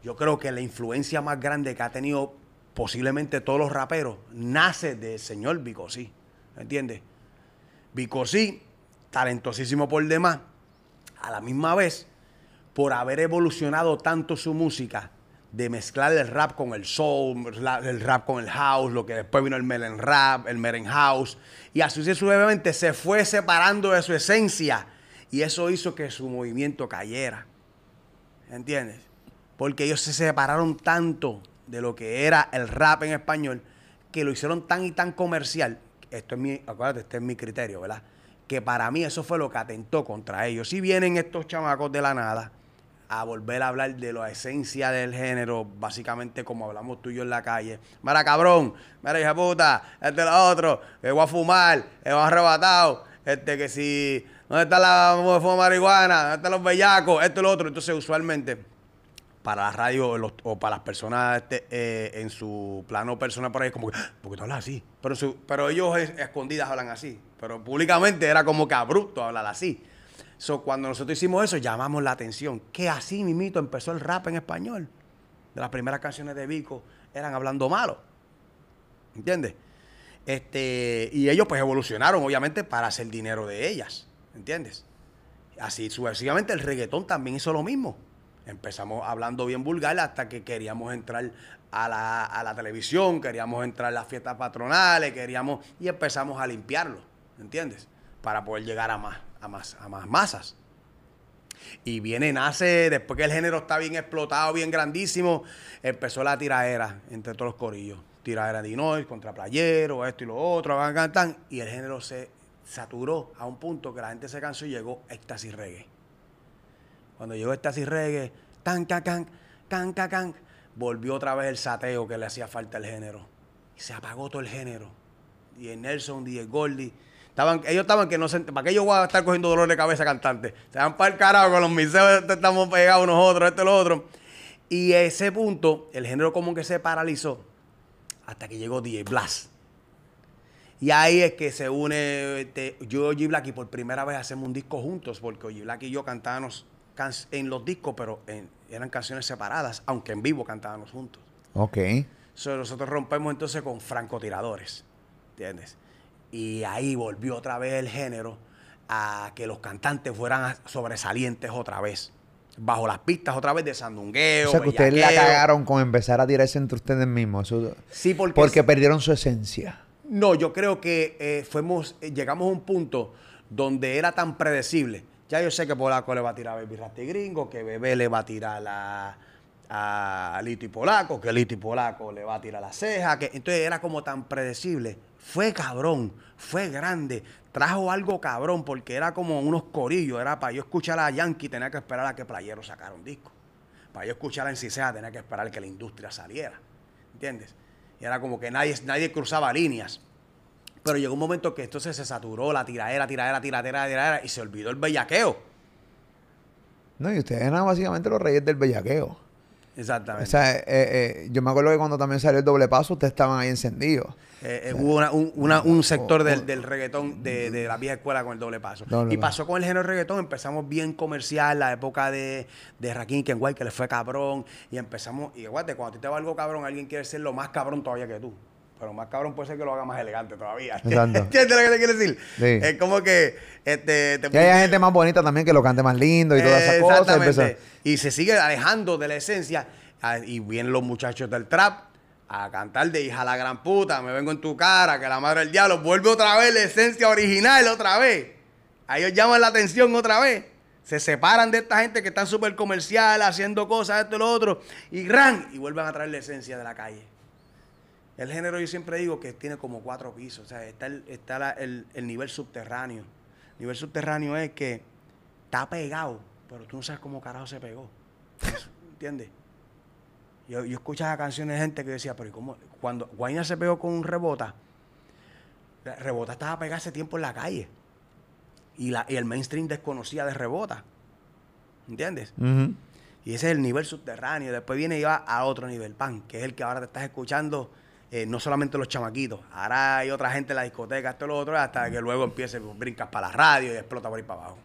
Yo creo que la influencia más grande que ha tenido posiblemente todos los raperos nace del señor Vico, sí. ¿Entiendes? Vico sí, talentosísimo por demás, a la misma vez, por haber evolucionado tanto su música, de mezclar el rap con el soul, el rap con el house, lo que después vino el melen rap, el meren house, y así sucesivamente se fue separando de su esencia, y eso hizo que su movimiento cayera. ¿Entiendes? Porque ellos se separaron tanto de lo que era el rap en español que lo hicieron tan y tan comercial. Esto es mi, acuérdate, este es mi criterio, ¿verdad? Que para mí eso fue lo que atentó contra ellos. Si vienen estos chamacos de la nada a volver a hablar de la esencia del género, básicamente como hablamos tú y yo en la calle. Mira, cabrón, mira, hija puta, este es lo otro, que voy a fumar, que voy arrebatado, este que si, ¿dónde está la fuma marihuana? ¿Dónde están los bellacos? Esto y lo otro. Entonces, usualmente, para la radio o para las personas este, eh, en su plano personal por ahí, como que, "Ah, ¿por qué tú hablas así? Pero, su- pero ellos es- escondidas hablan así. Pero públicamente era como que abrupto hablar así. So, cuando nosotros hicimos eso, llamamos la atención. Que así mimito empezó el rap en español. De las primeras canciones de Vico eran hablando malo. ¿Entiendes? Este, y ellos pues evolucionaron, obviamente, para hacer dinero de ellas. ¿Entiendes? Así sucesivamente el reggaetón también hizo lo mismo. Empezamos hablando bien vulgar hasta que queríamos entrar a la, a la televisión, queríamos entrar a las fiestas patronales, queríamos y empezamos a limpiarlo, ¿entiendes? Para poder llegar a más, a más, a más masas. Y viene, nace, después que el género está bien explotado, bien grandísimo, empezó la tiraera entre todos los corillos. Tiraera de Illinois contra Playero, esto y lo otro, van, y el género se saturó a un punto que la gente se cansó y llegó éxtasis reggae. Cuando llegó éxtasis reggae, tan, can, can, can, can, volvió otra vez el sateo que le hacía falta al género. Y se apagó todo el género. Y el Nelson, y el Goldie. Estaban, ellos estaban que no se. ¿Para qué yo voy a estar cogiendo dolor de cabeza cantante? Se van para el carajo con los miseos, estamos pegados nosotros, esto y lo otro. Y ese punto, el género como que se paralizó hasta que llegó DJ Blast. Y ahí es que se une este, yo y Oji Black y por primera vez hacemos un disco juntos, porque Oji Black y yo cantábamos can- en los discos, pero en- eran canciones separadas, aunque en vivo cantábamos juntos. Ok. So, nosotros rompemos entonces con francotiradores, ¿entiendes? Y ahí volvió otra vez el género a que los cantantes fueran sobresalientes otra vez, bajo las pistas otra vez de sandungueo, O sea que ustedes la cagaron con empezar a tirarse entre ustedes mismos. Eso- Sí, porque, porque perdieron su esencia. No, yo creo que eh, fuimos, eh, llegamos a un punto donde era tan predecible. Ya yo sé que Polaco le va a tirar a Baby Rasty Gringo, que Bebé le va a tirar a, a Lito y Polaco, que Lito y Polaco le va a tirar la ceja, que entonces era como tan predecible. Fue cabrón, fue grande, trajo algo cabrón, porque era como unos corillos, era para yo escuchar a Yankee, tenía que esperar a que Playero sacara un disco. Para yo escuchar a Encicea tenía que esperar que la industria saliera. ¿Entiendes? Y era como que nadie, nadie cruzaba líneas. Pero llegó un momento que entonces se saturó la tiraera, tiraera, tiradera, tiradera y se olvidó el bellaqueo. No, y ustedes eran básicamente los reyes del bellaqueo. Exactamente. O sea, eh, eh, yo me acuerdo que cuando también salió el doble paso, ustedes estaban ahí encendidos. Eh, hubo una- un, una- un sector del, del reggaetón de, de la vieja escuela con el doble paso. Doble y pasó con el género reggaetón, empezamos bien comercial, la época de, de Rakim Kenway, que le fue cabrón, y empezamos, y cuando a ti te va algo cabrón, alguien quiere ser lo más cabrón todavía que tú. Pero más cabrón puede ser que lo haga más elegante todavía. Exacto. ¿Entiendes lo que te quiero decir? Sí. Es como que este, te Y hay gente más bonita también que lo cante más lindo y todas esas cosas. Empezó- Y se sigue alejando de la esencia. ah, Y vienen los muchachos del trap a cantar de hija la gran puta, me vengo en tu cara, que la madre del diablo, vuelve otra vez la esencia original, otra vez. A ellos llaman la atención otra vez. Se separan de esta gente que están súper comercial, haciendo cosas, esto y lo otro, y ran, y vuelven a traer la esencia de la calle. El género yo siempre digo que tiene como cuatro pisos. O sea, está el, está la- el, el nivel subterráneo. El nivel subterráneo es que está pegado, pero tú no sabes cómo carajo se pegó. ¿Entiendes? Yo, yo escuchaba canciones de gente que decía, pero ¿y cómo? Cuando Guayna se pegó con Rebota, Rebota estaba pegada hace tiempo en la calle. Y, la, y el mainstream desconocía de Rebota. ¿Entiendes? Y ese es el nivel subterráneo. Después viene y va a otro nivel, pan, que es el que ahora te estás escuchando, eh, no solamente los chamaquitos. Ahora hay otra gente en la discoteca, esto y lo otro, hasta que luego empiece, pues, brincas para la radio y explota por ahí para abajo.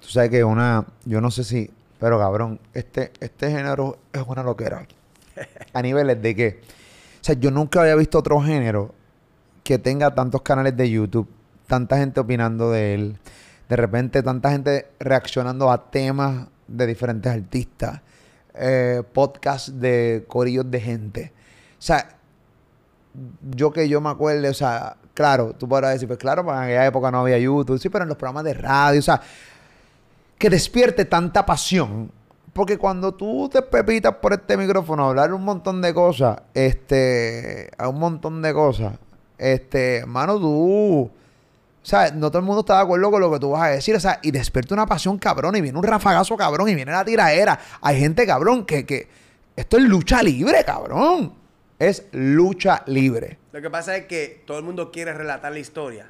Tú sabes que una, yo no sé si, pero cabrón, este, este género es una loquera. A niveles de que, o sea, yo nunca había visto otro género que tenga tantos canales de YouTube, tanta gente opinando de él. De repente, tanta gente reaccionando a temas de diferentes artistas. Eh, podcasts de corillos de gente. O sea, yo que yo me acuerdo, o sea, claro, tú podrás decir, pues claro, pues en aquella época no había YouTube, sí, pero en los programas de radio, o sea, que despierte tanta pasión. Porque cuando tú te pepitas por este micrófono a hablar un montón de cosas, este, a un montón de cosas, este, hermano, tú, o sea, no todo el mundo está de acuerdo con lo que tú vas a decir, o sea, y despierta una pasión cabrón, y viene un rafagazo cabrón, y viene la tiraera. Hay gente cabrón que, que, esto es lucha libre, cabrón. Es lucha libre. Lo que pasa es que todo el mundo quiere relatar la historia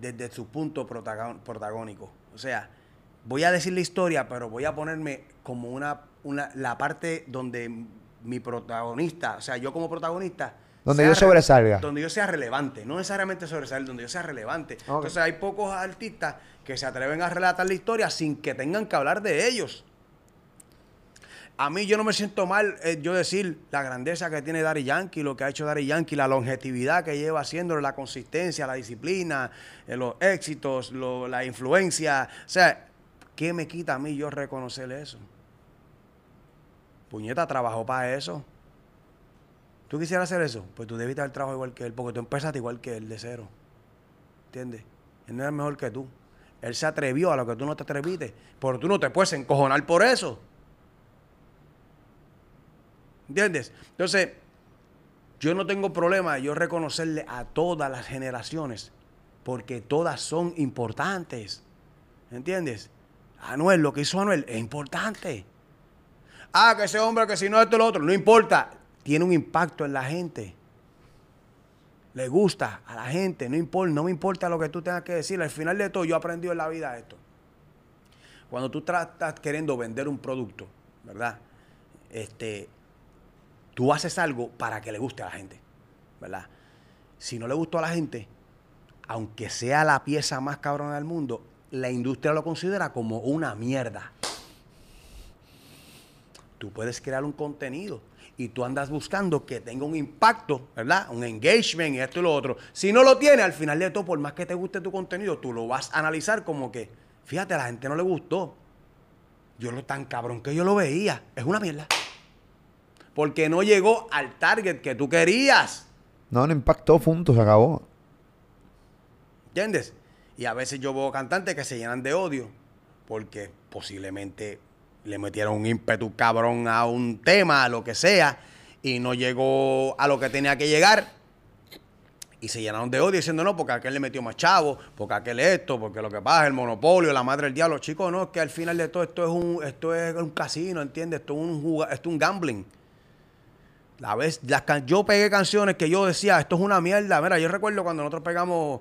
desde su punto protagónico. O sea, voy a decir la historia, pero voy a ponerme como una, una la parte donde mi protagonista, o sea, yo como protagonista. Donde yo re- sobresalga. Donde yo sea relevante, no necesariamente sobresalir, donde yo sea relevante. Entonces hay pocos artistas que se atreven a relatar la historia sin que tengan que hablar de ellos. A mí yo no me siento mal eh, yo decir la grandeza que tiene Daddy Yankee, lo que ha hecho Daddy Yankee, la longevidad que lleva haciéndolo, la consistencia, la disciplina, eh, los éxitos, lo- la influencia. O sea, ¿qué me quita a mí yo reconocer eso? Puñeta, trabajó para eso. ¿Tú quisieras hacer eso? Pues tú debiste haber trabajado igual que él, porque tú empezaste igual que él, de cero. ¿Entiendes? Él no era mejor que tú. Él se atrevió a lo que tú no te atreviste, pero tú no te puedes encojonar por eso. ¿Entiendes? Entonces, yo no tengo problema yo reconocerle a todas las generaciones, porque todas son importantes. ¿Entiendes? Anuel, lo que hizo Anuel es importante. Ah, que ese hombre, que si no esto lo otro, no importa. Tiene un impacto en la gente. Le gusta a la gente, no no me importa lo que tú tengas que decir. Al final de todo, yo he aprendido en la vida esto. Cuando tú estás queriendo vender un producto, ¿verdad? Este, tú haces algo para que le guste a la gente, ¿verdad? Si no le gustó a la gente, aunque sea la pieza más cabrona del mundo, la industria lo considera como una mierda. Tú puedes crear un contenido y tú andas buscando que tenga un impacto, ¿verdad? Un engagement y esto y lo otro. Si no lo tiene, al final de todo, por más que te guste tu contenido, tú lo vas a analizar como que, fíjate, a la gente no le gustó. Yo lo tan cabrón que yo lo veía. Es una mierda. Porque no llegó al target que tú querías. No, no impactó, punto, se acabó. ¿Entiendes? Y a veces yo veo cantantes que se llenan de odio porque posiblemente le metieron un ímpetu cabrón a un tema, a lo que sea, y no llegó a lo que tenía que llegar. Y se llenaron de odio diciendo, no, porque aquel le metió más chavo, porque aquel esto, porque lo que pasa es el monopolio, la madre del diablo. Chicos, no, es que al final de todo esto es un, esto es un casino, ¿entiendes? Esto es un, esto es un gambling. La vez, las can- yo pegué canciones que yo decía, esto es una mierda. Mira, yo recuerdo cuando nosotros pegamos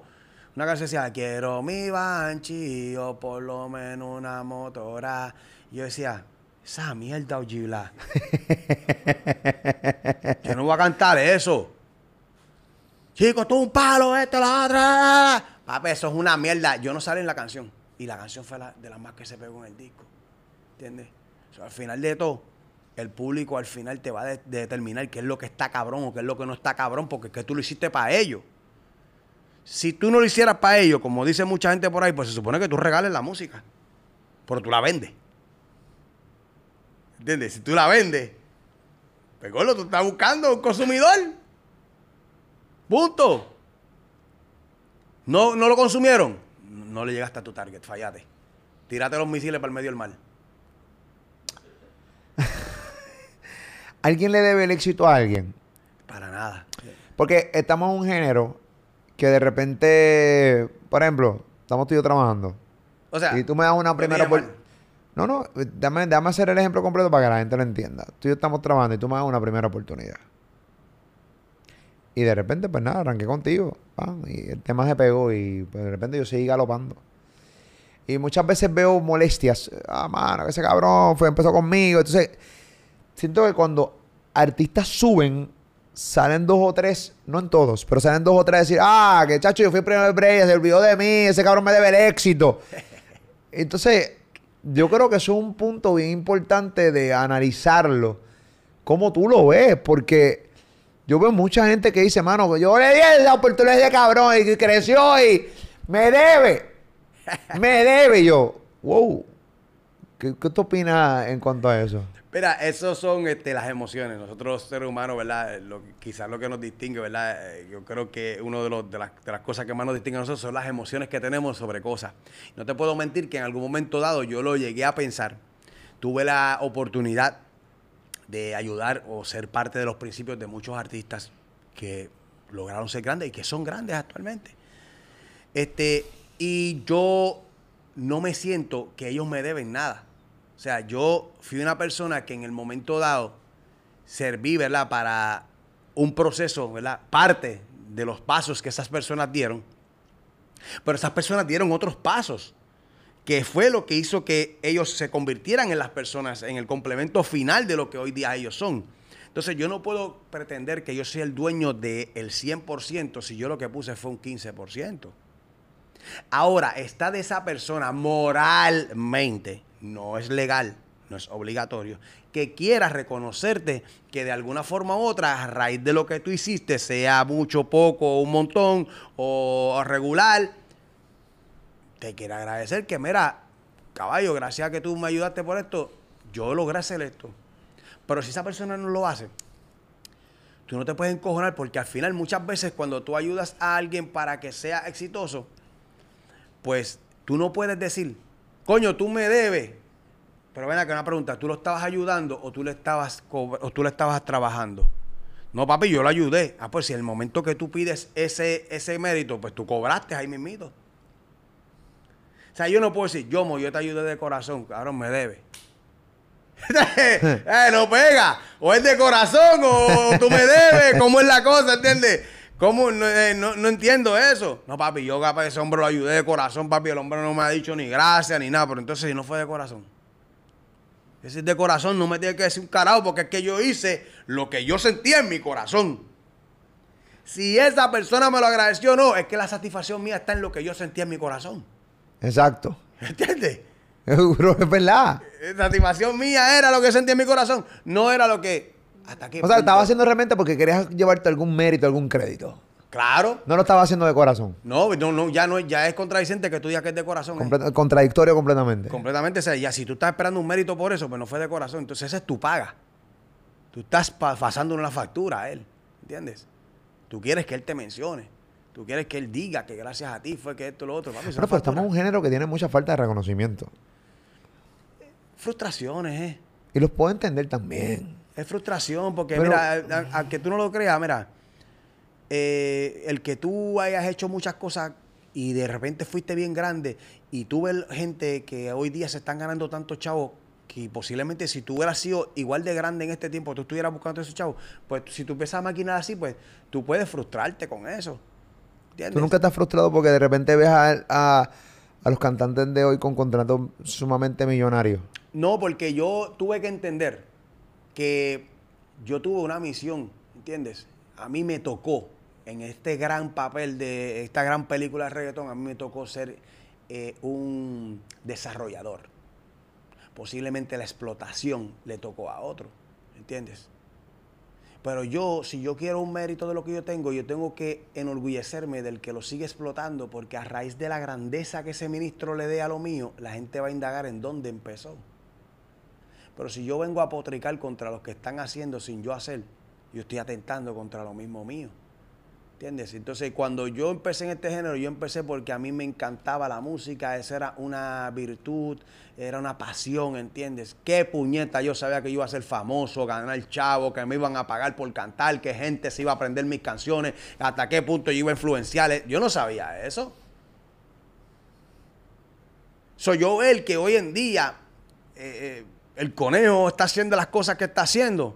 una canción que decía, quiero mi banchi o por lo menos una motora. Y yo decía, esa mierda, Ojibla. yo no voy a cantar eso. Chicos, esto es un palo, este, la otra. Papi, eso es una mierda. Yo no salí en la canción. Y la canción fue la, de las más que se pegó en el disco. ¿Entiendes? O sea, al final de todo, el público al final te va a de- de determinar qué es lo que está cabrón o qué es lo que no está cabrón, porque es que tú lo hiciste para ellos. Si tú no lo hicieras para ellos, como dice mucha gente por ahí, pues se supone que tú regales la música. Pero tú la vendes. ¿Entiendes? Si tú la vendes, pues gordo, tú estás buscando un consumidor. Punto. ¿No, ¿No lo consumieron? No le llegaste a tu target, fallate. Tírate los misiles para el medio del mar. ¿Alguien le debe el éxito a alguien? Para nada. Porque estamos en un género que de repente, por ejemplo, estamos tú y yo trabajando. O sea, y tú me das una me primera oportunidad. No, no, dame, dame hacer el ejemplo completo para que la gente lo entienda. Tú y yo estamos trabajando y tú me das una primera oportunidad. Y de repente, pues nada, arranqué contigo. y el tema se pegó y pues, de repente yo seguí galopando. Y muchas veces veo molestias. Ah, mano, ese cabrón fue, empezó conmigo. Entonces, siento que cuando artistas suben, salen dos o tres, no en todos, pero salen dos o tres a decir, ah, que chacho, yo fui primero de Brea, se olvidó de mí, ese cabrón me debe el éxito. Entonces, yo creo que eso es un punto bien importante de analizarlo. Cómo tú lo ves, porque Yo veo mucha gente que dice, mano, yo le di la oportunidad de cabrón y creció y me debe. Me debe. Yo, wow. ¿Qué, qué tú opinas en cuanto a eso? Mira, esos son este, las emociones. Nosotros seres humanos, ¿verdad? Eh, Lo, quizás lo que nos distingue, ¿verdad? Eh, Yo creo que una de, de, las, de las cosas que más nos distingue a nosotros son las emociones que tenemos sobre cosas. No te puedo mentir que en algún momento dado yo lo llegué a pensar. Tuve la oportunidad de ayudar o ser parte de los principios de muchos artistas que lograron ser grandes y que son grandes actualmente. Este, y yo no me siento que ellos me deben nada. O sea, yo fui una persona que en el momento dado serví, ¿verdad? Para un proceso, ¿verdad? Parte de los pasos que esas personas dieron. Pero esas personas dieron otros pasos, que fue lo que hizo que ellos se convirtieran en las personas, en el complemento final de lo que hoy día ellos son. Entonces yo no puedo pretender que yo sea el dueño del 100% si yo lo que puse fue un 15%. Ahora, está de esa persona moralmente, no es legal, no es obligatorio, que quiera reconocerte que de alguna forma u otra, a raíz de lo que tú hiciste, sea mucho, poco, un montón o regular, te quiero agradecer que, mira, caballo, gracias a que tú me ayudaste por esto, yo logré hacer esto. Pero si esa persona no lo hace, tú no te puedes encojonar porque al final muchas veces cuando tú ayudas a alguien para que sea exitoso, pues tú no puedes decir, coño, tú me debes. Pero ven acá una pregunta, ¿tú lo estabas ayudando o tú le estabas, o tú le estabas trabajando? No, papi, yo lo ayudé. Ah, pues si el momento que tú pides ese, ese mérito, pues tú cobraste ahí mismito. O sea, yo no puedo decir, yo, mo, yo te ayudé de corazón, cabrón, me debe. eh, no pega. O es de corazón o tú me debes. ¿Cómo es la cosa? ¿Entiendes? ¿Cómo? No, eh, no- no entiendo eso. No, papi, yo capaz ese hombre lo ayudé de corazón, papi. El hombre no me ha dicho ni gracias ni nada. Pero entonces, si no fue de corazón. Es decir, de corazón no me tiene que decir un carajo porque es que yo hice lo que yo sentía en mi corazón. Si esa persona me lo agradeció o no, es que la satisfacción mía está en lo que yo sentía en mi corazón. Exacto. ¿Entiendes? Es verdad. La satisfacción mía era lo que sentía en mi corazón, no era lo que. ¿Hasta qué O sea, punto? estaba haciendo realmente porque querías llevarte algún mérito, algún crédito. Claro. No lo estaba haciendo de corazón. No, no, no, ya no, ya es contradicente que tú digas que es de corazón. ¿eh? Contradictorio completamente. Completamente. o sea, ya si tú estás esperando un mérito por eso, pues no fue de corazón. Entonces esa es tu paga. Tú estás pa- pasando una factura a él. ¿Entiendes? Tú quieres que él te mencione. Tú quieres que él diga que gracias a ti fue que esto, lo otro. Papi, Pero, pero estamos en un género que tiene mucha falta de reconocimiento. Frustraciones, ¿eh? Y los puedo entender también. Es frustración, porque Pero- mira, aunque tú no lo creas, mira, eh, el que tú hayas hecho muchas cosas y de repente fuiste bien grande y tú ves gente que hoy día se están ganando tantos chavos que posiblemente si tú hubieras sido igual de grande en este tiempo, tú estuvieras buscando esos chavos, pues si tú empiezas a maquinar así, pues tú puedes frustrarte con eso. ¿Entiendes? ¿Tú nunca estás frustrado porque de repente ves a, a- a los cantantes de hoy con contratos sumamente millonarios? No, porque yo tuve que entender que yo tuve una misión, ¿entiendes? A mí me tocó en este gran papel de esta gran película de reggaetón, a mí me tocó ser eh, un desarrollador. Posiblemente la explotación le tocó a otro, ¿entiendes? Pero yo, si yo quiero un mérito de lo que yo tengo, yo tengo que enorgullecerme del que lo sigue explotando, porque a raíz de la grandeza que ese ministro le dé a lo mío, la gente va a indagar en dónde empezó. Pero si yo vengo a potricar contra los que están haciendo sin yo hacer, yo estoy atentando contra lo mismo mío. ¿Entiendes? Entonces, cuando yo empecé en este género, yo empecé porque a mí me encantaba la música, esa era una virtud, era una pasión, ¿entiendes? Qué puñeta yo sabía que yo iba a ser famoso, ganar chavo, que me iban a pagar por cantar, que gente se iba a aprender mis canciones, hasta qué punto yo iba a influenciar. Yo no sabía eso. Soy yo el que hoy en día eh, eh, el conejo está haciendo las cosas que está haciendo.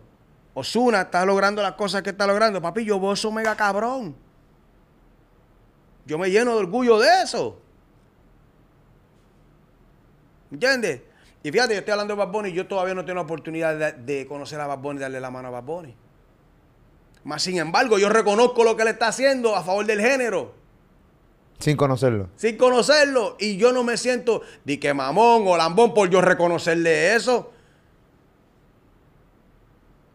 Osuna está logrando las cosas que está logrando. Papi, yo veo eso mega cabrón. Yo me lleno de orgullo de eso. ¿Entiendes? Y fíjate, yo estoy hablando de Bad Bunny y yo todavía no tengo la oportunidad de, de conocer a Bad Bunny y darle la mano a Bad Bunny. Más sin embargo, yo reconozco lo que él está haciendo a favor del género Sin conocerlo. sin conocerlo. Y yo no me siento de que mamón o lambón por yo reconocerle eso.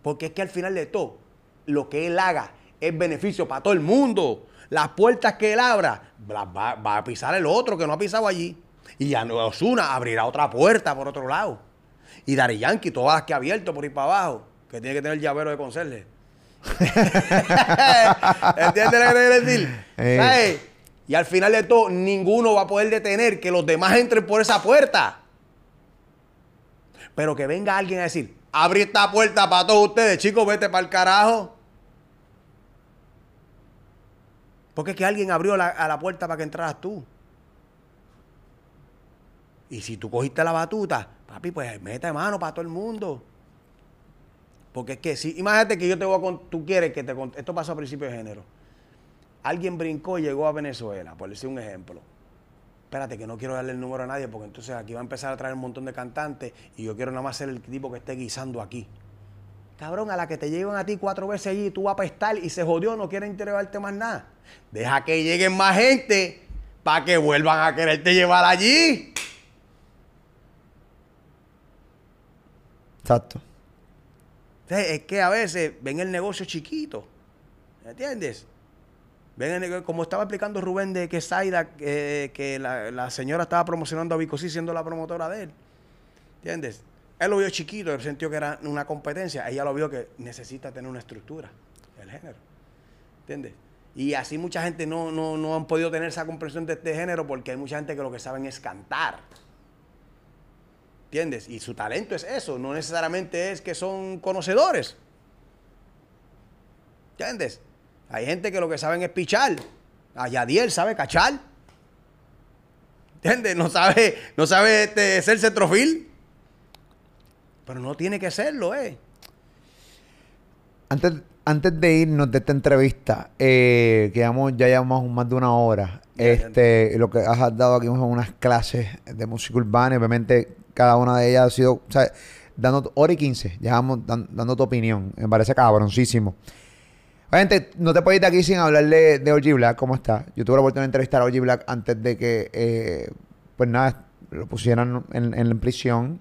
Porque es que al final de todo, lo que él haga es beneficio para todo el mundo. Las puertas que él abra, las va, va a pisar el otro que no ha pisado allí. Y ya Osuna abrirá otra puerta por otro lado. Y Dari Yankee, todas las que ha abierto por ir para abajo, que tiene que tener llavero de conserje. ¿Entiendes lo que te quiero decir? Eh. ¿Sabes? Y al final de todo, ninguno va a poder detener que los demás entren por esa puerta. Pero que venga alguien a decir, abre esta puerta para todos ustedes, chicos, vete para el carajo. Porque es que alguien abrió la, a la puerta para que entraras tú. Y si tú cogiste la batuta, papi, pues mete mano para todo el mundo. Porque es que si, imagínate que yo te voy a con, tú quieres que te esto pasó a principios de género. Alguien brincó y llegó a Venezuela, por decir un ejemplo. Espérate, que no quiero darle el número a nadie porque entonces aquí va a empezar a traer un montón de cantantes y yo quiero nada más ser el tipo que esté guisando aquí. Cabrón, a la que te llevan a ti cuatro veces allí, tú vas a apestar y se jodió, no quieren llevarte más nada. Deja que lleguen más gente para que vuelvan a quererte llevar allí. Exacto. Es que a veces ven el negocio chiquito. ¿Me entiendes? Ven como estaba explicando Rubén de que Zaida, eh, que la, la señora estaba promocionando a Vicosí siendo la promotora de él. ¿Entiendes? Él lo vio chiquito, él sintió que era una competencia. Ella lo vio que necesita tener una estructura, el género. ¿Entiendes? Y así mucha gente no, no, no han podido tener esa comprensión de este género porque hay mucha gente que lo que saben es cantar. ¿Entiendes? Y su talento es eso, no necesariamente es que son conocedores. ¿Entiendes? Hay gente que lo que saben es pichar. A Yadiel sabe cachar. ¿Entiendes? No sabe, no sabe este, ser centrofil. Pero no tiene que serlo, ¿eh? Antes, antes de irnos de esta entrevista, eh, que llevamos- ya llevamos más de una hora, este, lo que has dado aquí son unas clases de música urbana, y obviamente cada una de ellas ha sido, o sea, dando hora y quince, llevamos dan- dando tu opinión, me parece cabroncísimo. Obviamente, no te puedes ir aquí sin hablarle de OG Black, ¿cómo está? Yo tuve la oportunidad de entrevistar a OG Black antes de que, eh, pues nada, lo pusieran en, en prisión.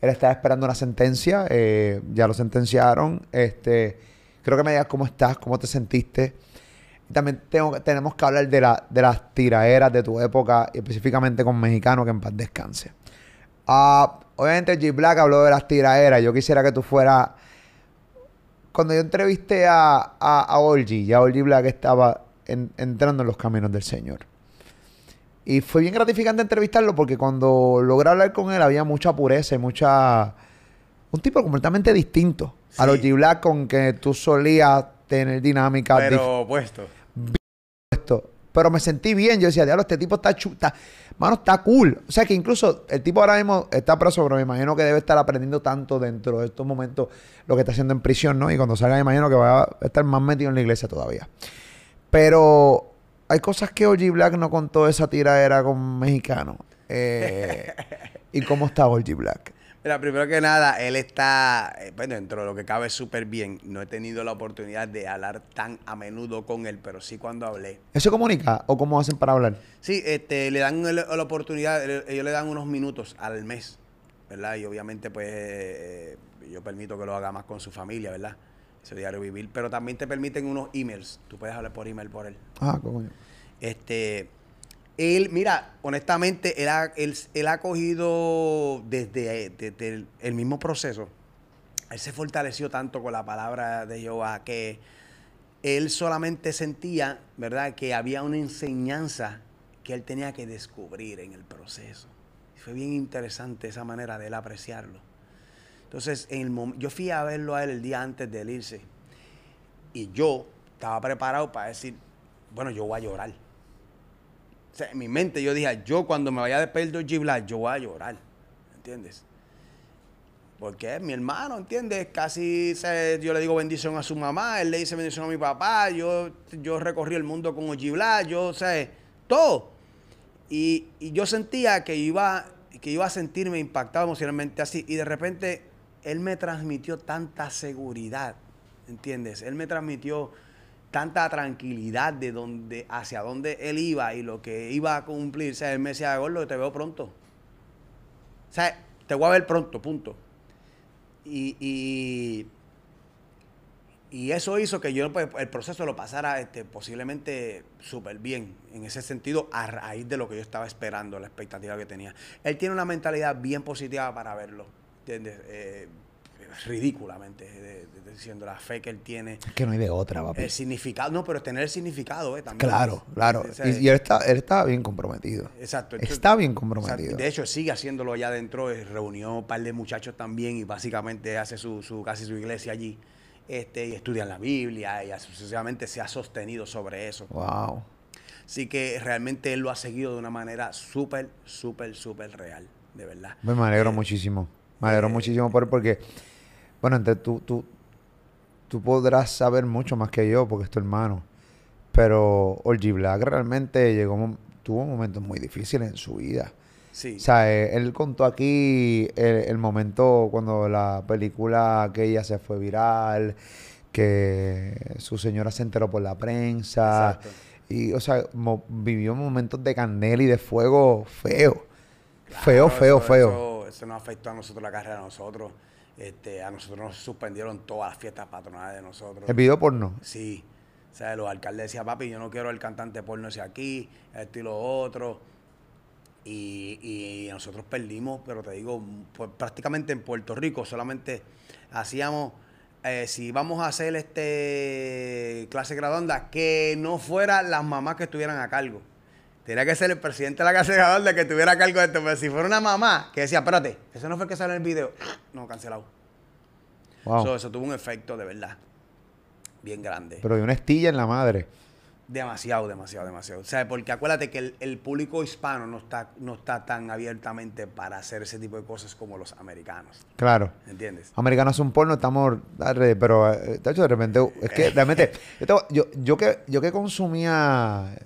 Él estaba esperando una sentencia, eh, ya lo sentenciaron. Este, creo que me digas cómo estás, cómo te sentiste. También tengo, tenemos que hablar de, la, de las tiraderas de tu época, específicamente con Mexicano, que en paz descanse. Ah, obviamente G Black habló de las tiraderas. Yo quisiera que tú fueras cuando yo entrevisté a, a, a Olgi, ya Olgi Black estaba en- entrando en los caminos del Señor. Y fue bien gratificante entrevistarlo porque cuando logré hablar con él había mucha pureza y mucha... Un tipo completamente distinto a los Black con que tú solías tener dinámica Pero puesto. Pero me sentí bien. Yo decía, diablo, este tipo está chuta. Mano, está cool. O sea que incluso el tipo ahora mismo está preso, pero me imagino que debe estar aprendiendo tanto dentro de estos momentos lo que está haciendo en prisión, ¿no? Y cuando salga, me imagino que va a estar más metido en la iglesia todavía. Pero hay cosas que OG Black no contó esa tiradera con mexicano. Eh, ¿Y cómo está OG Black? Mira, primero que nada, él está, eh, bueno, dentro de lo que cabe súper bien. No he tenido la oportunidad de hablar tan a menudo con él, pero sí cuando hablé. ¿Eso comunica o cómo hacen para hablar? Sí, este, le dan el- la oportunidad, el- ellos le dan unos minutos al mes, ¿verdad? Y obviamente, pues, eh, yo permito que lo haga más con su familia, ¿verdad? Ese diario vivir. Pero también te permiten unos emails. Tú puedes hablar por email por él. Ah, coño. Este, él, mira, honestamente, él ha, él, ha cogido desde, desde el, mismo proceso. Él se fortaleció tanto con la palabra de Jehová que él solamente sentía, ¿verdad?, que había una enseñanza que él tenía que descubrir en el proceso. Fue bien interesante esa manera de él apreciarlo. Entonces, en el yo fui a verlo a él el día antes de él irse. Y yo estaba preparado para decir, bueno, yo voy a llorar. En mi mente yo dije, yo cuando me vaya a despedir de G Black, yo voy a llorar. ¿Entiendes? Porque mi hermano, ¿entiendes? Casi yo le digo bendición a su mamá, él le dice bendición a mi papá, yo, yo recorrí el mundo con Oji Black, yo sé, todo. Y, y yo sentía que iba, que iba a sentirme impactado emocionalmente así. Y de repente él me transmitió tanta seguridad, ¿entiendes? Él me transmitió tanta tranquilidad de donde, hacia dónde él iba y lo que iba a cumplir. O sea, él me decía, Gordo, te veo pronto. O sea, te voy a ver pronto, punto. Y, y, Y eso hizo que yo pues, el proceso lo pasara este, posiblemente súper bien, en ese sentido, a raíz de lo que yo estaba esperando, la expectativa que tenía. Él tiene una mentalidad bien positiva para verlo, ¿entiendes? Eh, ridículamente, de- de- diciendo la fe que él tiene, Es que no hay de otra, papi. el significado, no, pero tener el significado, ¿eh? También. Claro, claro. O sea, Y, y él, está, él estaba bien comprometido. Exacto. Está bien comprometido. De hecho, sigue haciéndolo allá adentro. eh, Reunió un par de muchachos también y básicamente hace su, su casi su iglesia allí. Este, y estudian la Biblia y sucesivamente se ha sostenido sobre eso. Wow. Así que realmente él lo ha seguido de una manera súper, súper, súper real, de verdad. Me me alegro Eh, muchísimo. Me alegro eh, muchísimo por él porque, bueno, entre tú, tú, tú podrás saber mucho más que yo porque es tu hermano. Pero Orgy Black realmente llegó, tuvo momentos muy difíciles en su vida. Sí. O sea, eh, él contó aquí el, el momento cuando la película aquella se fue viral, que su señora se enteró por la prensa. Exacto. Y, o sea, mo- vivió momentos de candela y de fuego feo. Claro, feo, feo, eso- feo. Eso, eso nos afectó a nosotros la carrera de nosotros. Este, a nosotros nos suspendieron todas las fiestas patronales de nosotros. El video porno. Sí. O sea, los alcaldes decían, papi, yo no quiero el cantante porno ese aquí, esto y lo otro. Y, y nosotros perdimos, pero te digo, pues, prácticamente en Puerto Rico solamente hacíamos, eh, si íbamos a hacer este clase graduanda, que no fuera las mamás que estuvieran a cargo. Tenía que ser el presidente de la clase graduanda que estuviera a cargo de esto. Pero si fuera una mamá que decía, espérate, eso no fue el que salió en el video, no, cancelado. Wow. So, eso tuvo un efecto de verdad bien grande. Pero de una estilla en la madre. Demasiado, demasiado, demasiado. O sea, porque acuérdate que el, el público hispano no está, no está tan abiertamente para hacer ese tipo de cosas como los americanos. Claro. ¿Entiendes? Americanos son porno, estamos pero eh, de hecho de repente es que realmente yo, te- yo, yo que yo que consumía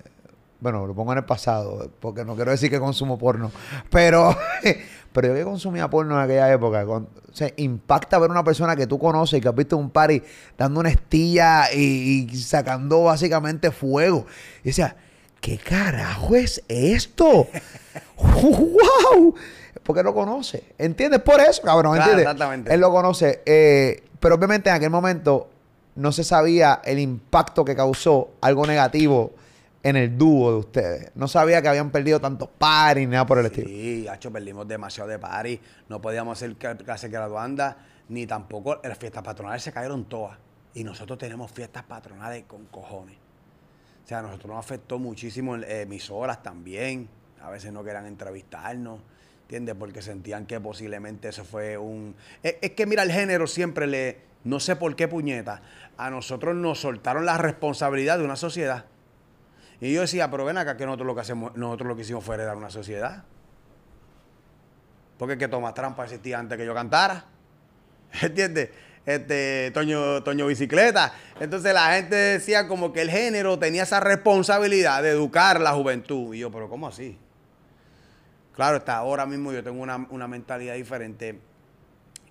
bueno, lo pongo en el pasado, porque no quiero decir que consumo porno, pero pero yo que consumía porno en aquella época, con- o sea, impacta ver una persona que tú conoces y que has visto en un party dando una estilla y, y sacando básicamente fuego. Y decía, ¿qué carajo es esto? ¡Wow! Porque lo conoce. ¿Entiendes? Por eso, cabrón. Claro, ¿Entiendes? exactamente. Él lo conoce. eh, pero obviamente en aquel momento no se sabía el impacto que causó algo negativo en el dúo de ustedes. No sabía que habían perdido tantos paris ni nada por el estilo. Sí, hacho, perdimos demasiado de party. No podíamos hacer cl- clase graduanda, ni tampoco las fiestas patronales se cayeron todas. Y nosotros tenemos fiestas patronales con cojones. O sea, a nosotros nos afectó muchísimo eh, emisoras también. A veces no querían entrevistarnos, ¿entiendes? Porque sentían que posiblemente eso fue un... Es, es que mira, el género siempre le... No sé por qué puñeta. A nosotros nos soltaron la responsabilidad de una sociedad. Y yo decía, pero ven acá que nosotros lo que hacemos, nosotros lo que hicimos fue heredar una sociedad. Porque es que Tomás Trampa existía antes que yo cantara. ¿Entiendes? Este, Toño, Toño Bicicleta. Entonces la gente decía como que el género tenía esa responsabilidad de educar la juventud. Y yo, pero ¿cómo así? Claro, hasta ahora mismo yo tengo una, una mentalidad diferente.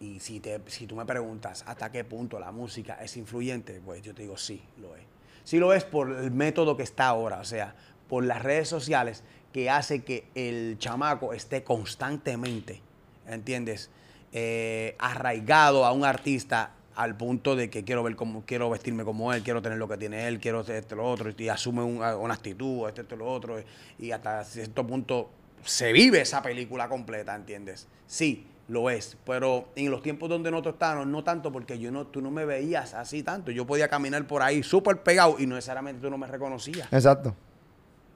Y si, te, si tú me preguntas hasta qué punto la música es influyente, pues yo te digo sí, lo es. Sí lo es por el método que está ahora, o sea, por las redes sociales que hace que el chamaco esté constantemente, ¿entiendes? Eh, arraigado a un artista al punto de que quiero ver cómo, quiero vestirme como él, quiero tener lo que tiene él, quiero esto lo otro, y asume un- una actitud, esto, esto, lo otro, y hasta cierto punto se vive esa película completa, ¿entiendes? Sí, lo es, pero en los tiempos donde nosotros estábamos, no tanto porque yo no, tú no me veías así tanto, yo podía caminar por ahí súper pegado y no necesariamente tú no me reconocías, Exacto.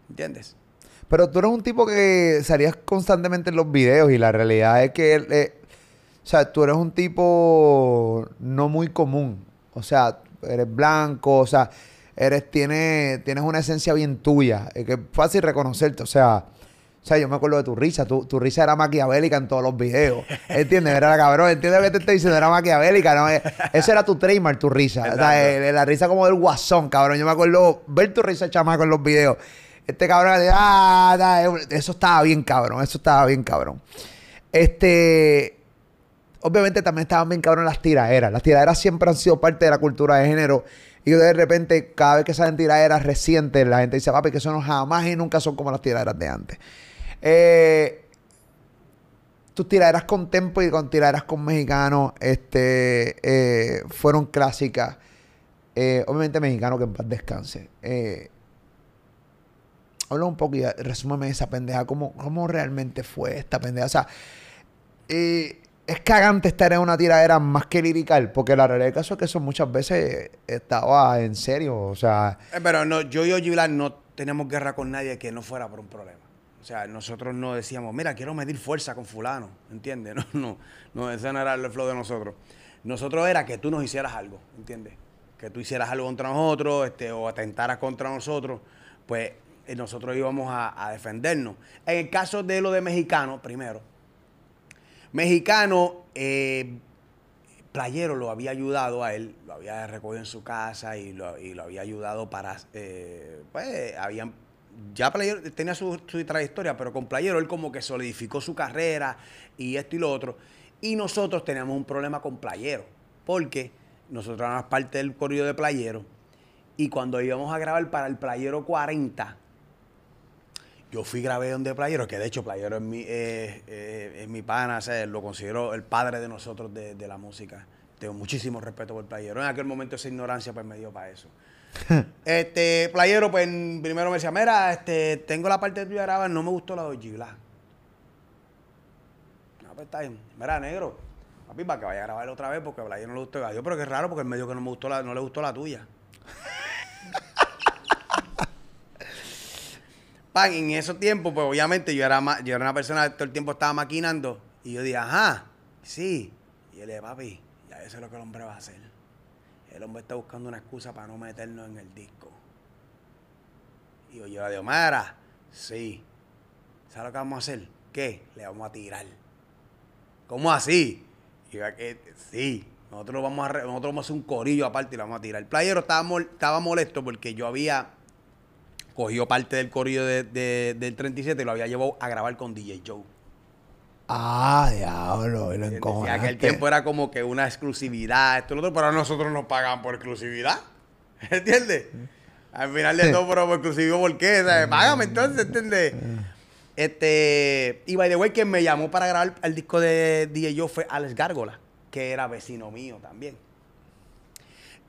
¿entiendes? Pero tú eres un tipo que salías constantemente en los videos y la realidad es que, eh, o sea, tú eres un tipo no muy común. O sea, eres blanco, o sea, eres, tienes, tienes una esencia bien tuya, es que es fácil reconocerte, o sea, o sea, yo me acuerdo de tu risa, tu, tu risa era maquiavélica en todos los videos, ¿entiendes? Era cabrón, ¿entiendes lo que te estoy diciendo? Era maquiavélica, ¿no? Eh, Ese era tu trademark, tu risa, o sea, eh, la risa como del guasón, cabrón, yo me acuerdo ver tu risa chamaco en los videos. Este cabrón, ah, da, eh, eso estaba bien cabrón, eso estaba bien cabrón. Este, obviamente también estaban bien cabrón las tiraderas. Las tiraderas siempre han sido parte de la cultura de género. Y de repente, cada vez que salen tiraderas recientes, la gente dice, papi, que eso no jamás y nunca son como las tiraderas de antes. Eh, tus tiraderas con Tempo y con tiraderas con Mexicano este, eh, fueron clásicas. Eh, obviamente mexicano que en paz descanse. Habla un poco y resúmeme esa pendeja. ¿Cómo, ¿Cómo realmente fue esta pendeja? O sea, es cagante estar en una tiradera más que lirical, porque la realidad del caso es que eso muchas veces estaba en serio. O sea, Pero no, yo y Ojilar no tenemos guerra con nadie que no fuera por un problema. Sea, nosotros no decíamos, mira, quiero medir fuerza con fulano, ¿entiendes? No, no, no, ese no era el flow de nosotros. Nosotros era que tú nos hicieras algo, ¿entiendes? Que tú hicieras algo contra nosotros, este, o atentaras contra nosotros, pues eh, nosotros íbamos a, a defendernos. En el caso de lo de mexicano, primero, mexicano, eh, Playero lo había ayudado a él, lo había recogido en su casa y lo, y lo había ayudado para, eh, pues, habían, ya Playero tenía su, trayectoria, pero con Playero él como que solidificó su carrera y esto y lo otro. Y nosotros teníamos un problema con Playero, porque nosotros éramos parte del corrido de Playero y cuando íbamos a grabar para el Playero 40, yo fui grabé donde Playero, que de hecho Playero es mi, eh, pana, lo considero el padre de nosotros de, de la música. Tengo muchísimo respeto por Playero. En aquel momento esa ignorancia pues me dio para eso. este, Playero, pues primero me decía, mira, este, tengo la parte de tuya grabada, no me gustó la de Black. No, pues está bien. Mira, negro, papi, para que vaya a grabar otra vez porque a Playero no le gustó. Yo, pero qué raro porque él me dijo que no me gustó la, no le gustó la tuya. Pan, en esos tiempos, pues obviamente yo era, yo era una persona que todo el tiempo estaba maquinando. Y yo dije, ajá, sí. Y él le papi, ya yo sé lo que el hombre va a hacer. El hombre está buscando una excusa para no meternos en el disco. Y yo, yo le digo, Mara, sí. ¿Sabes lo que vamos a hacer? ¿Qué? Le vamos a tirar. ¿Cómo así? Y yo, "Eh, sí. Nosotros vamos, a nosotros vamos a hacer un corillo aparte y le vamos a tirar. El playero estaba, estaba molesto porque yo había cogido parte del corillo de- de- del 37 y lo había llevado a grabar con DJ Joe. Ah, diablo, y lo encojonaste. el tiempo era como que una exclusividad, esto y lo otro, pero nosotros nos pagaban por exclusividad. ¿Entiendes? Al final de todo, pero por exclusivo, ¿por qué? O sea, Págame entonces, ¿entiendes? Este, y by the way, quien me llamó para grabar el disco de DJ Joe fue Alex Gárgola, que era vecino mío también.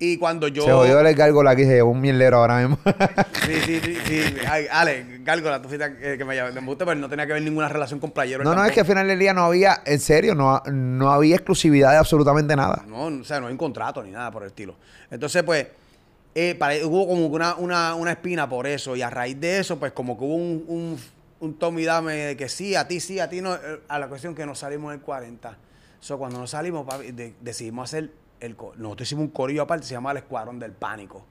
Y cuando yo. Se jodió el gárgola aquí, se llevó un mierdero ahora mismo. Sí, sí, sí, sí. Ay, Ale, Gárgola, tú fuiste eh, que me llamaste, pero no tenía que ver ninguna relación con playero. no, no, es que al final del día no había, en serio, no, no había exclusividad de absolutamente nada. No, o sea, no hay un contrato ni nada por el estilo. Entonces, pues, eh, hubo como una, una, una espina por eso. Y a raíz de eso, pues, como que hubo un, un, un tome y dame de que sí, a ti sí, a ti no. eh, A la cuestión que nos salimos en el 40. So, cuando nos salimos, papi, de- decidimos hacer el. Nosotros hicimos un corillo aparte, se llama el Escuadrón del Pánico.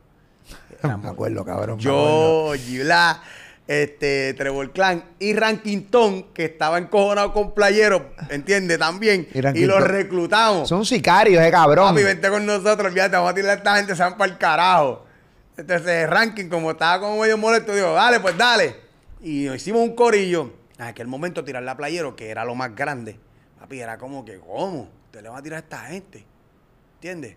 me acuerdo, cabrón. Yo. Gibla, este, Trevor Clan y Ranquintón, que estaba encojonado con Playero, ¿entiendes? También. Y los reclutamos. Son sicarios, eh, cabrón. Papi, vente con nosotros, fíjate, vamos a tirar a esta gente, se van para el carajo. Entonces, Ranking, como estaba como medio molesto, dijo, dale, pues dale. Y nos hicimos un corillo. En aquel momento, tirar la playero, que era lo más grande. Papi, era como que, ¿cómo? Te le van a tirar a esta gente. ¿Entiendes?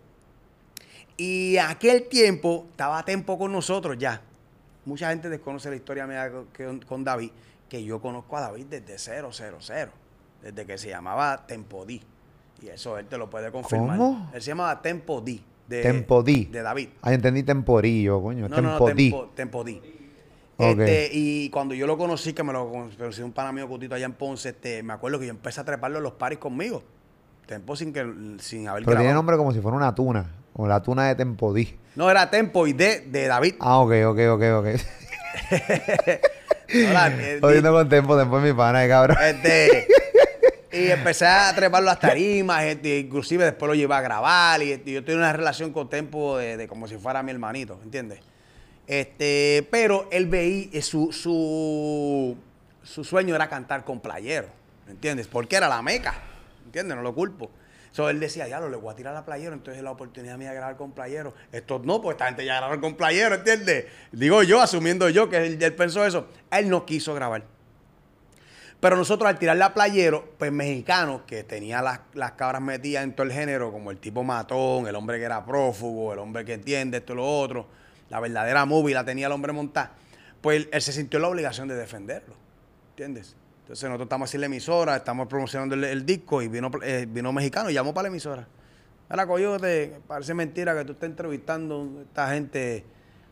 Y aquel tiempo estaba Tempo con nosotros ya. Mucha gente desconoce la historia mía con, con- David, que yo conozco a David desde 000, desde que se llamaba Tempo D. Y eso él te lo puede confirmar. ¿Cómo? Él se llamaba Tempo D. De, Tempo D. De David. Ahí entendí temporillo, coño. No, no, no, tempo D. Tempo, Tempo. Este, y cuando yo lo conocí, que me lo conocí un pana mío cutito allá en Ponce, este, me acuerdo que yo empecé a treparlo en los paris conmigo. Tempo sin que sin haber Pero tiene grabado. nombre como si fuera una tuna. O la tuna de Tempo D. No, era Tempo y D de David. Ah, ok, ok, ok, ok. No, la- eh, con Tempo, Tempo es mi pana, eh, cabrón. Este, y empecé a treparlo a las tarimas, este, inclusive después lo llevé a grabar y, este, yo tengo una relación con Tempo de, de como si fuera mi hermanito, ¿entiendes? Este, pero él veía, eh, su, su, su sueño era cantar con playero, ¿entiendes? Porque era la meca, ¿entiendes? No lo culpo. So, él decía, ya lo le voy a tirar a playero, entonces la oportunidad mía de grabar con playero. Estos no, pues esta gente ya grabaron con playero, ¿entiendes? Digo yo, asumiendo yo que él, él pensó eso. Él no quiso grabar. Pero nosotros al tirarle a playero, pues mexicano, que tenía las, las cabras metidas en todo el género, como el tipo matón, el hombre que era prófugo, el hombre que entiende esto y lo otro, la verdadera movie la tenía el hombre montada, pues él, se sintió la obligación de defenderlo. ¿Entiendes? Entonces nosotros estamos en la emisora, estamos promocionando el, disco y vino, eh, vino mexicano y llamó para la emisora. Mira, Coyote, parece mentira que tú estés entrevistando a esta gente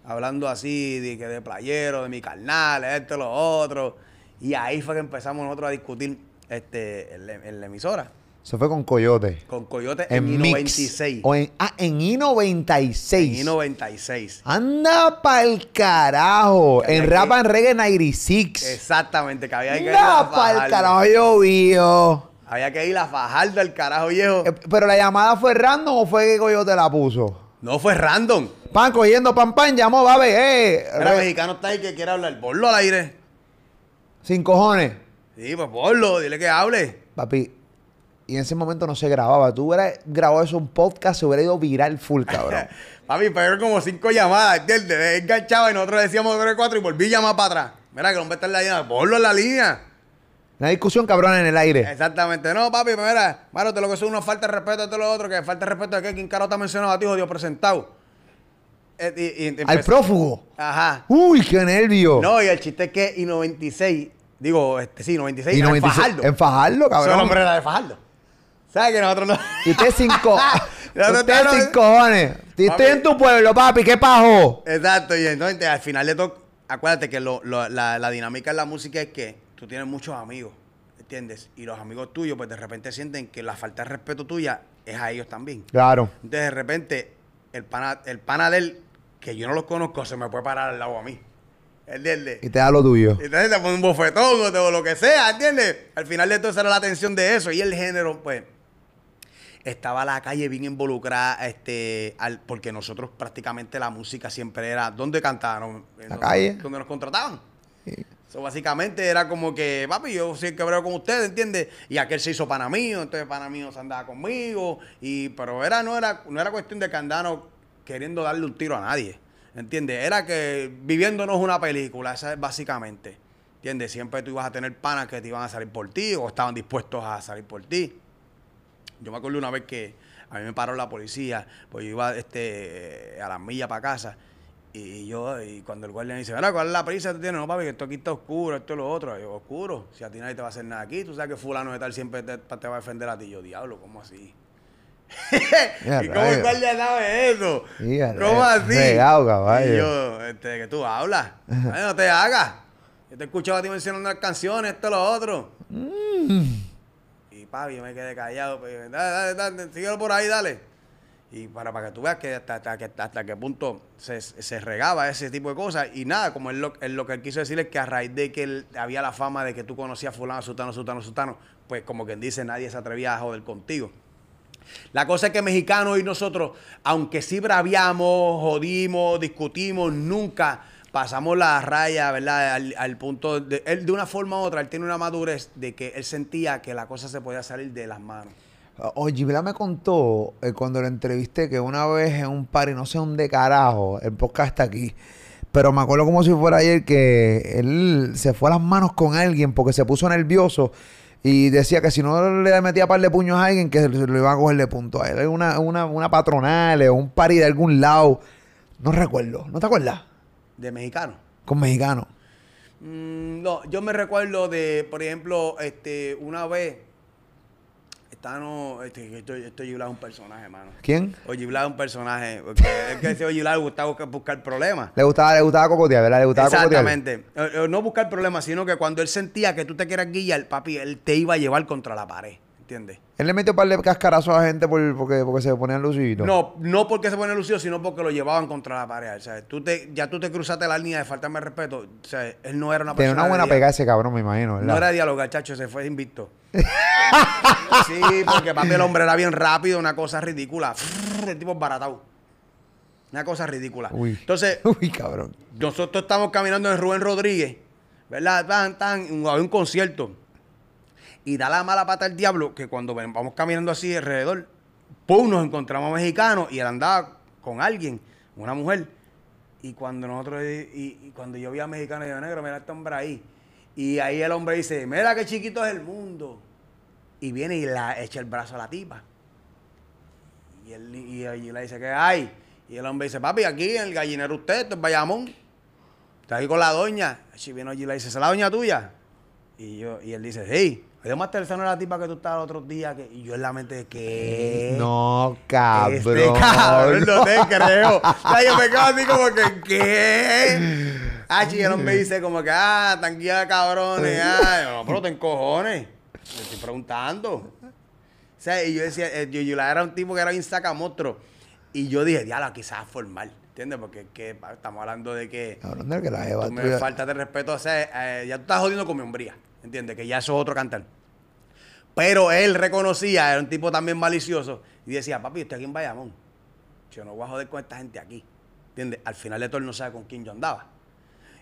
hablando así de que de playero, de mi carnal, esto, lo otro. Y ahí fue que empezamos nosotros a discutir este, en, en la emisora. Eso fue con Coyote. Con Coyote en, En I Mix. 96. O en, ah, en I-96. En I 96. Anda pa'l carajo. Que En Rap que- and Reggae 96. Exactamente, que había que ir a Anda pa'l carajo, llovió. Había que ir a Fajardo al carajo viejo. Eh, Pero la llamada fue random o fue que Coyote la puso. No fue random. Pan cogiendo pan pan, llamó, va a ver, eh. Era mexicano está ahí que quiere hablar. Ponlo al aire. Sin cojones. Sí, pues ponlo, dile que hable. Papi, y en ese momento no se grababa. Tú hubieras grabado eso en un podcast, se hubiera ido viral full, cabrón. Papi, pero como cinco llamadas, ¿entiendes? Enganchaba y nosotros decíamos tres, cuatro y volví a llamar para atrás. Mira que el hombre está en la línea, ponlo en la línea. Una discusión cabrón en el aire. Exactamente. No, papi, pero mira, Maro, te lo que son una falta de respeto a todo lo otro, que falta de respeto a que quien caro te ha mencionado a ti, jodido presentado. Eh, y- y Al prófugo. Ajá. Uy, qué nervio. No, y el chiste es que y 96, digo, este sí, 96, y era en 96 Fajardo. En Fajardo, Eso el cabrón. hombre era de Fajardo. ¿Sabes que nosotros no? Y usted sin co- Nosotros Usted estábamos- sin cojones. Si estoy en tu pueblo, papi, ¿qué pasó? Exacto, y entonces al final de todo, acuérdate que lo- lo- la, la dinámica en la música es que tú tienes muchos amigos, ¿entiendes? Y los amigos tuyos, pues de repente sienten que la falta de respeto tuya es a ellos también. Claro. Entonces de repente, el pana, el pana de él, que yo no los conozco, se me puede parar al lado a mí. ¿Entiendes? Y te da lo tuyo. Entonces te pone un bofetón o te- o lo que sea, ¿entiendes? Al final de todo esa era la atención de eso. Y el género, pues, estaba la calle bien involucrada, este, al, porque nosotros prácticamente la música siempre era, ¿dónde cantaban? La calle. Donde nos contrataban. Sí. So, básicamente era como que, papi, yo soy el que brego con ustedes, ¿entiendes? Y aquel se hizo pana mío, entonces pana mío se andaba conmigo. Y, pero era, no, era, no era cuestión de que queriendo darle un tiro a nadie, ¿entiendes? Era que viviéndonos una película, esa es básicamente, ¿entiendes? Siempre tú ibas a tener panas que te iban a salir por ti o estaban dispuestos a salir por ti. Yo me acuerdo una vez que a mí me paró la policía, pues yo iba este, a las millas para casa. Y yo, y cuando el guardia me dice, ¿cuál es la prisa que tú tienes? No, papi, que esto aquí está oscuro, esto es lo otro. Y yo, oscuro, si a ti nadie te va a hacer nada aquí, tú sabes que fulano de tal siempre te, te va a defender a ti. Yo, diablo, ¿cómo así? ¿Y cómo el guardia sabe eso? ¿Cómo así? Regado, caballo. Y yo, este, que tú hablas. Ay, no te hagas. Yo te he escuchado a ti mencionando las canciones, esto, lo otro. Mm. Papi, yo me quedé callado. Pues, dale, dale, dale, síguelo por ahí, dale. Y para, para que tú veas que hasta, hasta, hasta qué punto se, se regaba ese tipo de cosas. Y nada, como él lo, él lo que él quiso decir es que a raíz de que él, había la fama de que tú conocías a fulano, sutano, sutano, sutano, pues como quien dice, nadie se atrevía a joder contigo. La cosa es que mexicanos y nosotros, aunque sí braviamos, jodimos, discutimos, nunca pasamos la raya, ¿verdad? Al, al punto de él de una forma u otra, él tiene una madurez de que él sentía que la cosa se podía salir de las manos. Oye, Vila me contó eh, cuando lo entrevisté que una vez en un party, no sé dónde carajo, el podcast está aquí, pero me acuerdo como si fuera ayer que él se fue a las manos con alguien porque se puso nervioso y decía que si no le metía par de puños a alguien, que lo iba a cogerle punto a él. Una, una, una patronal o un party de algún lado. No recuerdo, ¿no te acuerdas? De mexicano. Con mexicano. Mm, no, yo me recuerdo de, por ejemplo, este, una vez, estábamos, este, esto, esto es un personaje, hermano. ¿Quién? Oye, Gibla es un personaje, porque es que ese Oye Gibla le gustaba buscar, problemas. Le gustaba, le gustaba cocotear, ¿verdad? Le gustaba. Exactamente. Eh, eh, No buscar problemas, sino que cuando él sentía que tú te quieras guiar, papi, él te iba a llevar contra la pared. ¿Entiendes? Él le metió un par de cascarazos a gente por, porque, porque se ponían luciditos. No, no porque se pone lucido, sino porque lo llevaban contra la pared. O sea, tú te, ya tú te cruzaste la línea de faltarme respeto. O sea, él no era una Tenía persona. una buena pegada ese cabrón, me imagino, ¿verdad? No era dialogar, chacho, se fue invicto. sí, porque papi, el hombre era bien rápido, una cosa ridícula. El tipo es baratado. Una cosa ridícula. Uy. Entonces, Uy, cabrón. nosotros estamos caminando en Rubén Rodríguez, ¿verdad? Tan, tan, hay un concierto. Y da la mala pata al diablo que cuando vamos caminando así alrededor, ¡pum! Nos encontramos mexicanos y él andaba con alguien, una mujer. Y cuando nosotros, y, cuando yo vi a mexicano, yo negro, mira este hombre ahí. Y ahí el hombre dice, mira qué chiquito es el mundo. Y viene y la echa el brazo a la tipa. Y él y, le dice, ¿qué hay? Y el hombre dice, papi, aquí en el gallinero usted, esto es Bayamón. Está ahí con la doña. Y viene allí y le dice, ¿esa es la doña tuya? Y, yo, y él dice, sí. Además, Master, esa no era la tipa que tú estabas el otro día. Que... Y yo en la mente de que. No, cabrón. Este cabrón, no te creo. O sea, yo me quedo así como que, ¿qué? Ah, no me dice como que, ah, tanquilla de cabrones. Ah, yo, no, pero te encojones. Le estoy preguntando. O sea, y yo decía, eh, yo, yo era un tipo que era bien sacamostro. Y yo dije, diablo, quizás formal. ¿Entiendes? Porque es que estamos hablando de que. Cabrón, de que la Eva tú me falta de respeto. O sea, eh, ya tú estás jodiendo con mi hombría. ¿Entiendes? Que ya eso es otro cantar. Pero él reconocía, era un tipo también malicioso. Y decía, papi, estoy aquí en Bayamón. Yo no voy a joder con esta gente aquí. ¿Entiendes? Al final de todo él no sabe con quién yo andaba.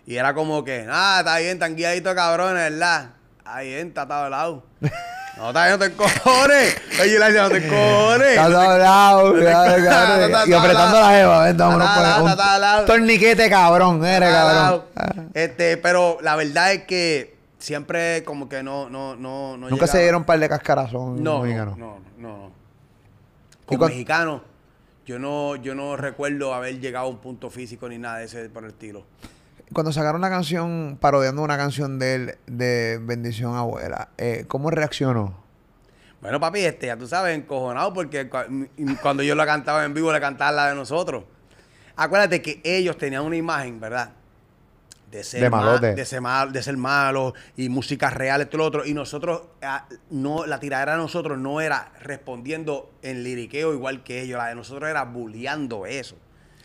Y era como que, ah, está bien, tan guiadito cabrones, ¿verdad? Está bien, está todo lado. No, está bien, no te encojones. Oye, decía, no te encojones. Está hablado, cabrón, cabrón. Está Y apretando hablado. la jeva, ven, vámonos Está por un hablado, está hablado. torniquete cabrón, eres cabrón. Este, pero la verdad es que siempre como que no, no, no, no Nunca se dieron un par de cascarazón No, no, mexicanos. no, no, no. ¿Y Con cuán- mexicanos, yo no, yo no recuerdo haber llegado a un punto físico ni nada de ese por el estilo. Cuando sacaron la canción, parodiando una canción de él, de Bendición Abuela, eh, ¿cómo reaccionó? Bueno, papi, este, ya tú sabes, encojonado porque cu- y cuando yo la cantaba en vivo, le cantaba la de nosotros. Acuérdate que ellos tenían una imagen, ¿verdad? De ser, De ma- malote. de ser, mal- de ser malos y música real, esto y lo otro. Y nosotros, ah, no, la tiradera de nosotros no era respondiendo en liriqueo igual que ellos. La de nosotros era bulleando eso.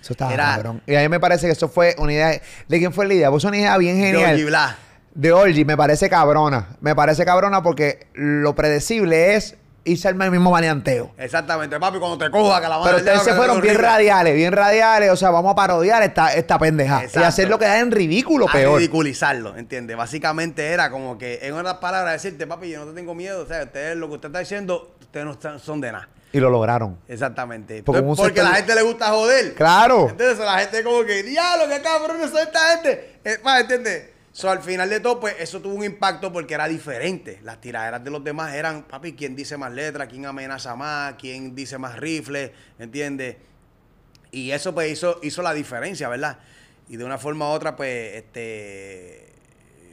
Eso estaba Era- cabrón. Y a mí me parece que eso fue una idea. ¿De quién fue la idea? Pues una idea bien De genial. Oji Blas. De Orgy, me parece cabrona. Me parece cabrona porque lo predecible es irse al mismo maleanteo. Exactamente, papi, cuando te coja, que la mano Pero ustedes se fueron bien horrible. radiales, bien radiales. O sea, vamos a parodiar esta, esta pendeja. Y hacer lo que da en ridículo a peor. ridiculizarlo, ¿entiendes? Básicamente era como que, en otras palabras, decirte, papi, yo no te tengo miedo, o sea, ustedes, lo que usted está diciendo, ustedes no son de nada. Y lo lograron. Exactamente. Porque Entonces, porque sector- la gente le gusta joder. Claro. Entonces la gente como que, diablo, qué cabrones son esta gente. Es más, ¿entiendes? So, al final de todo, pues eso tuvo un impacto porque era diferente. Las tiraderas de los demás eran, papi, quién dice más letras, quién amenaza más, quién dice más rifles, ¿entiendes? Y eso pues hizo, hizo la diferencia, ¿verdad? Y de una forma u otra, pues, este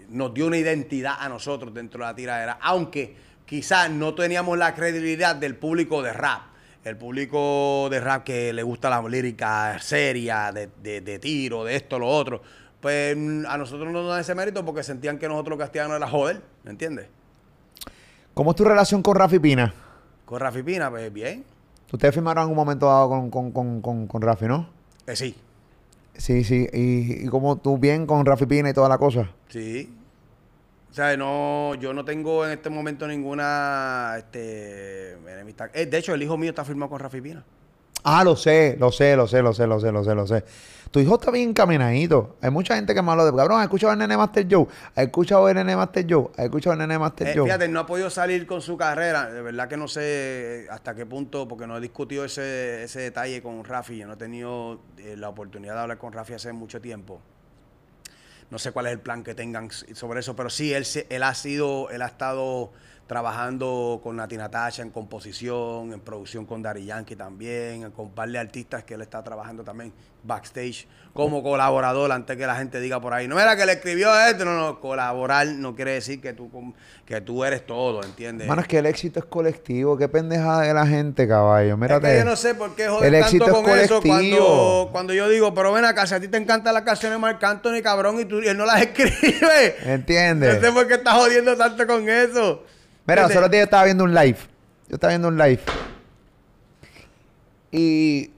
nos dio una identidad a nosotros dentro de la tiradera, aunque quizás no teníamos la credibilidad del público de rap. El público de rap que le gusta la lírica seria, de, de, de tiro, de esto, lo otro, pues mm, a nosotros no nos dan ese mérito porque sentían que nosotros lo que hacíamos era joder, ¿me entiendes? ¿Cómo es tu relación con Rafi Pina? Con Rafi Pina, pues bien, Ustedes firmaron en un momento dado con, con, con, con, con Rafi, ¿no? eh, sí, Sí, sí. Y, y como tú bien con Rafi Pina y toda la cosa. sí. O sea, no, yo no tengo en este momento ninguna este, enemistad. Eh, de hecho, el hijo mío está firmado con Rafi Pina. Ah, lo sé, lo sé, lo sé, lo sé, lo sé, lo sé, lo sé. Tu hijo está bien encaminadito. Hay mucha gente que me habla de, cabrón, ¿has escuchado el Nene Master Joe? ¿Has escuchado el Nene Master Joe? ¿Has escuchado el Nene Master Eh, Joe? fíjate, no ha podido salir con su carrera. De verdad que no sé hasta qué punto, porque no he discutido ese, ese detalle con Rafi. Yo no he tenido eh, la oportunidad de hablar con Rafi hace mucho tiempo. No sé cuál es el plan que tengan sobre eso, pero sí, él, él ha sido, él ha estado trabajando con Nati Natasha en composición, en producción con Dari Yankee también, con un par de artistas que él está trabajando también backstage como colaborador, antes que la gente diga por ahí, no era que le escribió esto, no, no, colaborar no quiere decir que tú, que tú eres todo, ¿entiendes? Mano, es que el éxito es colectivo. Qué pendejada de la gente, caballo. Es Mírate. que yo no sé por qué joder El tanto éxito es con eso colectivo. cuando, cuando yo digo, pero ven acá, si a ti te encantan las canciones de Marc Anthony, cabrón, y, tú, y él no las escribe. ¿Entiendes? No sé por qué estás jodiendo tanto con eso. Mira, ¿Entiendes? solo día yo estaba viendo un live. Yo estaba viendo un live. Y,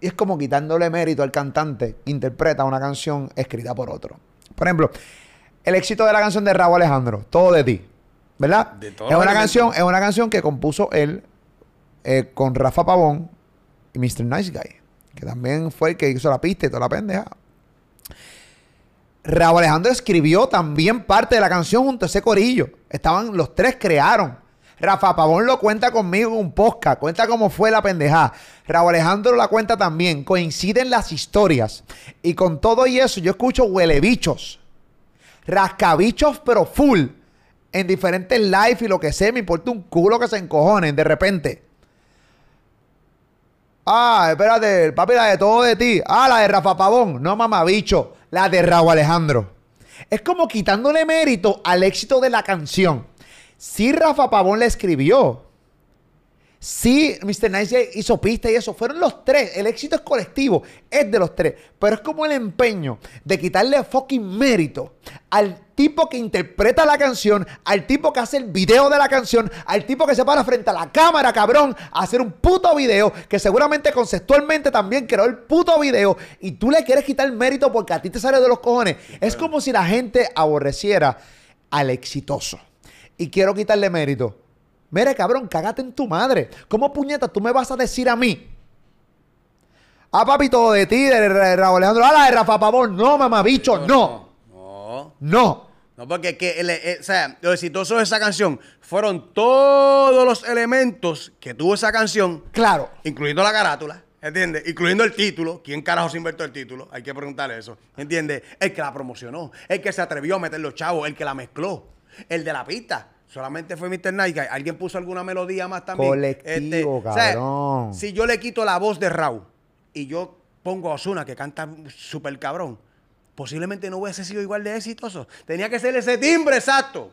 y es como quitándole mérito al cantante que interpreta una canción escrita por otro. Por ejemplo, el éxito de la canción de Raúl Alejandro, Todo de ti. ¿Verdad? De todo es una canción, es una canción que compuso él eh, con Rafa Pavón y Mr. Nice Guy. Que también fue el que hizo la pista y toda la pendeja. Raúl Alejandro escribió también parte de la canción junto a ese corillo. Estaban, los tres crearon. Rafa Pavón lo cuenta conmigo en un podcast. Cuenta cómo fue la pendejada. Raúl Alejandro la cuenta también. Coinciden las historias. Y con todo y eso, yo escucho huelebichos. Rascabichos, pero full. En diferentes live y lo que sea. Me importa un culo que se encojonen de repente. Ah, espérate, papi, la de todo de ti. Ah, la de Rafa Pavón. No, mamabicho. La de Raúl Alejandro. Es como quitándole mérito al éxito de la canción. Sí, Rafa Pavón le escribió. Sí, Mr. Nice hizo pista y eso. Fueron los tres. El éxito es colectivo. Es de los tres. Pero es como el empeño de quitarle fucking mérito al tipo que interpreta la canción, al tipo que hace el video de la canción, al tipo que se para frente a la cámara, cabrón, a hacer un puto video que seguramente conceptualmente también creó el puto video y tú le quieres quitar el mérito porque a ti te sale de los cojones. Es como si la gente aborreciera al exitoso. Y quiero quitarle mérito. Mire, cabrón, cágate en tu madre. ¿Cómo puñeta tú me vas a decir a mí? Ah, papi, todo de ti, de, de Raúl Alejandro. Ah, la de Rafa Pavón. No, mamabicho, no. No. No. No, porque es que el- eh, o sea, lo exitoso de esa canción fueron todos los elementos que tuvo esa canción, Claro. incluyendo la carátula, ¿entiendes? Incluyendo el título. ¿Quién carajo se inventó el título? Hay que preguntarle eso, ¿entiendes? El que la promocionó, el que se atrevió a meter los chavos, el que la mezcló, el de la pista. Solamente fue Mr. Night Guy. ¿Alguien puso alguna melodía más también? Colectivo, o sea, cabrón. si yo le quito la voz de Raúl y yo pongo a Osuna que canta súper cabrón, posiblemente no hubiese sido igual de exitoso. Tenía que ser ese timbre exacto.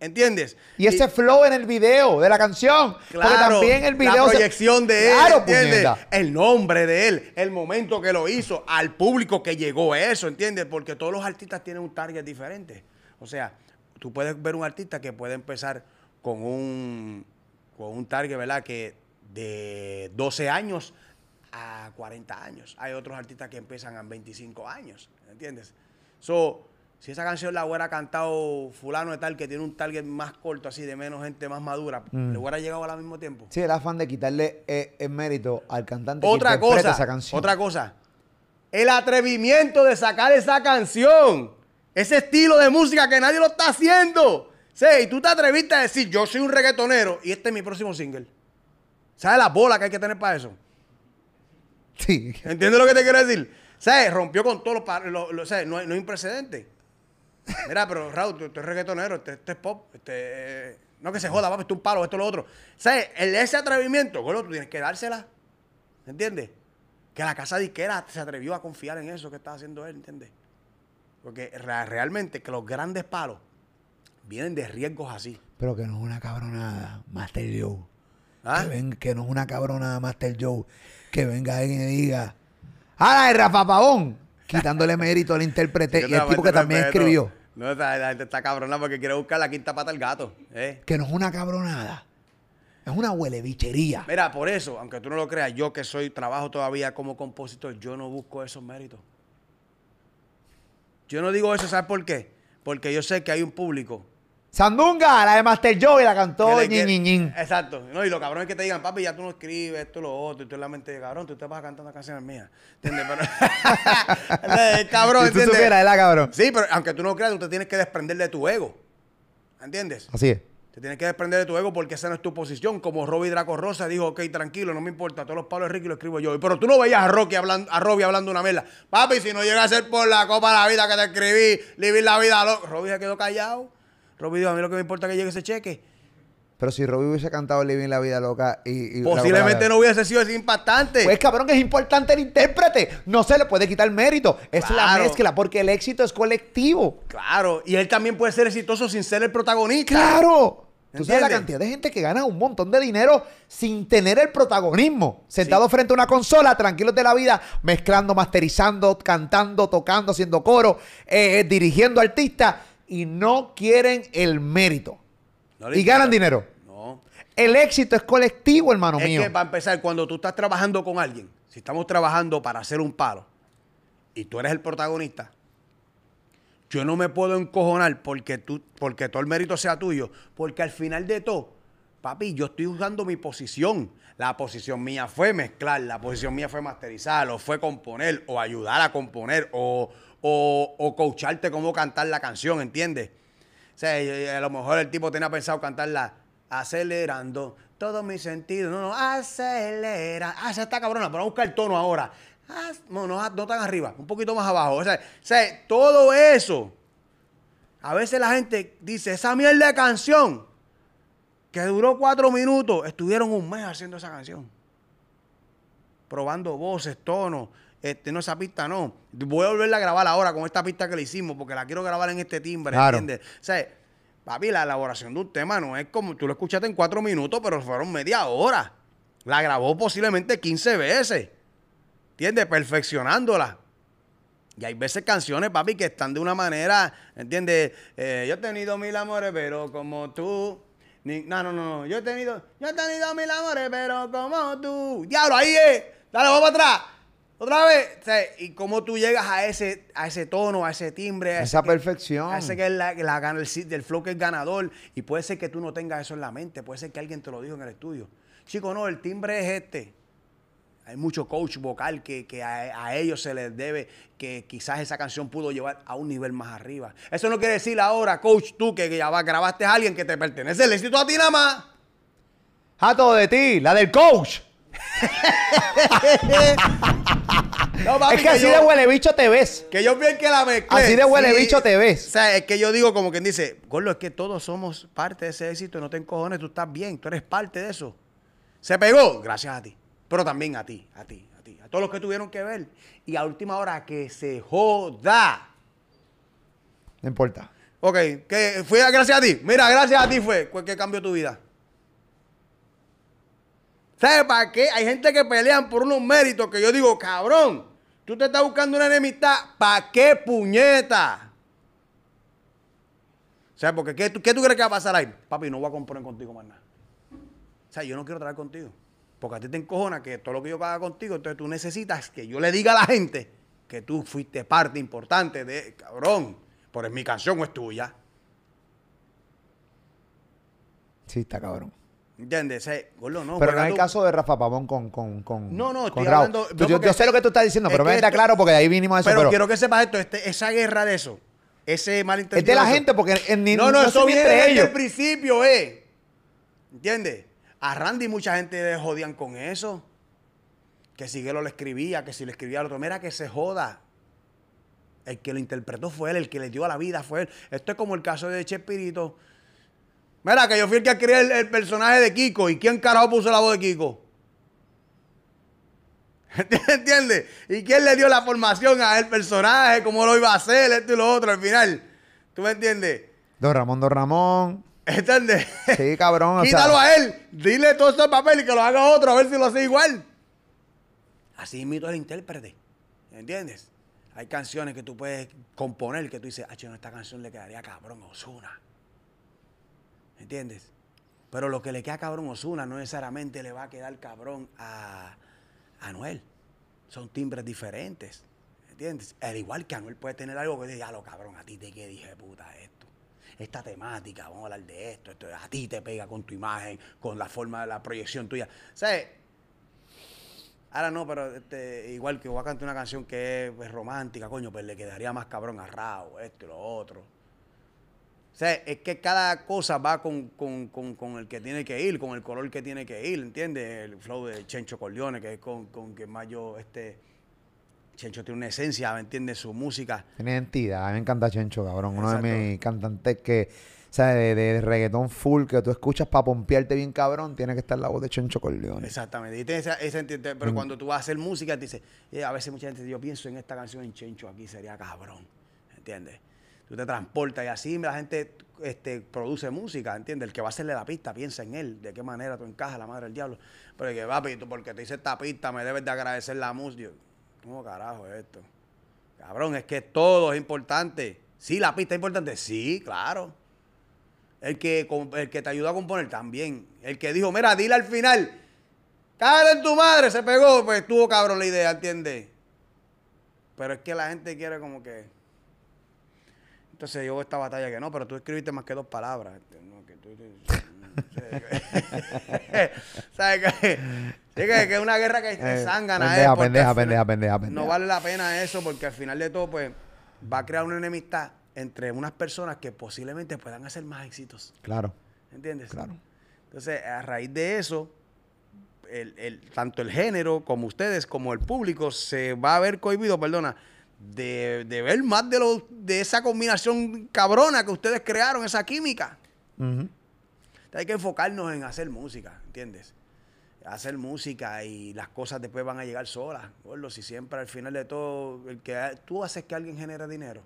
¿Entiendes? Y ese flow en el video de la canción. porque Claro, también el video. la se- proyección de él, Claro, ¿entiendes? puñeta. El nombre de él, el momento que lo hizo, al público que llegó a eso, ¿entiendes? Porque todos los artistas tienen un target diferente. O sea, tú puedes ver un artista que puede empezar con un, con un target, ¿verdad? Que de 12 años a 40 años. Hay otros artistas que empiezan a 25 años, ¿entiendes? So, si esa canción la hubiera cantado fulano de tal que tiene un target más corto, así de menos gente más madura, Mm. le hubiera llegado al mismo tiempo. Sí, el afán de quitarle eh, el mérito al cantante Otra que cosa, esa canción. otra cosa. El atrevimiento de sacar esa canción. Ese estilo de música que nadie lo está haciendo. Sí, y tú te atreviste a decir, yo soy un reggaetonero y este es mi próximo single. ¿Sabes la bola que hay que tener para eso? Sí. ¿Entiendes lo que te quiero decir? ¿Sabes? Rompió con todos los... lo- lo- ¿sabes? No, hay- no hay un precedente. Mira, pero Raúl, tú, tú eres reggaetonero, este, este es pop, este... eh, no que se joda, papi, esto es un palo, esto es lo otro. ¿Sabes? El, ese atrevimiento, gordo, tú tienes que dársela. ¿Entiendes? Que la casa disquera se atrevió a confiar en eso que estaba haciendo él, ¿entiendes? Porque re- realmente que los grandes palos vienen de riesgos así. Pero que no es una cabronada, Master Joe. ¿Ah? Que, ven- que no es una cabronada, Master Joe. Que venga alguien y diga. ¡Ah, de Rafa Pavón! Quitándole mérito al intérprete y el tipo que también escribió. No, la gente está cabrona porque quiere buscar la quinta pata al gato. ¿eh? Que no es una cabronada. Es una huele bichería. Mira, por eso, aunque tú no lo creas, yo que soy, trabajo todavía como compositor, yo no busco esos méritos. Yo no digo eso, ¿sabes por qué? Porque yo sé que hay un público. Sandunga, la de Master Joe y la cantó ñin, quiere- ñin, ñin. Exacto. No, y lo cabrón es que te digan, papi, ya tú no escribes esto, lo otro, y tú en la mente de cabrón, tú te vas a cantar una canción mía. ¿Entiendes? Pero, cabrón, Si tú ¿entiendes? supieras, ¿verdad, cabrón? Sí, pero aunque tú no creas, tú te tienes que desprender de tu ego. ¿Entiendes? Así es. Te tienes que desprender de tu ego porque esa no es tu posición. Como Robbie Draco Rosa dijo, ok, tranquilo, no me importa, todos los palos de Ricky lo escribo yo. Pero tú no veías a Rocky hablando, a Robbie hablando una mela. Papi, si no llega a ser por la copa de la vida que te escribí, vivir la vida. Robbie se quedó callado. Robbie dijo, a mí lo que me importa es que llegue ese cheque. Pero si Robbie hubiese cantado Living la Vida Loca y... y Posiblemente no hubiese sido así impactante. Pues cabrón, que es importante el intérprete. No se le puede quitar mérito. Es la mezcla, porque el éxito es colectivo. claro, y él también puede ser exitoso sin ser el protagonista. ¡Claro! Tú sabes la cantidad de gente que gana un montón de dinero sin tener el protagonismo. Sentado frente a una consola, tranquilos de la vida, mezclando, masterizando, cantando, tocando, haciendo coro, eh, eh, dirigiendo artistas y no quieren el mérito. No y ganan dinero. El éxito es colectivo, hermano Es mío. que para empezar, cuando tú estás trabajando con alguien, si estamos trabajando para hacer un palo y tú eres el protagonista, yo no me puedo encojonar porque tú, porque todo el mérito sea tuyo, porque al final de todo, papi, yo estoy usando mi posición. La posición mía fue mezclar, la posición mía fue masterizar, o fue componer, o ayudar a componer, o, o, o coacharte cómo cantar la canción, ¿entiendes? O sea, a lo mejor el tipo tenía pensado cantarla acelerando todo mi sentido. No, no, acelera. Ah, esa está cabrona, pero vamos a buscar el tono ahora. Ah, no, no, no tan arriba, un poquito más abajo. O sea, o sea, todo eso. A veces la gente dice, esa mierda de canción que duró cuatro minutos, estuvieron un mes haciendo esa canción. Probando voces, tonos. Este, no, esa pista no. Voy a volverla a grabar ahora con esta pista que le hicimos, porque la quiero grabar en este timbre, Claro. ¿entiendes? O sea, Papi, la elaboración de un tema no es como tú lo escuchaste en cuatro minutos, pero fueron media hora. La grabó posiblemente 15 veces. ¿Entiendes? Perfeccionándola. Y hay veces canciones, papi, que están de una manera, ¿entiendes? Eh, yo he tenido mil amores, pero como tú. no, no, no. Yo he tenido, yo he tenido mil amores, pero como tú. Diablo, ahí es. Dale, vamos para atrás. Otra vez. O sea, y cómo tú llegas a ese, a ese tono, a ese timbre. a ese Esa que- perfección. a ese que es la, la gana- el, del flow que es ganador. Y puede ser que tú no tengas eso en la mente. Puede ser que alguien te lo dijo en el estudio. Chico, no, el timbre es este. Hay mucho coach vocal que, que a, a ellos se les debe que quizás esa canción pudo llevar a un nivel más arriba. Eso no quiere decir ahora, coach, tú que ya grabaste a alguien que te pertenece. Le éxito a ti nada más. Jato de ti, la del coach. No, papi, es que así yo- de huele bicho te ves. Que yo bien que la mezclé. Así de huele bicho te ves. O sea, es que yo digo como quien dice, Gordo, es que todos somos parte de ese éxito, no te encojones, tú estás bien, tú eres parte de eso. Se pegó, gracias a ti. Pero también a ti, a ti, a ti, a todos los que tuvieron que ver. Y a última hora que se joda. No importa. Ok, que fue gracias a ti. Mira, gracias a ti fue fue que cambió tu vida. ¿Sabes para qué? Hay gente que pelean por unos méritos que yo digo, cabrón, tú te estás buscando una enemistad, ¿para qué puñeta? ¿Sabes? Porque ¿qué, tú- ¿qué tú crees que va a pasar ahí? Papi, no voy a componer contigo más nada. O sea, yo no quiero trabajar contigo. Porque a ti te encojona que todo lo que yo haga contigo, entonces tú necesitas que yo le diga a la gente que tú fuiste parte importante de, cabrón, por mi canción o es tuya. Sí, está cabrón. ¿Entiendes? No. pero no es el caso de Rafa Pavón con, con, con No, no, con estoy Raúl. hablando- Tú- no, yo, yo sé lo que tú estás diciendo, pero me está claro porque de ahí vinimos a eso. Pero, Pero, quiero que sepas esto, este- esa guerra de eso, ese malentendido. es de la gente porque en, ni- No, no, se eso viene desde ellos. el principio, ¿eh? ¿Entiendes? A Randy mucha gente le jodían con eso. Que si Guelo le escribía, que si le escribía al otro, mira que se joda. El que lo interpretó fue él, el que le dio a la vida fue él. Esto es como el caso de Chespirito. Mira, que yo fui el que adquirí el, el personaje de Kiko. ¿Y quién carajo puso la voz de Kiko? ¿Entiendes? ¿Y quién le dio la formación a el personaje? ¿Cómo lo iba a hacer? Esto y lo otro al final. ¿Tú me entiendes? Don Ramón, Don Ramón. ¿Entiendes? Sí, cabrón. o sea, Quítalo a él. Dile todo ese papel y que lo haga otro a ver si lo hace igual. Así imito al intérprete. ¿Entiendes? Hay canciones que tú puedes componer que tú dices, ah, no, esta canción le quedaría cabrón a Osuna. ¿Entiendes? Pero lo que le queda cabrón a Osuna no necesariamente le va a quedar cabrón a a Anuel. Son timbres diferentes. ¿Entiendes? Al igual que Anuel puede tener algo que diga, lo cabrón, a ti te qué dije puta esto. Esta temática, vamos a hablar de esto, esto a ti te pega con tu imagen, con la forma de la proyección tuya. ¿Sabes? Ahora no, pero este, igual que voy a cantar una canción que es, romántica, coño, pues le quedaría más cabrón a Rao, esto y lo otro. O sea, es que cada cosa va con, con- con- con el que tiene que ir, con el color que tiene que ir, ¿entiendes? El flow de Chencho Corleone, que es con, con que más yo, este, Chencho tiene una esencia, ¿me entiendes? Su música. Tiene identidad. A mí me encanta Chencho, cabrón. Uno de mis cantantes que, o sea, de, de reggaetón full que tú escuchas para pompearte bien cabrón, tiene que estar la voz de Chencho Corleone. Exactamente. Y esa- esa pero Mm. cuando tú vas a hacer música, te dice, eh, a veces mucha gente dice, yo pienso en esta canción en Chencho aquí, sería cabrón. ¿Entiendes? Tú te transportas y así la gente este, produce música, ¿entiendes? El que va a hacerle la pista piensa en él, de qué manera tú encajas la madre del diablo. Pero el que va, porque te hice esta pista, me debes de agradecer la música. ¿Cómo carajo es esto? Cabrón, es que todo es importante. Sí, la pista es importante. Sí, claro. El que, el que te ayudó a componer también. El que dijo, mira, dile al final, cállate en tu madre, se pegó, pues estuvo cabrón la idea, ¿entiendes? Pero es que la gente quiere como que... Entonces yo esta batalla que no, pero tú escribiste más que dos palabras. no, que tú- ¿Sabes qué? Sí, que, que es una guerra que zángana. pendeja, eh, porque pendeja, al final pendeja, pendeja, pendeja. No vale la pena eso porque al final de todo, pues, va a crear una enemistad entre unas personas que posiblemente puedan hacer más éxitos. Claro, ¿Entiendes? claro. Entonces, a raíz de eso, el, el- tanto el género como ustedes, como el público, se va a ver cohibido, perdona, de, de ver más de, lo, de esa combinación cabrona que ustedes crearon, esa química. Hay que enfocarnos en hacer música, ¿entiendes? Hacer música y las cosas después van a llegar solas. gordo. si siempre al final de todo, el que tú haces que alguien genere dinero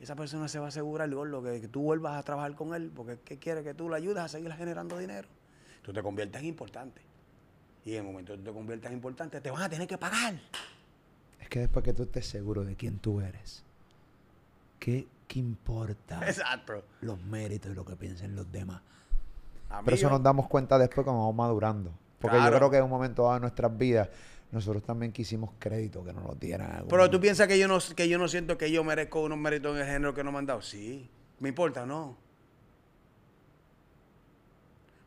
esa persona se va a asegurar, gordo, que, que tú vuelvas a trabajar con él, porque que quiere que tú le ayudes a seguir generando dinero. Tú te conviertes en importante. Y en el momento que tú te conviertas en importante, te van a tener que pagar. Es que después que tú estés seguro de quién tú eres, ¿qué, qué importa Exacto. los méritos y lo que piensen los demás? Amigo, Pero eso nos damos cuenta después cuando vamos madurando. Porque Claro. yo creo que en un momento dado de nuestras vidas, nosotros también quisimos crédito que nos lo dieran. Pero tú piensas que yo no que yo no siento que yo merezco unos méritos en el género que no me han dado. Sí. ¿Me importa? No.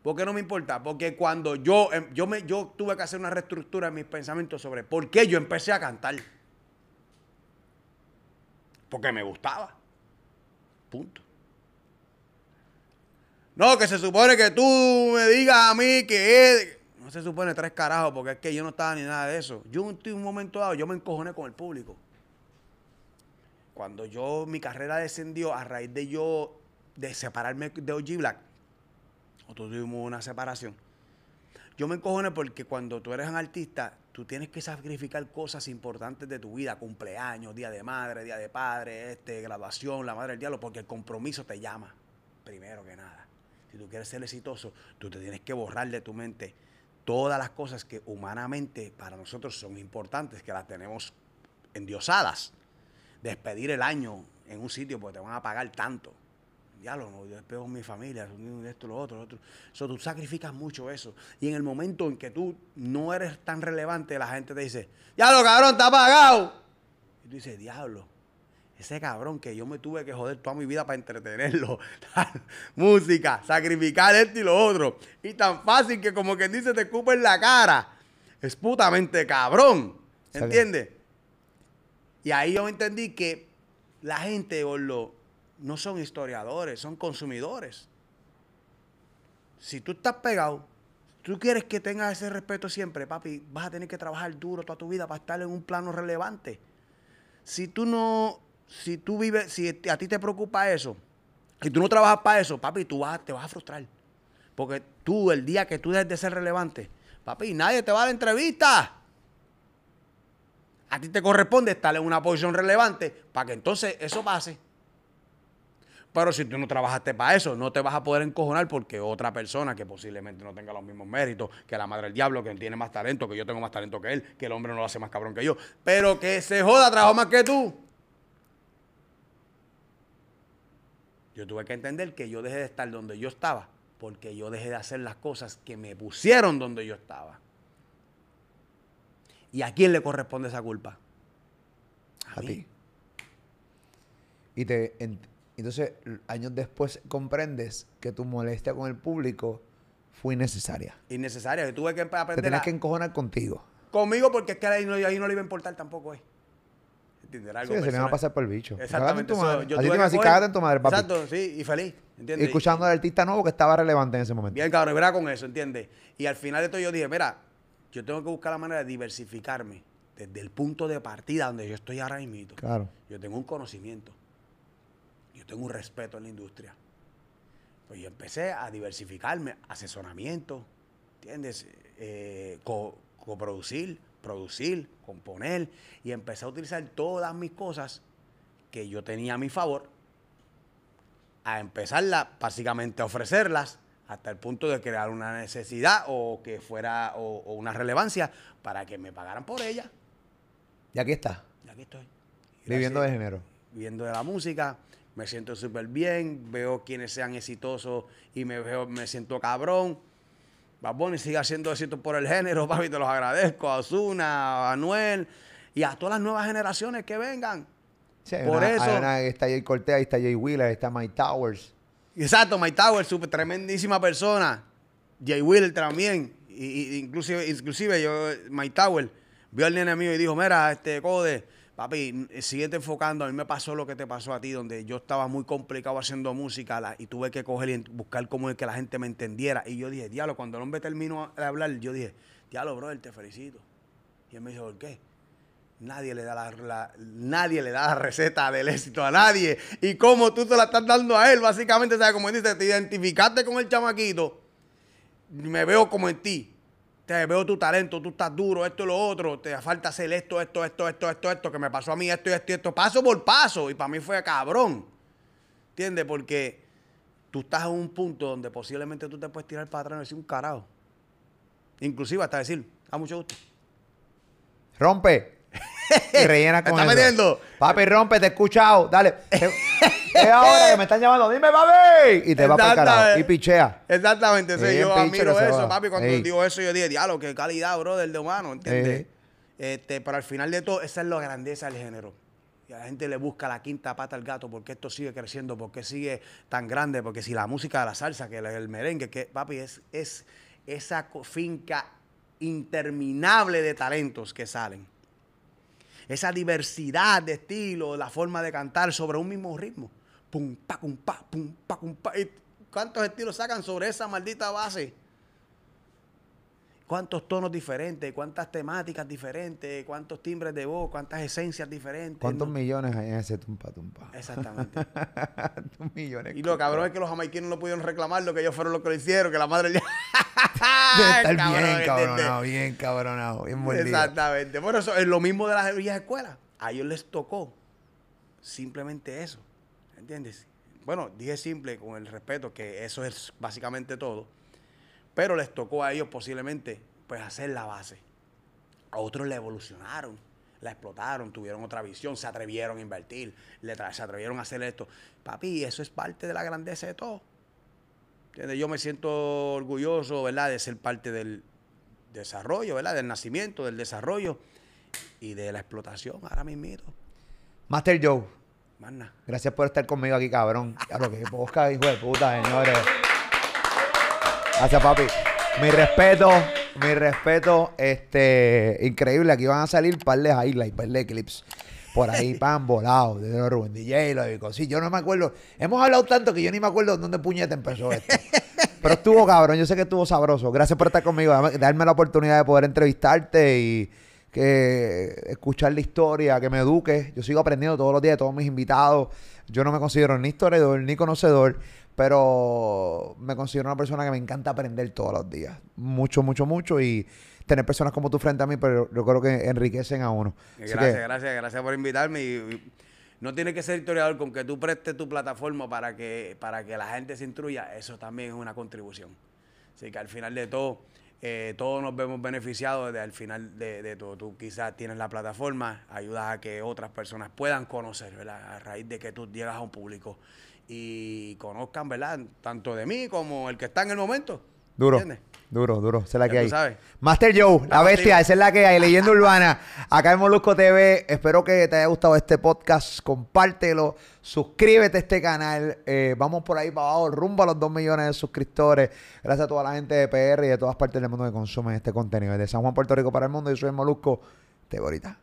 ¿Por qué no me importa? Porque cuando yo, em, yo, me, yo tuve que hacer una reestructura en mis pensamientos sobre por qué yo empecé a cantar. Porque me gustaba. Punto. No, que se supone que tú me digas a mí que es... No se supone tres carajos, porque es que yo no estaba ni nada de eso. Yo en un momento dado, yo me encojoné con el público. Cuando yo, mi carrera descendió a raíz de yo, de separarme de OG Black, nosotros tuvimos una separación. Yo me encojoné porque cuando tú eres un artista, tú tienes que sacrificar cosas importantes de tu vida, cumpleaños, día de madre, día de padre, este, graduación, la madre del diablo, porque el compromiso te llama, primero que nada. Si tú quieres ser exitoso, tú te tienes que borrar de tu mente todas las cosas que humanamente para nosotros son importantes, que las tenemos endiosadas. Despedir el año en un sitio porque te van a pagar tanto. Diablo, no, yo despego mi familia, esto, lo otro, lo otro. Eso, tú sacrificas mucho eso. Y en el momento en que tú no eres tan relevante, la gente te dice, diablo, cabrón, está pagado. Y tú dices, diablo, ese cabrón que yo me tuve que joder toda mi vida para entretenerlo. Música, sacrificar esto y lo otro. Y tan fácil que como que dice te escupa en la cara. Es putamente cabrón. ¿Entiendes? Y ahí yo entendí que la gente, gordo, no son historiadores, son consumidores. Si tú estás pegado, tú quieres que tengas ese respeto siempre, papi, vas a tener que trabajar duro toda tu vida para estar en un plano relevante. Si tú no, si tú vives, si a ti te preocupa eso, y tú no trabajas para eso, papi, tú vas, te vas a frustrar. Porque tú, el día que tú dejes de ser relevante, papi, nadie te va a dar entrevista. A ti te corresponde estar en una posición relevante para que entonces eso pase. Pero si tú no trabajaste para eso, no te vas a poder encojonar porque otra persona que posiblemente no tenga los mismos méritos que la madre del diablo, que tiene más talento, que yo tengo más talento que él, que el hombre no lo hace más cabrón que yo, pero que se joda, trabajo más que tú. Yo tuve que entender que yo dejé de estar donde yo estaba porque yo dejé de hacer las cosas que me pusieron donde yo estaba. ¿Y a quién le corresponde esa culpa? a ti. Y te, en- entonces, años después comprendes que tu molestia con el público fue innecesaria. Innecesaria. Yo tuve que empe- Te aprender tenías a- que encojonar contigo. conmigo porque es que ahí no, ahí no le iba a importar tampoco, eh. ¿Entiendes? Era Sí, algo se le iba a pasar por el bicho. Exactamente. eso, madre. yo Así te iba a que decir, cágate en tu madre, papi. Exacto, sí, y feliz. Y ¿Entiendes? escuchando al artista nuevo que estaba relevante en ese momento. Bien, cabrón, verá con eso, ¿entiendes? Y al final de todo yo dije, mira, yo tengo que buscar la manera de diversificarme desde el punto de partida donde yo estoy ahora mismo. Claro. Yo tengo un conocimiento. Tengo un respeto en la industria. Pues yo empecé a diversificarme, asesoramiento, ¿entiendes? Eh, co- coproducir, producir, componer. Y empecé a utilizar todas mis cosas que yo tenía a mi favor a empezarlas, básicamente a ofrecerlas hasta el punto de crear una necesidad o que fuera o, o una relevancia para que me pagaran por ella. Y aquí está, Y aquí estoy. viviendo de Gracias. género. Viviendo de la música, me siento súper bien, veo quienes sean exitosos y me veo, me siento cabrón. Bad Bunny sigue haciendo éxito por el género, papi, te los agradezco. A Osuna, a Anuel y a todas las nuevas generaciones que vengan. Sí, Por una- eso- una- está Jay Cortés, ahí está Jay Wheeler, ahí está Mike Towers. Exacto, Mike Tower, súper tremendísima persona. Jay Wheeler también. Y, y- inclusive, inclusive yo, Mike Tower, vio al nene mío y dijo, mira, este code, papi, síguete enfocando. A mí me pasó lo que te pasó a ti, donde yo estaba muy complicado haciendo música y tuve que coger y buscar cómo es que la gente me entendiera. Y yo dije, diablo, cuando el hombre terminó de hablar, yo dije, diablo, brother, te felicito. Y él me dijo, ¿por qué? Nadie le da la, nadie le da la receta del éxito a nadie. Y como tú te la estás dando a él, básicamente, sea, como dice, te identificaste con el chamaquito, me veo como en ti. Te veo tu talento, tú estás duro, esto y lo otro, te falta hacer esto, esto, esto, esto, esto, esto, que me pasó a mí, esto y esto y esto, paso por paso. Y para mí fue cabrón. ¿Entiendes? Porque tú estás en un punto donde posiblemente tú te puedes tirar para atrás y decir un carajo. Inclusive hasta decir, a mucho gusto. Rompe. Y rellena ¿Me con metiendo? Papi, rompe, te he escuchado. Dale. Es ahora que me están llamando. Dime, papi. Y te va para el carajo. Y pichea. Exactamente, sí, yo admiro eso, papi. Cuando Ey. digo eso, yo dije, diablo, qué calidad, brother, de humano, ¿entiendes? Ey. Este, pero al final de todo, esa es la grandeza del género. Y a la gente le busca la quinta pata al gato, porque esto sigue creciendo, porque sigue tan grande, porque si la música de la salsa, que el, el merengue, que papi, es, es esa finca interminable de talentos que salen. Esa diversidad de estilos, la forma de cantar sobre un mismo ritmo. Pum, pa, pum, pa, pum, pa, pum, pa. ¿Y ¿Cuántos estilos sacan sobre esa maldita base? ¿Cuántos tonos diferentes? ¿Cuántas temáticas diferentes? ¿Cuántos timbres de voz? ¿Cuántas esencias diferentes? ¿Cuántos No- millones hay en ese tumpa tumpa? Exactamente. ¿Cuántos millones? Y lo cabrón es que los jamaiquinos no pudieron reclamar lo que ellos fueron los que lo hicieron, que la madre. Debe estar Cabrón, bien cabronado, bien cabronado, bien mordido. Exactamente. Por eso es lo mismo de las viejas escuelas. A ellos les tocó simplemente eso. ¿Entiendes? Bueno, dije simple con el respeto, que eso es básicamente todo. Pero les tocó a ellos posiblemente pues hacer la base. A otros la evolucionaron, la explotaron, tuvieron otra visión, se atrevieron a invertir, le se atrevieron a hacer esto. Papi, eso es parte de la grandeza de todo. ¿Entiendes? Yo me siento orgulloso, ¿verdad?, de ser parte del desarrollo, ¿verdad?, del nacimiento, del desarrollo y de la explotación ahora mismito. Master Joe, gracias por estar conmigo aquí, cabrón. Claro que posca, hijo de puta, señores. Gracias, papi. Mi respeto, mi respeto, este, increíble. Aquí van a salir par de highlights, par de clips. Por ahí, pan, volados, de los Rubén DJ, lo de. Sí, yo no me acuerdo. Hemos hablado tanto que yo ni me acuerdo dónde puñeta empezó esto. Pero estuvo cabrón, yo sé que estuvo sabroso. Gracias por estar conmigo, darme la oportunidad de poder entrevistarte y que escuchar la historia, que me eduque. Yo sigo aprendiendo todos los días de todos mis invitados. Yo no me considero ni historiador ni conocedor, pero me considero una persona que me encanta aprender todos los días. Mucho, mucho, mucho. Y tener personas como tú frente a mí, pero yo creo que enriquecen a uno. Gracias, gracias, gracias por invitarme. Y, y no tiene que ser historiador con que tú prestes tu plataforma para que, para que la gente se instruya. Eso también es una contribución. Así que al final de todo, eh, todos nos vemos beneficiados desde al final de, de todo. Tú quizás tienes la plataforma, ayudas a que otras personas puedan conocer, ¿verdad? A raíz de que tú llegas a un público y conozcan, ¿verdad? Tanto de mí como el que está en el momento. Duro, ¿Entiendes? duro, duro. Esa es la Ya que hay. sabes. Master Joe, la bestia, esa es la que hay. Leyenda Urbana. Acá en Molusco TV. Espero que te haya gustado este podcast. Compártelo. Suscríbete a este canal. Eh, vamos por ahí para abajo, rumbo a los 2 millones de suscriptores. Gracias a toda la gente de PR y de todas partes del mundo que consumen este contenido. Desde San Juan, Puerto Rico para el mundo. Yo soy el Molusco. Te veo ahorita.